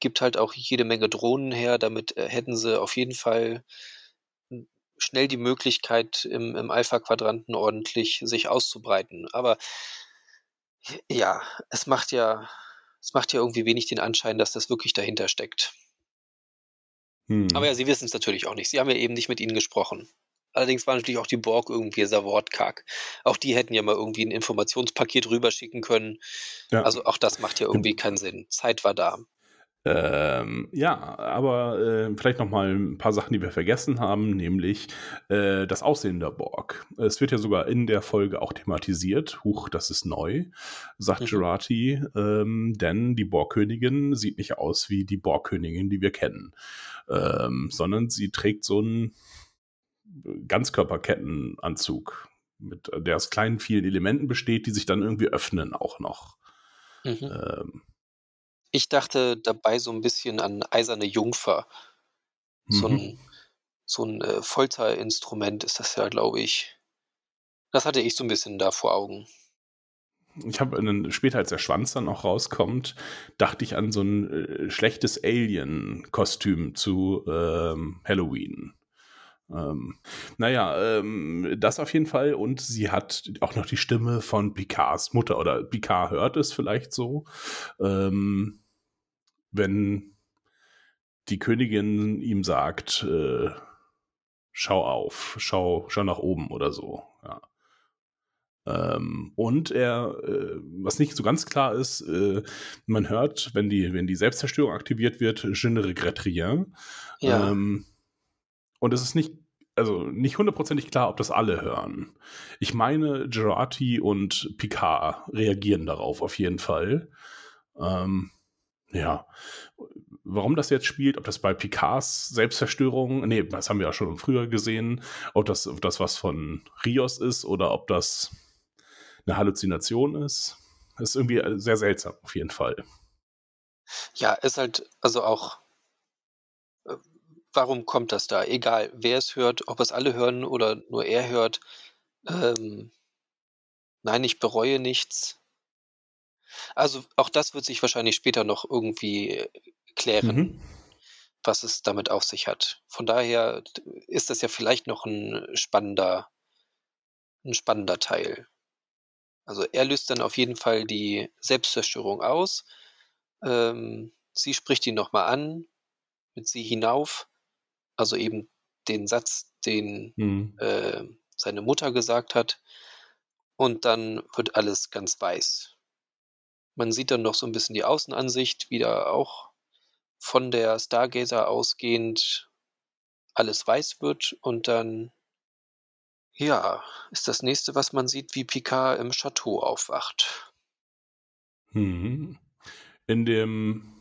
gibt halt auch jede Menge Drohnen her. Damit äh, hätten sie auf jeden Fall schnell die Möglichkeit, im, im Alpha-Quadranten ordentlich sich auszubreiten. Aber ja, es macht ja, es macht ja irgendwie wenig den Anschein, dass das wirklich dahinter steckt. Hm. Aber ja, sie wissen es natürlich auch nicht. Sie haben ja eben nicht mit ihnen gesprochen. Allerdings war natürlich auch die Borg irgendwie sehr wortkarg. Auch die hätten ja mal irgendwie ein Informationspaket rüberschicken können. Ja. Also auch das macht ja irgendwie keinen Sinn. Zeit war da. Ähm, ja, aber äh, vielleicht noch mal ein paar Sachen, die wir vergessen haben, nämlich äh, das Aussehen der Borg. Es wird ja sogar in der Folge auch thematisiert. Huch, das ist neu, sagt mhm. Gerati, ähm, denn die Borgkönigin sieht nicht aus wie die Borgkönigin, die wir kennen, ähm, sondern sie trägt so einen Ganzkörperkettenanzug mit, der aus kleinen, vielen Elementen besteht, die sich dann irgendwie öffnen auch noch. Mhm. Ich dachte dabei so ein bisschen an Eiserne Jungfer. So ein, mhm. so ein äh, Folterinstrument ist das ja, glaube ich. Das hatte ich so ein bisschen da vor Augen. Ich habe später, als der Schwanz dann auch rauskommt, dachte ich an so ein äh, schlechtes Alien-Kostüm zu ähm, Halloween. Ähm, naja, ähm, das auf jeden Fall. Und sie hat auch noch die Stimme von Picards Mutter oder Picard hört es vielleicht so. Ähm, wenn die Königin ihm sagt, äh, schau auf, schau, schau nach oben oder so. Ja. Ähm, und er, äh, was nicht so ganz klar ist, äh, man hört, wenn die, wenn die Selbstzerstörung aktiviert wird, je ne regrette rien. Ja. Ähm, und es ist nicht also nicht hundertprozentig klar, ob das alle hören. Ich meine, Gerati und Picard reagieren darauf auf jeden Fall. Ähm, ja. Warum das jetzt spielt, ob das bei Picards Selbstzerstörung, nee, das haben wir ja schon früher gesehen, ob das, ob das was von Rios ist oder ob das eine Halluzination ist, ist irgendwie sehr seltsam auf jeden Fall. Ja, ist halt, also auch warum kommt das da? Egal, wer es hört, ob es alle hören oder nur er hört. Ähm, nein, ich bereue nichts. Also auch das wird sich wahrscheinlich später noch irgendwie klären, mhm. was es damit auf sich hat. Von daher ist das ja vielleicht noch ein spannender, ein spannender Teil. Also er löst dann auf jeden Fall die Selbstzerstörung aus. Ähm, sie spricht ihn nochmal an, mit sie hinauf. Also eben den Satz, den mhm. äh, seine Mutter gesagt hat. Und dann wird alles ganz weiß. Man sieht dann noch so ein bisschen die Außenansicht, wieder auch von der Stargazer ausgehend alles weiß wird und dann, ja, ist das nächste, was man sieht, wie Picard im Chateau aufwacht. Mhm. In dem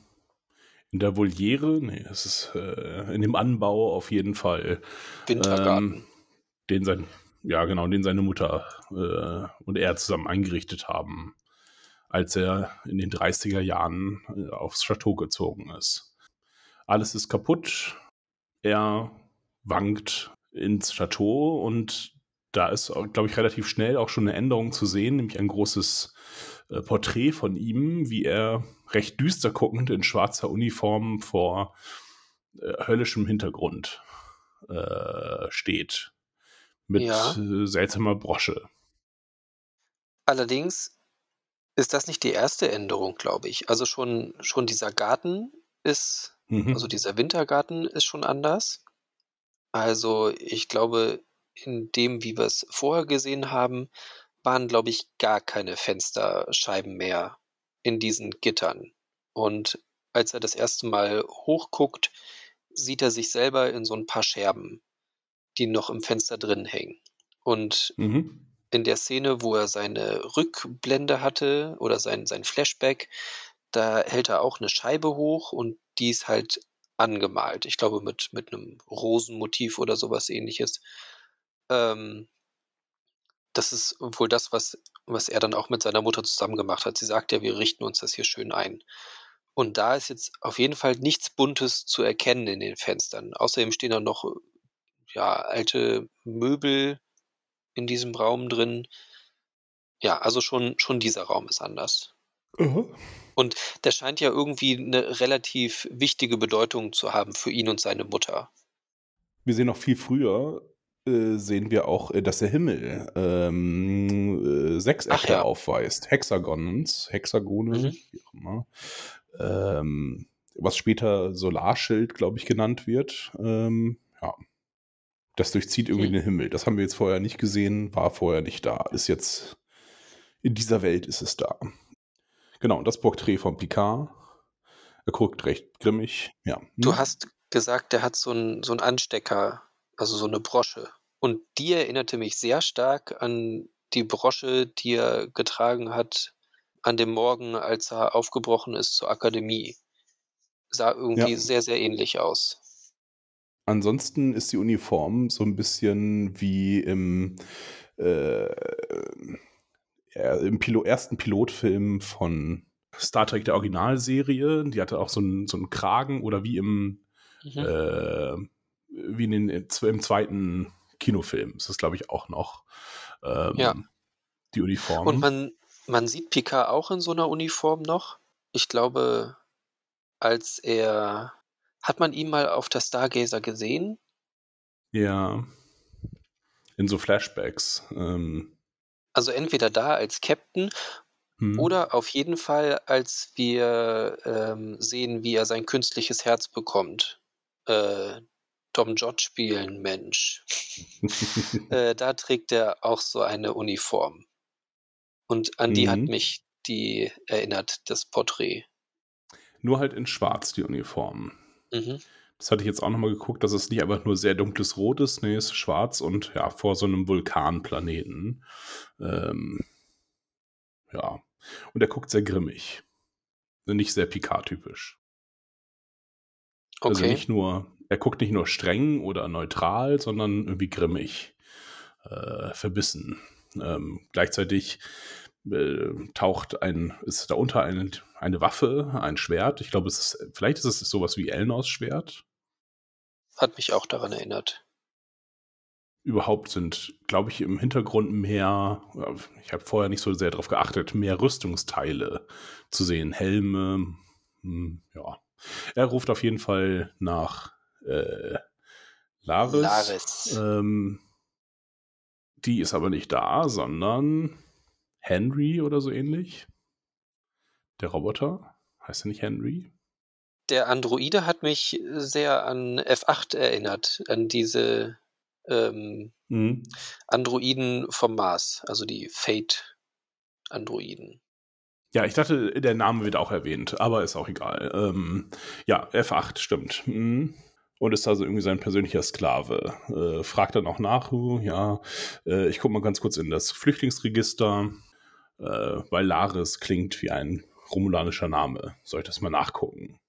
in der Voliere, nee, es ist äh, in dem Anbau auf jeden Fall. Wintergarten. Ähm, den sein, ja genau, den seine Mutter äh, und er zusammen eingerichtet haben, als er in den 30er Jahren äh, aufs Chateau gezogen ist. Alles ist kaputt. Er wankt ins Chateau und da ist, glaube ich, relativ schnell auch schon eine Änderung zu sehen, nämlich ein großes äh, Porträt von ihm, wie er recht düster guckend in schwarzer Uniform vor äh, höllischem Hintergrund äh, steht. Mit ja. Äh, seltsamer Brosche. Allerdings ist das nicht die erste Änderung, glaube ich. Also schon, schon dieser Garten ist, mhm. also dieser Wintergarten ist schon anders. Also ich glaube, in dem, wie wir es vorher gesehen haben, waren, glaube ich, gar keine Fensterscheiben mehr in diesen Gittern. Und als er das erste Mal hochguckt, sieht er sich selber in so ein paar Scherben, die noch im Fenster drin hängen. Und mhm. In der Szene, wo er seine Rückblende hatte oder sein, sein Flashback, da hält er auch eine Scheibe hoch und die ist halt angemalt. Ich glaube, mit, mit einem Rosenmotiv oder sowas ähnliches. Ähm, das ist wohl das, was, was er dann auch mit seiner Mutter zusammen gemacht hat. Sie sagt ja, wir richten uns das hier schön ein. Und da ist jetzt auf jeden Fall nichts Buntes zu erkennen in den Fenstern. Außerdem stehen da noch ja, alte Möbel in diesem Raum drin. Ja, also schon, schon dieser Raum ist anders. Uh Und der scheint ja irgendwie eine relativ wichtige Bedeutung zu haben für ihn und seine Mutter. Wir sehen noch viel früher äh, sehen wir auch, äh, dass der Himmel ähm, äh, Sechsecke ja. aufweist. Hexagons, Hexagone, mhm. wie auch immer. Ähm, was später Solarschild, glaube ich, genannt wird. Ähm, ja. Das durchzieht irgendwie mhm. den Himmel. Das haben wir jetzt vorher nicht gesehen, war vorher nicht da. Ist jetzt in dieser Welt ist es da. Genau, das Porträt von Picard. Er guckt recht grimmig. Ja. Hm? Du hast gesagt, der hat so einen so Anstecker also so eine Brosche. Und die erinnerte mich sehr stark an die Brosche, die er getragen hat an dem Morgen, als er aufgebrochen ist zur Akademie. Sah irgendwie ja. sehr, sehr ähnlich aus. Ansonsten ist die Uniform so ein bisschen wie im äh, im Pilo ersten Pilotfilm von Star Trek der Originalserie. Die hatte auch so einen, so einen Kragen oder wie im, mhm. äh, wie in den, im zweiten Kinofilm. Das ist, glaube ich, auch noch ähm, ja. die Uniform. Und man, man sieht Picard auch in so einer Uniform noch. Ich glaube, als er. Hat man ihn mal auf der Stargazer gesehen? Ja. In so Flashbacks. Ähm. Also entweder da als Captain hm. oder auf jeden Fall, als wir ähm, sehen, wie er sein künstliches Herz bekommt. Äh, Tom Jod spielen, Mensch. äh, da trägt er auch so eine Uniform. Und an die mhm. hat mich die erinnert, das Porträt. Nur halt in schwarz, die Uniform. Mhm. Das hatte ich jetzt auch nochmal geguckt, dass es nicht einfach nur sehr dunkles Rot ist, nee, es ist schwarz und ja, vor so einem Vulkanplaneten. Ähm, ja. Und er guckt sehr grimmig. Nicht sehr Picard-typisch. Also okay. Also nicht nur, er guckt nicht nur streng oder neutral, sondern irgendwie grimmig, äh, verbissen. Ähm, gleichzeitig taucht ein, ist darunter eine, eine Waffe, ein Schwert. Ich glaube, es ist, vielleicht ist es sowas wie Elnors Schwert. Hat mich auch daran erinnert. Überhaupt sind, glaube ich, im Hintergrund mehr, ich habe vorher nicht so sehr darauf geachtet, mehr Rüstungsteile zu sehen. Helme, hm, ja. Er ruft auf jeden Fall nach äh, Laris. Laris. Ähm, die ist aber nicht da, sondern Henry oder so ähnlich. Der Roboter. Heißt er nicht Henry? Der Androide hat mich sehr an F8 erinnert, an diese ähm, mhm. Androiden vom Mars, also die Fate-Androiden. Ja, ich dachte, der Name wird auch erwähnt, aber ist auch egal. Ähm, ja, F8, stimmt. Mhm. Und ist also irgendwie sein persönlicher Sklave. Äh, fragt dann auch nach, ja, äh, ich gucke mal ganz kurz in das Flüchtlingsregister, äh, weil Laris klingt wie ein romulanischer Name. Soll ich das mal nachgucken?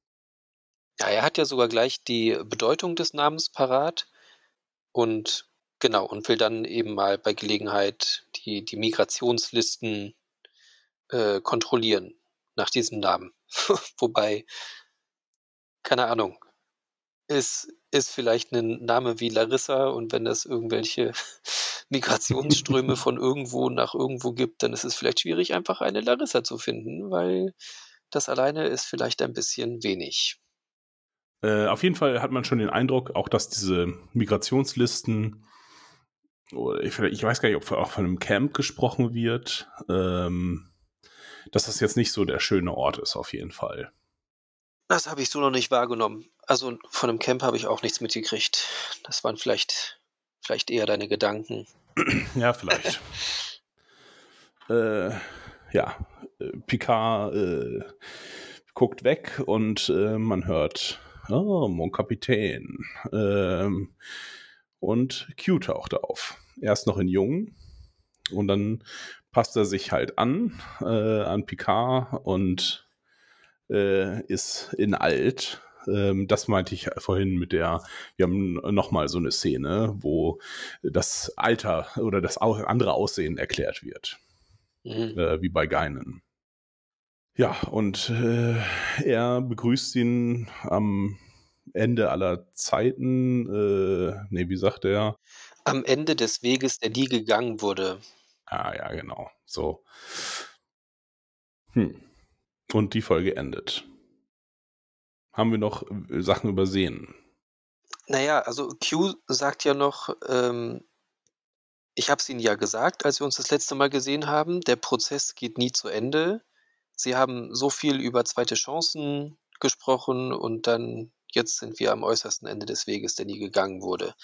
Ja, er hat ja sogar gleich die Bedeutung des Namens parat und genau, und will dann eben mal bei Gelegenheit die, die Migrationslisten äh, kontrollieren nach diesem Namen. Wobei, keine Ahnung, ist, ist vielleicht ein Name wie Larissa und wenn es irgendwelche Migrationsströme von irgendwo nach irgendwo gibt, dann ist es vielleicht schwierig, einfach eine Larissa zu finden, weil das alleine ist vielleicht ein bisschen wenig. Äh, auf jeden Fall hat man schon den Eindruck, auch dass diese Migrationslisten, ich, ich weiß gar nicht, ob auch von einem Camp gesprochen wird, ähm, dass das jetzt nicht so der schöne Ort ist, auf jeden Fall. Das habe ich so noch nicht wahrgenommen. Also von einem Camp habe ich auch nichts mitgekriegt. Das waren vielleicht, vielleicht eher deine Gedanken. Ja, vielleicht. äh, ja, äh, Picard äh, guckt weg und äh, man hört, oh, mon Kapitän. Ähm, und Q taucht auf. Erst noch in Jung und dann passt er sich halt an, äh, an Picard und äh, ist in alt. Ähm, das meinte ich vorhin mit der, wir haben nochmal so eine Szene, wo das Alter oder das andere Aussehen erklärt wird. Mhm. Äh, wie bei Geinen. Ja, und äh, er begrüßt ihn am Ende aller Zeiten. Äh, nee, wie sagt er? Am Ende des Weges, der nie gegangen wurde. Ah, ja, genau. So. Hm. Und die Folge endet. Haben wir noch äh, Sachen übersehen? Naja, also Q sagt ja noch, ähm, ich habe es Ihnen ja gesagt, als wir uns das letzte Mal gesehen haben, der Prozess geht nie zu Ende. Sie haben so viel über zweite Chancen gesprochen und dann jetzt sind wir am äußersten Ende des Weges, der nie gegangen wurde.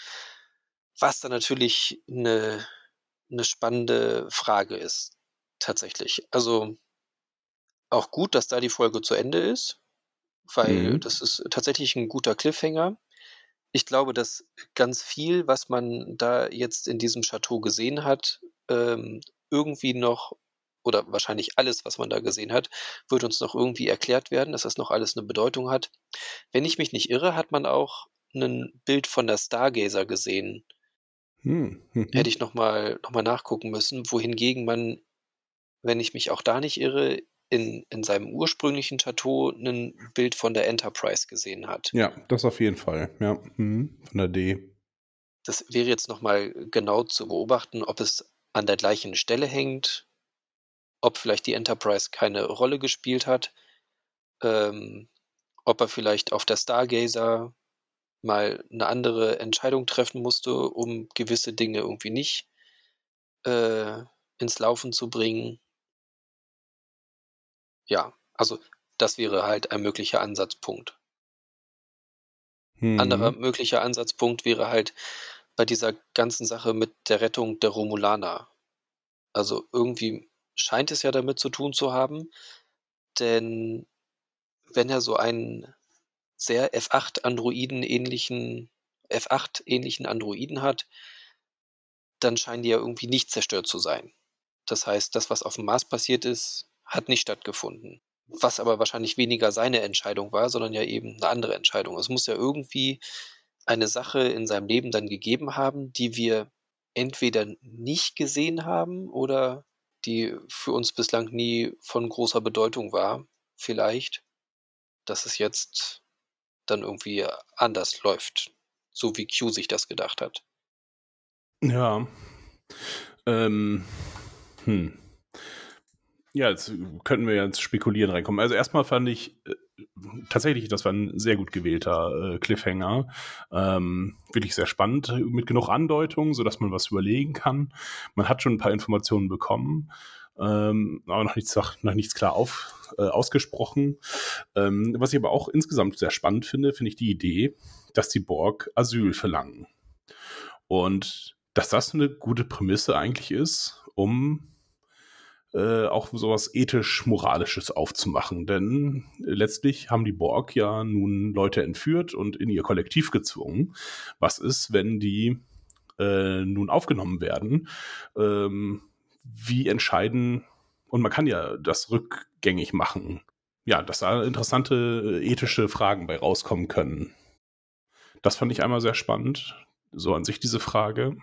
Was dann natürlich eine eine spannende Frage ist, tatsächlich. Also auch gut, dass da die Folge zu Ende ist, weil mhm. das ist tatsächlich ein guter Cliffhanger. Ich glaube, dass ganz viel, was man da jetzt in diesem Chateau gesehen hat, ähm, irgendwie noch, oder wahrscheinlich alles, was man da gesehen hat, wird uns noch irgendwie erklärt werden, dass das noch alles eine Bedeutung hat. Wenn ich mich nicht irre, hat man auch ein Bild von der Stargazer gesehen, Hm. Mhm. Hätte ich nochmal noch mal nachgucken müssen, wohingegen man, wenn ich mich auch da nicht irre, in, in seinem ursprünglichen Chateau ein Bild von der Enterprise gesehen hat. Ja, das auf jeden Fall. Ja, mhm. von der D. Das wäre jetzt nochmal genau zu beobachten, ob es an der gleichen Stelle hängt, ob vielleicht die Enterprise keine Rolle gespielt hat, ähm, ob er vielleicht auf der Stargazer mal eine andere Entscheidung treffen musste, um gewisse Dinge irgendwie nicht äh, ins Laufen zu bringen. Ja, also das wäre halt ein möglicher Ansatzpunkt. Mhm. Anderer möglicher Ansatzpunkt wäre halt bei dieser ganzen Sache mit der Rettung der Romulaner. Also irgendwie scheint es ja damit zu tun zu haben, denn wenn er so einen sehr F8 ähnlichen F8 ähnlichen Androiden hat, dann scheinen die ja irgendwie nicht zerstört zu sein. Das heißt, das, was auf dem Mars passiert ist, hat nicht stattgefunden. Was aber wahrscheinlich weniger seine Entscheidung war, sondern ja eben eine andere Entscheidung. Es muss ja irgendwie eine Sache in seinem Leben dann gegeben haben, die wir entweder nicht gesehen haben oder die für uns bislang nie von großer Bedeutung war, vielleicht, dass es jetzt dann irgendwie anders läuft, so wie Q sich das gedacht hat. Ja. Ähm. Hm. Ja, jetzt könnten wir ja ins Spekulieren reinkommen. Also erstmal fand ich äh, tatsächlich, das war ein sehr gut gewählter äh, Cliffhanger. Ähm, wirklich sehr spannend, mit genug Andeutung, sodass man was überlegen kann. Man hat schon ein paar Informationen bekommen ähm, aber noch nichts, noch nichts klar auf, äh, ausgesprochen. Ähm, was ich aber auch insgesamt sehr spannend finde, finde ich die Idee, dass die Borg Asyl verlangen. Und dass das eine gute Prämisse eigentlich ist, um äh, auch sowas ethisch-moralisches aufzumachen. Denn letztlich haben die Borg ja nun Leute entführt und in ihr Kollektiv gezwungen. Was ist, wenn die äh, nun aufgenommen werden? Ähm, wie entscheiden, und man kann ja das rückgängig machen, ja, dass da interessante äh, ethische Fragen bei rauskommen können. Das fand ich einmal sehr spannend, so an sich diese Frage.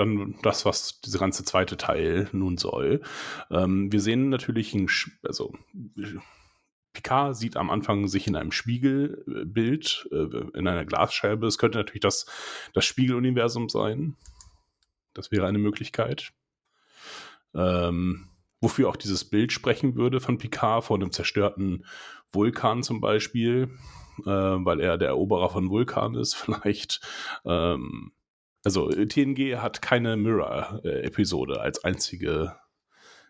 Dann das, was dieser ganze zweite Teil nun soll. Ähm, wir sehen natürlich, also Picard sieht am Anfang sich in einem Spiegelbild, äh, in einer Glasscheibe. Es könnte natürlich das, das Spiegeluniversum sein. Das wäre eine Möglichkeit ähm, wofür auch dieses Bild sprechen würde von Picard vor einem zerstörten Vulkan zum Beispiel, äh, weil er der Eroberer von Vulkan ist, vielleicht. Ähm, also TNG hat keine Mirror-Episode als einzige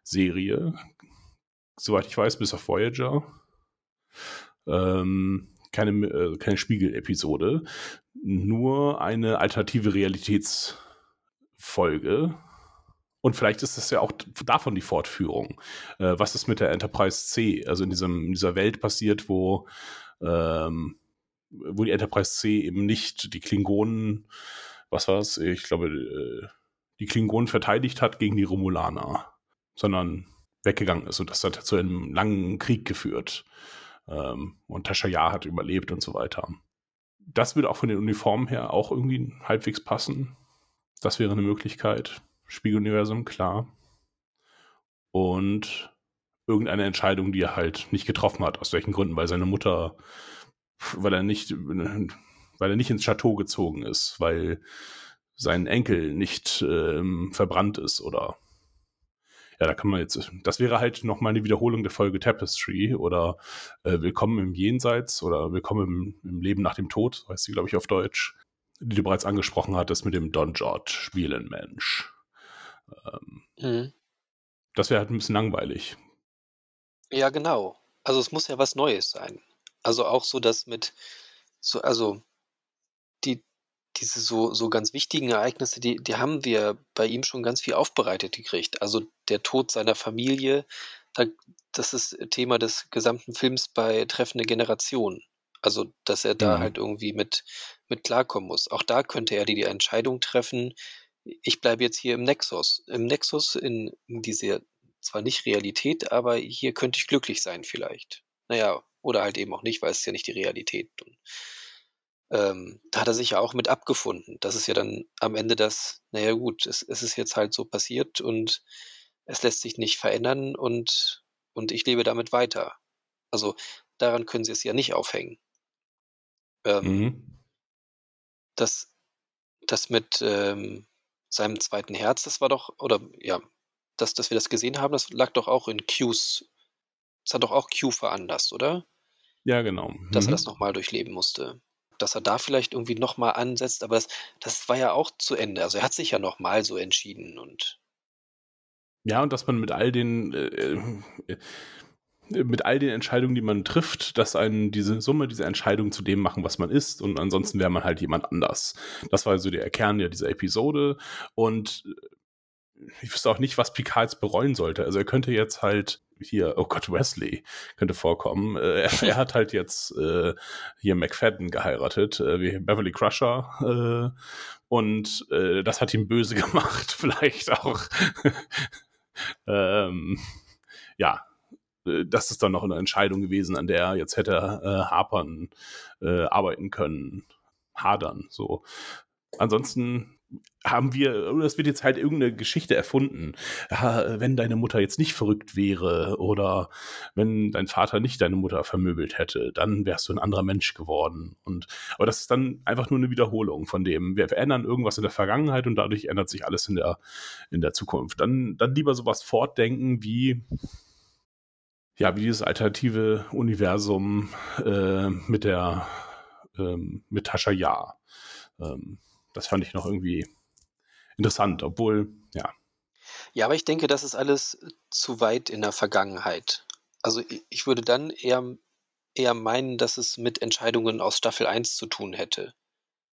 Serie, soweit ich weiß, bis auf Voyager. Ähm, keine, äh, keine Spiegel-Episode, nur eine alternative Realitätsfolge, und vielleicht ist das ja auch davon die Fortführung. Äh, was ist mit der Enterprise C? Also in, diesem, in dieser Welt passiert, wo, ähm, wo die Enterprise C eben nicht die Klingonen, was war es? Ich glaube, äh, die Klingonen verteidigt hat gegen die Romulaner, sondern weggegangen ist. Und das hat zu einem langen Krieg geführt. Ähm, und Tascha Ja hat überlebt und so weiter. Das würde auch von den Uniformen her auch irgendwie halbwegs passen. Das wäre eine Möglichkeit. Spiegeluniversum, klar. Und irgendeine Entscheidung, die er halt nicht getroffen hat, aus welchen Gründen, weil seine Mutter, weil er nicht, weil er nicht ins Chateau gezogen ist, weil sein Enkel nicht ähm, verbrannt ist oder ja, da kann man jetzt, das wäre halt nochmal eine Wiederholung der Folge Tapestry oder äh, Willkommen im Jenseits oder Willkommen im, im Leben nach dem Tod, heißt sie, glaube ich, auf Deutsch, die du bereits angesprochen hattest mit dem Don George Spielen Mensch. Ähm, mhm. Das wäre halt ein bisschen langweilig. Ja, genau. Also es muss ja was Neues sein. Also auch so, dass mit so, also die, diese so, so ganz wichtigen Ereignisse, die, die haben wir bei ihm schon ganz viel aufbereitet gekriegt. Also der Tod seiner Familie, da, das ist Thema des gesamten Films bei Treffende Generation. Also, dass er da mhm. halt irgendwie mit, mit klarkommen muss. Auch da könnte er die, die Entscheidung treffen, ich bleibe jetzt hier im Nexus. Im Nexus in, in dieser, zwar nicht Realität, aber hier könnte ich glücklich sein vielleicht. Naja, oder halt eben auch nicht, weil es ist ja nicht die Realität. Und, ähm, da hat er sich ja auch mit abgefunden. Das ist ja dann am Ende das, naja gut, es, es ist jetzt halt so passiert und es lässt sich nicht verändern und, und ich lebe damit weiter. Also daran können sie es ja nicht aufhängen. Ähm, mhm. das, das mit ähm, seinem zweiten Herz, das war doch, oder ja, dass, dass wir das gesehen haben, das lag doch auch in Qs, das hat doch auch Q veranlasst, oder? Ja, genau. Mhm. Dass er das nochmal durchleben musste dass er da vielleicht irgendwie nochmal ansetzt, aber das, das war ja auch zu Ende. Also er hat sich ja nochmal so entschieden und. Ja, und dass man mit all den äh, äh, mit all den Entscheidungen, die man trifft, dass einen diese Summe, diese Entscheidung zu dem machen, was man ist, und ansonsten wäre man halt jemand anders. Das war so der Kern ja dieser Episode. Und ich wüsste auch nicht, was Picard jetzt bereuen sollte. Also er könnte jetzt halt hier, oh Gott, Wesley könnte vorkommen. Äh, er, er, hat halt jetzt äh, hier McFadden geheiratet, äh, wie Beverly Crusher. Äh, und äh, das hat ihm böse gemacht, vielleicht auch. ähm, ja, das ist dann noch eine Entscheidung gewesen, an der er jetzt hätte äh, hapern, äh, arbeiten können, hadern. So. Ansonsten haben wir, oder es wird jetzt halt irgendeine Geschichte erfunden. Ja, wenn deine Mutter jetzt nicht verrückt wäre oder wenn dein Vater nicht deine Mutter vermöbelt hätte, dann wärst du ein anderer Mensch geworden. Und, aber das ist dann einfach nur eine Wiederholung von dem. Wir verändern irgendwas in der Vergangenheit und dadurch ändert sich alles in der, in der Zukunft. Dann, dann lieber sowas fortdenken wie, ja, wie dieses alternative Universum äh, mit der, ähm, mit Tascha Ja. Ähm, das fand ich noch irgendwie interessant, obwohl, ja. Ja, aber ich denke, das ist alles zu weit in der Vergangenheit. Also ich würde dann eher, eher meinen, dass es mit Entscheidungen aus Staffel 1 zu tun hätte.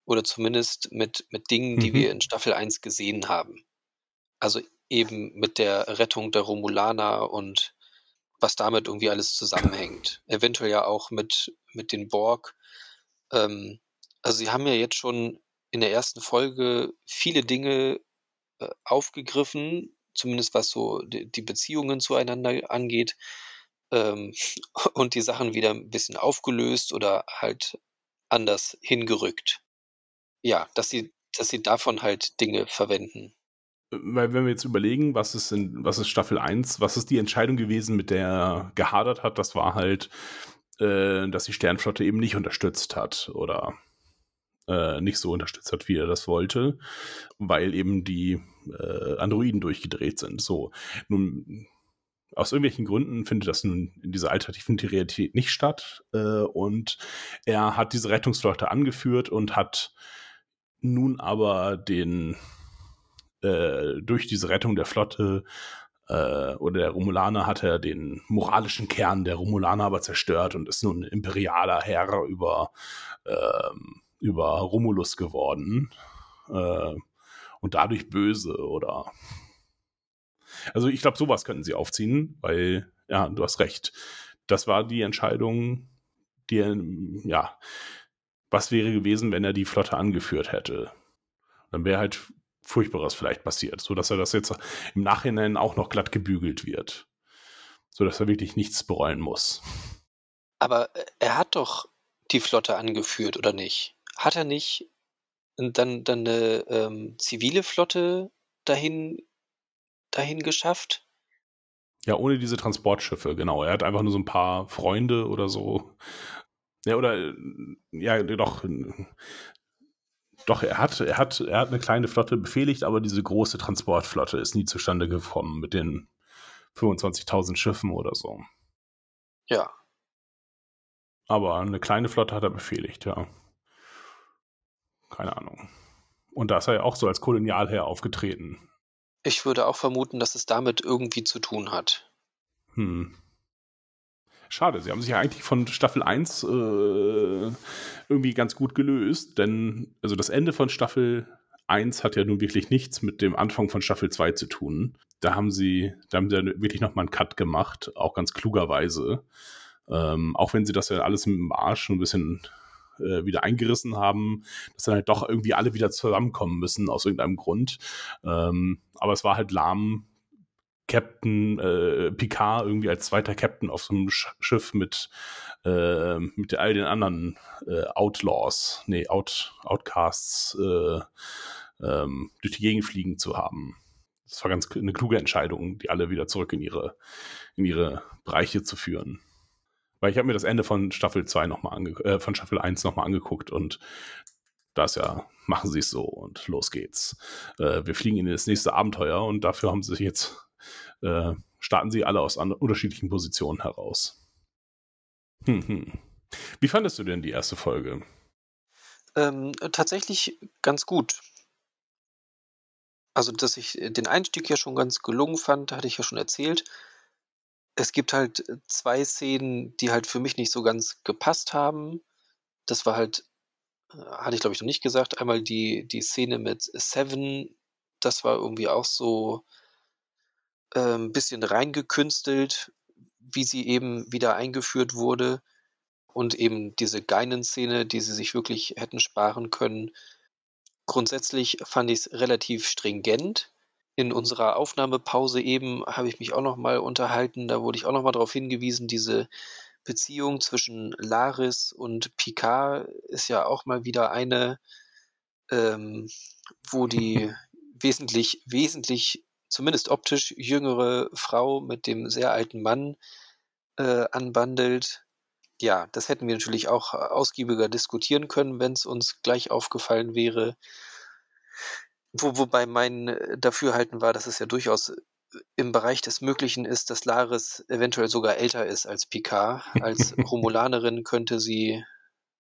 Oder zumindest mit, mit Dingen, die mhm. wir in Staffel 1 gesehen haben. Also eben mit der Rettung der Romulaner und was damit irgendwie alles zusammenhängt. Eventuell ja auch mit, mit den Borg. Ähm, also sie haben ja jetzt schon in der ersten Folge viele Dinge äh, aufgegriffen, zumindest was so die, die Beziehungen zueinander angeht, ähm, und die Sachen wieder ein bisschen aufgelöst oder halt anders hingerückt. Ja, dass sie, dass sie davon halt Dinge verwenden. Weil wenn wir jetzt überlegen, was ist, in, was ist Staffel 1, was ist die Entscheidung gewesen, mit der er gehadert hat, das war halt, äh, dass die Sternflotte eben nicht unterstützt hat oder äh, nicht so unterstützt hat, wie er das wollte, weil eben die äh, Androiden durchgedreht sind. So, nun aus irgendwelchen Gründen findet das nun in dieser alternativen Realität nicht statt. Äh, und er hat diese Rettungsflotte angeführt und hat nun aber den äh, durch diese Rettung der Flotte äh, oder der Romulaner hat er den moralischen Kern der Romulaner aber zerstört und ist nun imperialer Herr über ähm, über Romulus geworden äh, und dadurch böse oder. Also ich glaube, sowas könnten sie aufziehen, weil, ja, du hast recht. Das war die Entscheidung, die, ja, was wäre gewesen, wenn er die Flotte angeführt hätte? Dann wäre halt Furchtbares vielleicht passiert, sodass er das jetzt im Nachhinein auch noch glatt gebügelt wird. Sodass er wirklich nichts bereuen muss. Aber er hat doch die Flotte angeführt, oder nicht? Hat er nicht dann dann 'ne, ähm, zivile Flotte dahin dahin geschafft? Ja, ohne diese Transportschiffe, genau. Er hat einfach nur so ein paar Freunde oder so. Ja, oder äh, ja, doch doch, er hat er hat er hat 'ne kleine Flotte befehligt, aber diese große Transportflotte ist nie zustande gekommen mit den 25.000 Schiffen oder so. Ja. Aber eine kleine Flotte hat er befehligt, ja. Keine Ahnung. Und da ist er ja auch so als Kolonialherr aufgetreten. Ich würde auch vermuten, dass es damit irgendwie zu tun hat. Hm. Schade, sie haben sich ja eigentlich von Staffel 1 äh, irgendwie ganz gut gelöst, denn also das Ende von Staffel 1 hat ja nun wirklich nichts mit dem Anfang von Staffel 2 zu tun. Da haben sie, da haben sie wirklich nochmal einen Cut gemacht, auch ganz klugerweise. Ähm, auch wenn sie das ja alles im Arsch ein bisschen äh, wieder eingerissen haben, dass dann halt doch irgendwie alle wieder zusammenkommen müssen aus irgendeinem Grund. Ähm, aber es war halt lahm Captain äh, Picard irgendwie als zweiter Captain auf so einem Sch Schiff mit, äh, mit all den anderen äh, Outlaws, nee, Out, Outcasts äh, ähm, durch die Gegend fliegen zu haben. Das war ganz eine kluge Entscheidung, die alle wieder zurück in ihre, in ihre Bereiche zu führen. Weil ich habe mir das Ende von Staffel 2 nochmal ange äh, von Staffel 1 nochmal angeguckt und da ist ja, machen sie es so und los geht's. Äh, wir fliegen in das nächste Abenteuer und dafür haben sie sich jetzt, äh, starten sie alle aus unterschiedlichen Positionen heraus. Hm, hm. Wie fandest du denn die erste Folge? Ähm, tatsächlich ganz gut. Also, dass ich den Einstieg ja schon ganz gelungen fand, hatte ich ja schon erzählt. Es gibt halt zwei Szenen, die halt für mich nicht so ganz gepasst haben. Das war halt hatte ich glaube ich noch nicht gesagt, einmal die, die Szene mit Seven, das war irgendwie auch so äh, ein bisschen reingekünstelt, wie sie eben wieder eingeführt wurde. Und eben diese Geinen-Szene, die sie sich wirklich hätten sparen können. Grundsätzlich fand ich es relativ stringent. In unserer Aufnahmepause eben habe ich mich auch noch mal unterhalten. Da wurde ich auch noch mal darauf hingewiesen, diese Beziehung zwischen Laris und Picard ist ja auch mal wieder eine, ähm, wo die wesentlich, wesentlich, zumindest optisch jüngere Frau mit dem sehr alten Mann äh, anbandelt. Ja, das hätten wir natürlich auch ausgiebiger diskutieren können, wenn es uns gleich aufgefallen wäre. Wo, wobei mein Dafürhalten war, dass es ja durchaus im Bereich des Möglichen ist, dass Laris eventuell sogar älter ist als Picard. Als Romulanerin könnte sie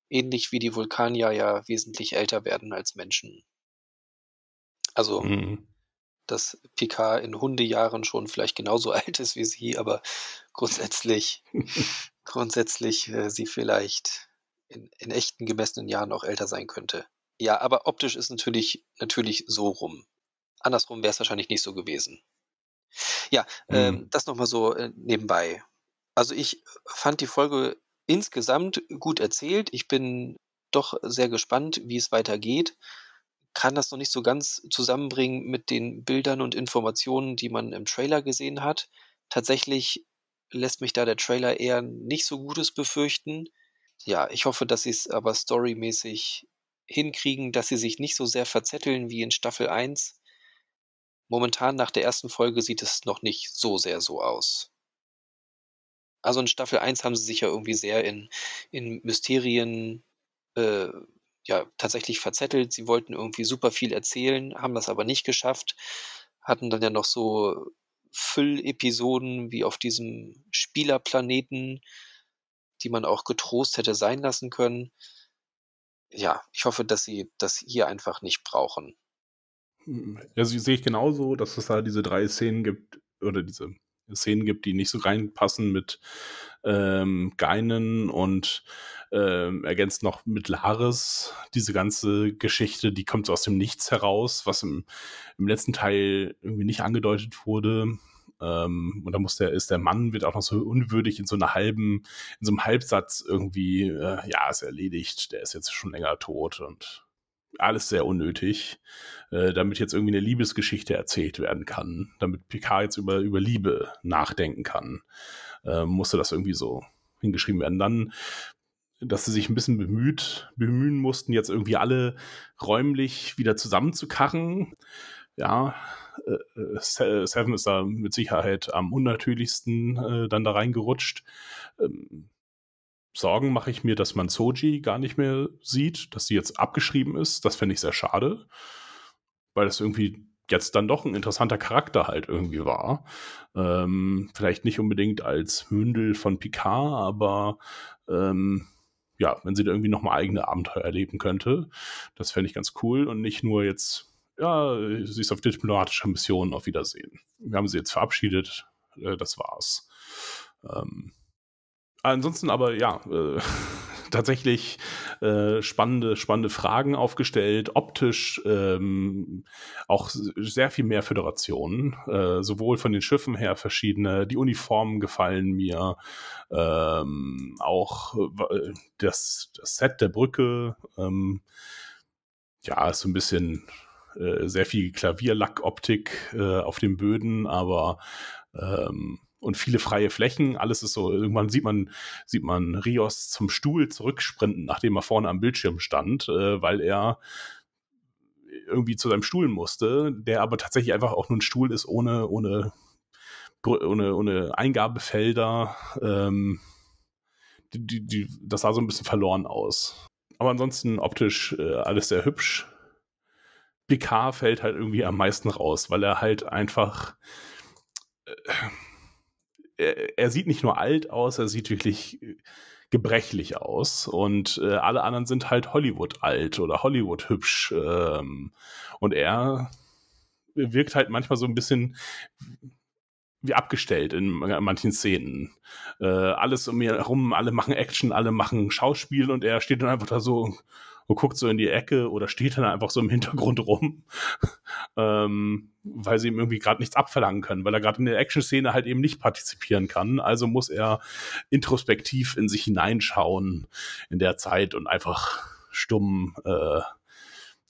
ähnlich wie die Vulkanier ja wesentlich älter werden als Menschen. Also, mhm. dass Picard in Hundejahren schon vielleicht genauso alt ist wie sie, aber grundsätzlich, grundsätzlich äh, sie vielleicht in, in echten gemessenen Jahren auch älter sein könnte. Ja, aber optisch ist natürlich, natürlich so rum. Andersrum wäre es wahrscheinlich nicht so gewesen. Ja, mhm. ähm, das nochmal so äh, nebenbei. Also ich fand die Folge insgesamt gut erzählt. Ich bin doch sehr gespannt, wie es weitergeht. Kann das noch nicht so ganz zusammenbringen mit den Bildern und Informationen, die man im Trailer gesehen hat. Tatsächlich lässt mich da der Trailer eher nicht so Gutes befürchten. Ja, ich hoffe, dass sie es aber storymäßig hinkriegen, dass sie sich nicht so sehr verzetteln wie in Staffel 1 Momentan nach der ersten Folge sieht es noch nicht so sehr so aus. Also in Staffel 1 haben sie sich ja irgendwie sehr in, in Mysterien äh, ja tatsächlich verzettelt. Sie wollten irgendwie super viel erzählen, haben das aber nicht geschafft. Hatten dann ja noch so Füllepisoden wie auf diesem Spielerplaneten, die man auch getrost hätte sein lassen können. Ja, ich hoffe, dass sie das hier einfach nicht brauchen. Also sehe ich genauso, dass es da diese drei Szenen gibt, oder diese Szenen gibt, die nicht so reinpassen mit ähm, Geinen und ähm, ergänzt noch mit Laris. Diese ganze Geschichte, die kommt so aus dem Nichts heraus, was im, im letzten Teil irgendwie nicht angedeutet wurde. Ähm, und da muss der, ist der Mann, wird auch noch so unwürdig in so einer halben, in so einem Halbsatz irgendwie, äh, ja, ist erledigt, der ist jetzt schon länger tot und alles sehr unnötig, äh, damit jetzt irgendwie eine Liebesgeschichte erzählt werden kann, damit Picard jetzt über, über Liebe nachdenken kann, äh, musste das irgendwie so hingeschrieben werden. Dann, dass sie sich ein bisschen bemüht, bemühen mussten, jetzt irgendwie alle räumlich wieder zusammenzukarren. Ja, äh, äh Seven ist da mit Sicherheit am unnatürlichsten äh, dann da reingerutscht. Ähm, Sorgen mache ich mir, dass man Soji gar nicht mehr sieht, dass sie jetzt abgeschrieben ist. Das fände ich sehr schade, weil das irgendwie jetzt dann doch ein interessanter Charakter halt irgendwie war. Ähm, vielleicht nicht unbedingt als Mündel von Picard, aber ähm, ja, wenn sie da irgendwie nochmal eigene Abenteuer erleben könnte, das fände ich ganz cool und nicht nur jetzt, ja, sie ist auf diplomatischer Mission, auf Wiedersehen. Wir haben sie jetzt verabschiedet, äh, das war's. Ähm, Ansonsten aber ja, äh, tatsächlich äh, spannende, spannende Fragen aufgestellt, optisch ähm, auch sehr viel mehr Föderationen, äh, sowohl von den Schiffen her verschiedene, die Uniformen gefallen mir, ähm, auch äh, das, das Set der Brücke, ähm, ja, ist so ein bisschen äh, sehr viel Klavierlackoptik äh, auf den Böden, aber ähm, und viele freie Flächen. Alles ist so, irgendwann sieht man, sieht man Rios zum Stuhl zurücksprinten, nachdem er vorne am Bildschirm stand, äh, weil er irgendwie zu seinem Stuhl musste, der aber tatsächlich einfach auch nur ein Stuhl ist ohne, ohne, ohne, ohne Eingabefelder. Ähm, die, die, die, das sah so ein bisschen verloren aus. Aber ansonsten optisch äh, alles sehr hübsch. Picard fällt halt irgendwie am meisten raus, weil er halt einfach. Äh, er, er, sieht nicht nur alt aus, er sieht wirklich gebrechlich aus. Und äh, alle anderen sind halt Hollywood alt oder Hollywood hübsch. Ähm, und er wirkt halt manchmal so ein bisschen wie abgestellt in manchen Szenen. Äh, alles um mir herum, alle machen Action, alle machen Schauspiel und er steht dann einfach da so und guckt so in die Ecke oder steht dann einfach so im Hintergrund rum, ähm, weil sie ihm irgendwie gerade nichts abverlangen können, weil er gerade in der Action-Szene halt eben nicht partizipieren kann. Also muss er introspektiv in sich hineinschauen in der Zeit und einfach stumm äh,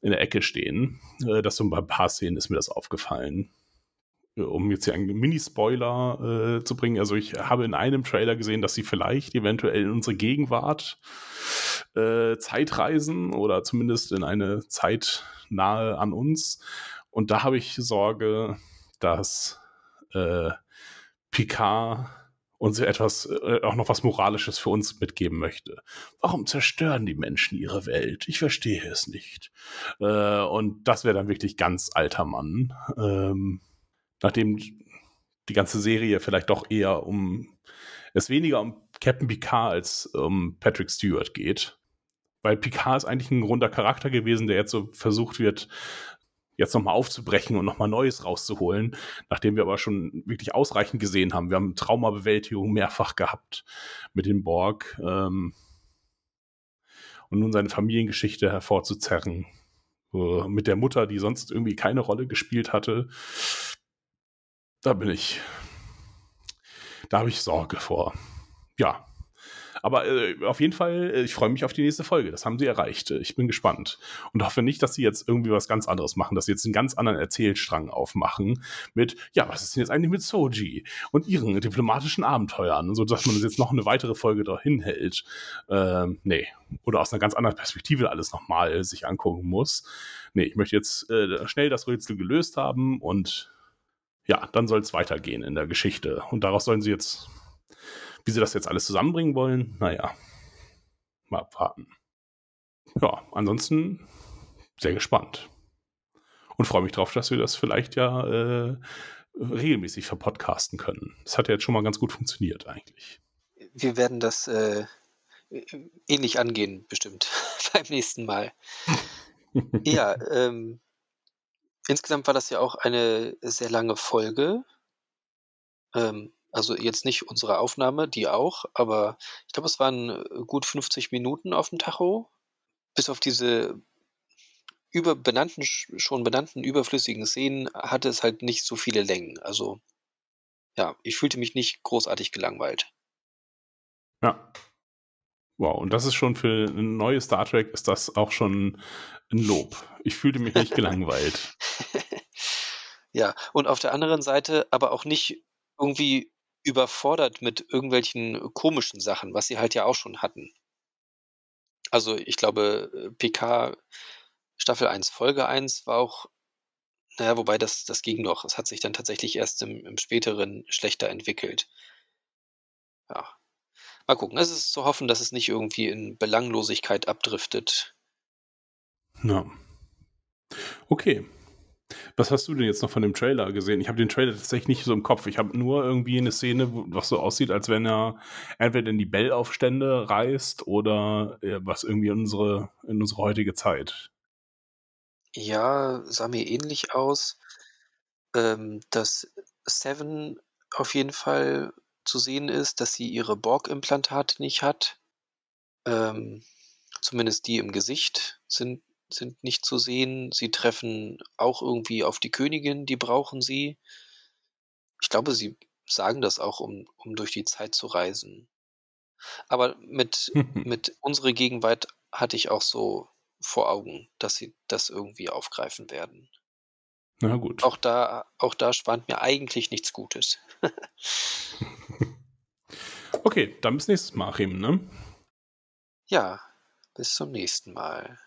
in der Ecke stehen. Äh, das so bei ein paar Szenen ist mir das aufgefallen um jetzt hier einen Mini-Spoiler äh, zu bringen, also ich habe in einem Trailer gesehen, dass sie vielleicht eventuell in unsere Gegenwart äh, Zeitreisen oder zumindest in eine Zeit nahe an uns. Und da habe ich Sorge, dass äh, Picard uns etwas, äh, auch noch was Moralisches für uns mitgeben möchte. Warum zerstören die Menschen ihre Welt? Ich verstehe es nicht. Äh, und das wäre dann wirklich ganz alter Mann. Ähm, nachdem die ganze Serie vielleicht doch eher um es weniger um Captain Picard als um Patrick Stewart geht. Weil Picard ist eigentlich ein runder Charakter gewesen, der jetzt so versucht wird, jetzt nochmal aufzubrechen und nochmal Neues rauszuholen, nachdem wir aber schon wirklich ausreichend gesehen haben. Wir haben Traumabewältigung mehrfach gehabt mit dem Borg ähm, und nun seine Familiengeschichte hervorzuzerren. Äh, mit der Mutter, die sonst irgendwie keine Rolle gespielt hatte da bin ich, da habe ich Sorge vor. Ja. Aber äh, auf jeden Fall, äh, ich freue mich auf die nächste Folge. Das haben sie erreicht. Ich bin gespannt. Und hoffe nicht, dass sie jetzt irgendwie was ganz anderes machen, dass sie jetzt einen ganz anderen Erzählstrang aufmachen mit, ja, was ist denn jetzt eigentlich mit Soji und ihren diplomatischen Abenteuern, so dass man jetzt noch eine weitere Folge dahin hält. Ähm, nee. Oder aus einer ganz anderen Perspektive alles nochmal sich angucken muss. Nee, ich möchte jetzt äh, schnell das Rätsel gelöst haben und ja, dann soll es weitergehen in der Geschichte. Und daraus sollen sie jetzt, wie sie das jetzt alles zusammenbringen wollen, naja, mal abwarten. Ja, ansonsten sehr gespannt. Und freue mich drauf, dass wir das vielleicht ja äh, regelmäßig verpodcasten können. Das hat ja jetzt schon mal ganz gut funktioniert eigentlich. Wir werden das äh, ähnlich angehen, bestimmt, beim nächsten Mal. ja, ähm, Insgesamt war das ja auch eine sehr lange Folge. Ähm, also jetzt nicht unsere Aufnahme, die auch, aber ich glaube, es waren äh, gut 50 Minuten auf dem Tacho. Bis auf diese über benannten, schon benannten überflüssigen Szenen hatte es halt nicht so viele Längen. Also ja, ich fühlte mich nicht großartig gelangweilt. Ja. Wow, und das ist schon für ein neues Star Trek ist das auch schon ein Lob. Ich fühlte mich nicht gelangweilt. ja, und auf der anderen Seite aber auch nicht irgendwie überfordert mit irgendwelchen komischen Sachen, was sie halt ja auch schon hatten. Also ich glaube, PK Staffel 1, Folge 1 war auch, naja, wobei das, das ging noch. Es hat sich dann tatsächlich erst im, im späteren schlechter entwickelt. Ja. Mal gucken. Es ist zu hoffen, dass es nicht irgendwie in Belanglosigkeit abdriftet. Ja. Okay. Was hast du denn jetzt noch von dem Trailer gesehen? Ich habe den Trailer tatsächlich nicht so im Kopf. Ich habe nur irgendwie eine Szene, was so aussieht, als wenn er entweder in die Bellaufstände reist oder äh, was irgendwie in unsere, in unsere heutige Zeit. Ja, sah mir ähnlich aus. Ähm, dass Seven auf jeden Fall zu sehen ist, dass sie ihre Borg-Implantate nicht hat. Ähm, zumindest die im Gesicht sind sind nicht zu sehen. Sie treffen auch irgendwie auf die Königin, die brauchen sie. Ich glaube, sie sagen das auch, um, um durch die Zeit zu reisen. Aber mit, mit unserer Gegenwart hatte ich auch so vor Augen, dass sie das irgendwie aufgreifen werden. Na gut. Auch da, auch da spannt mir eigentlich nichts Gutes. okay, dann bis nächstes Mal, Achim, ne? Ja, bis zum nächsten Mal.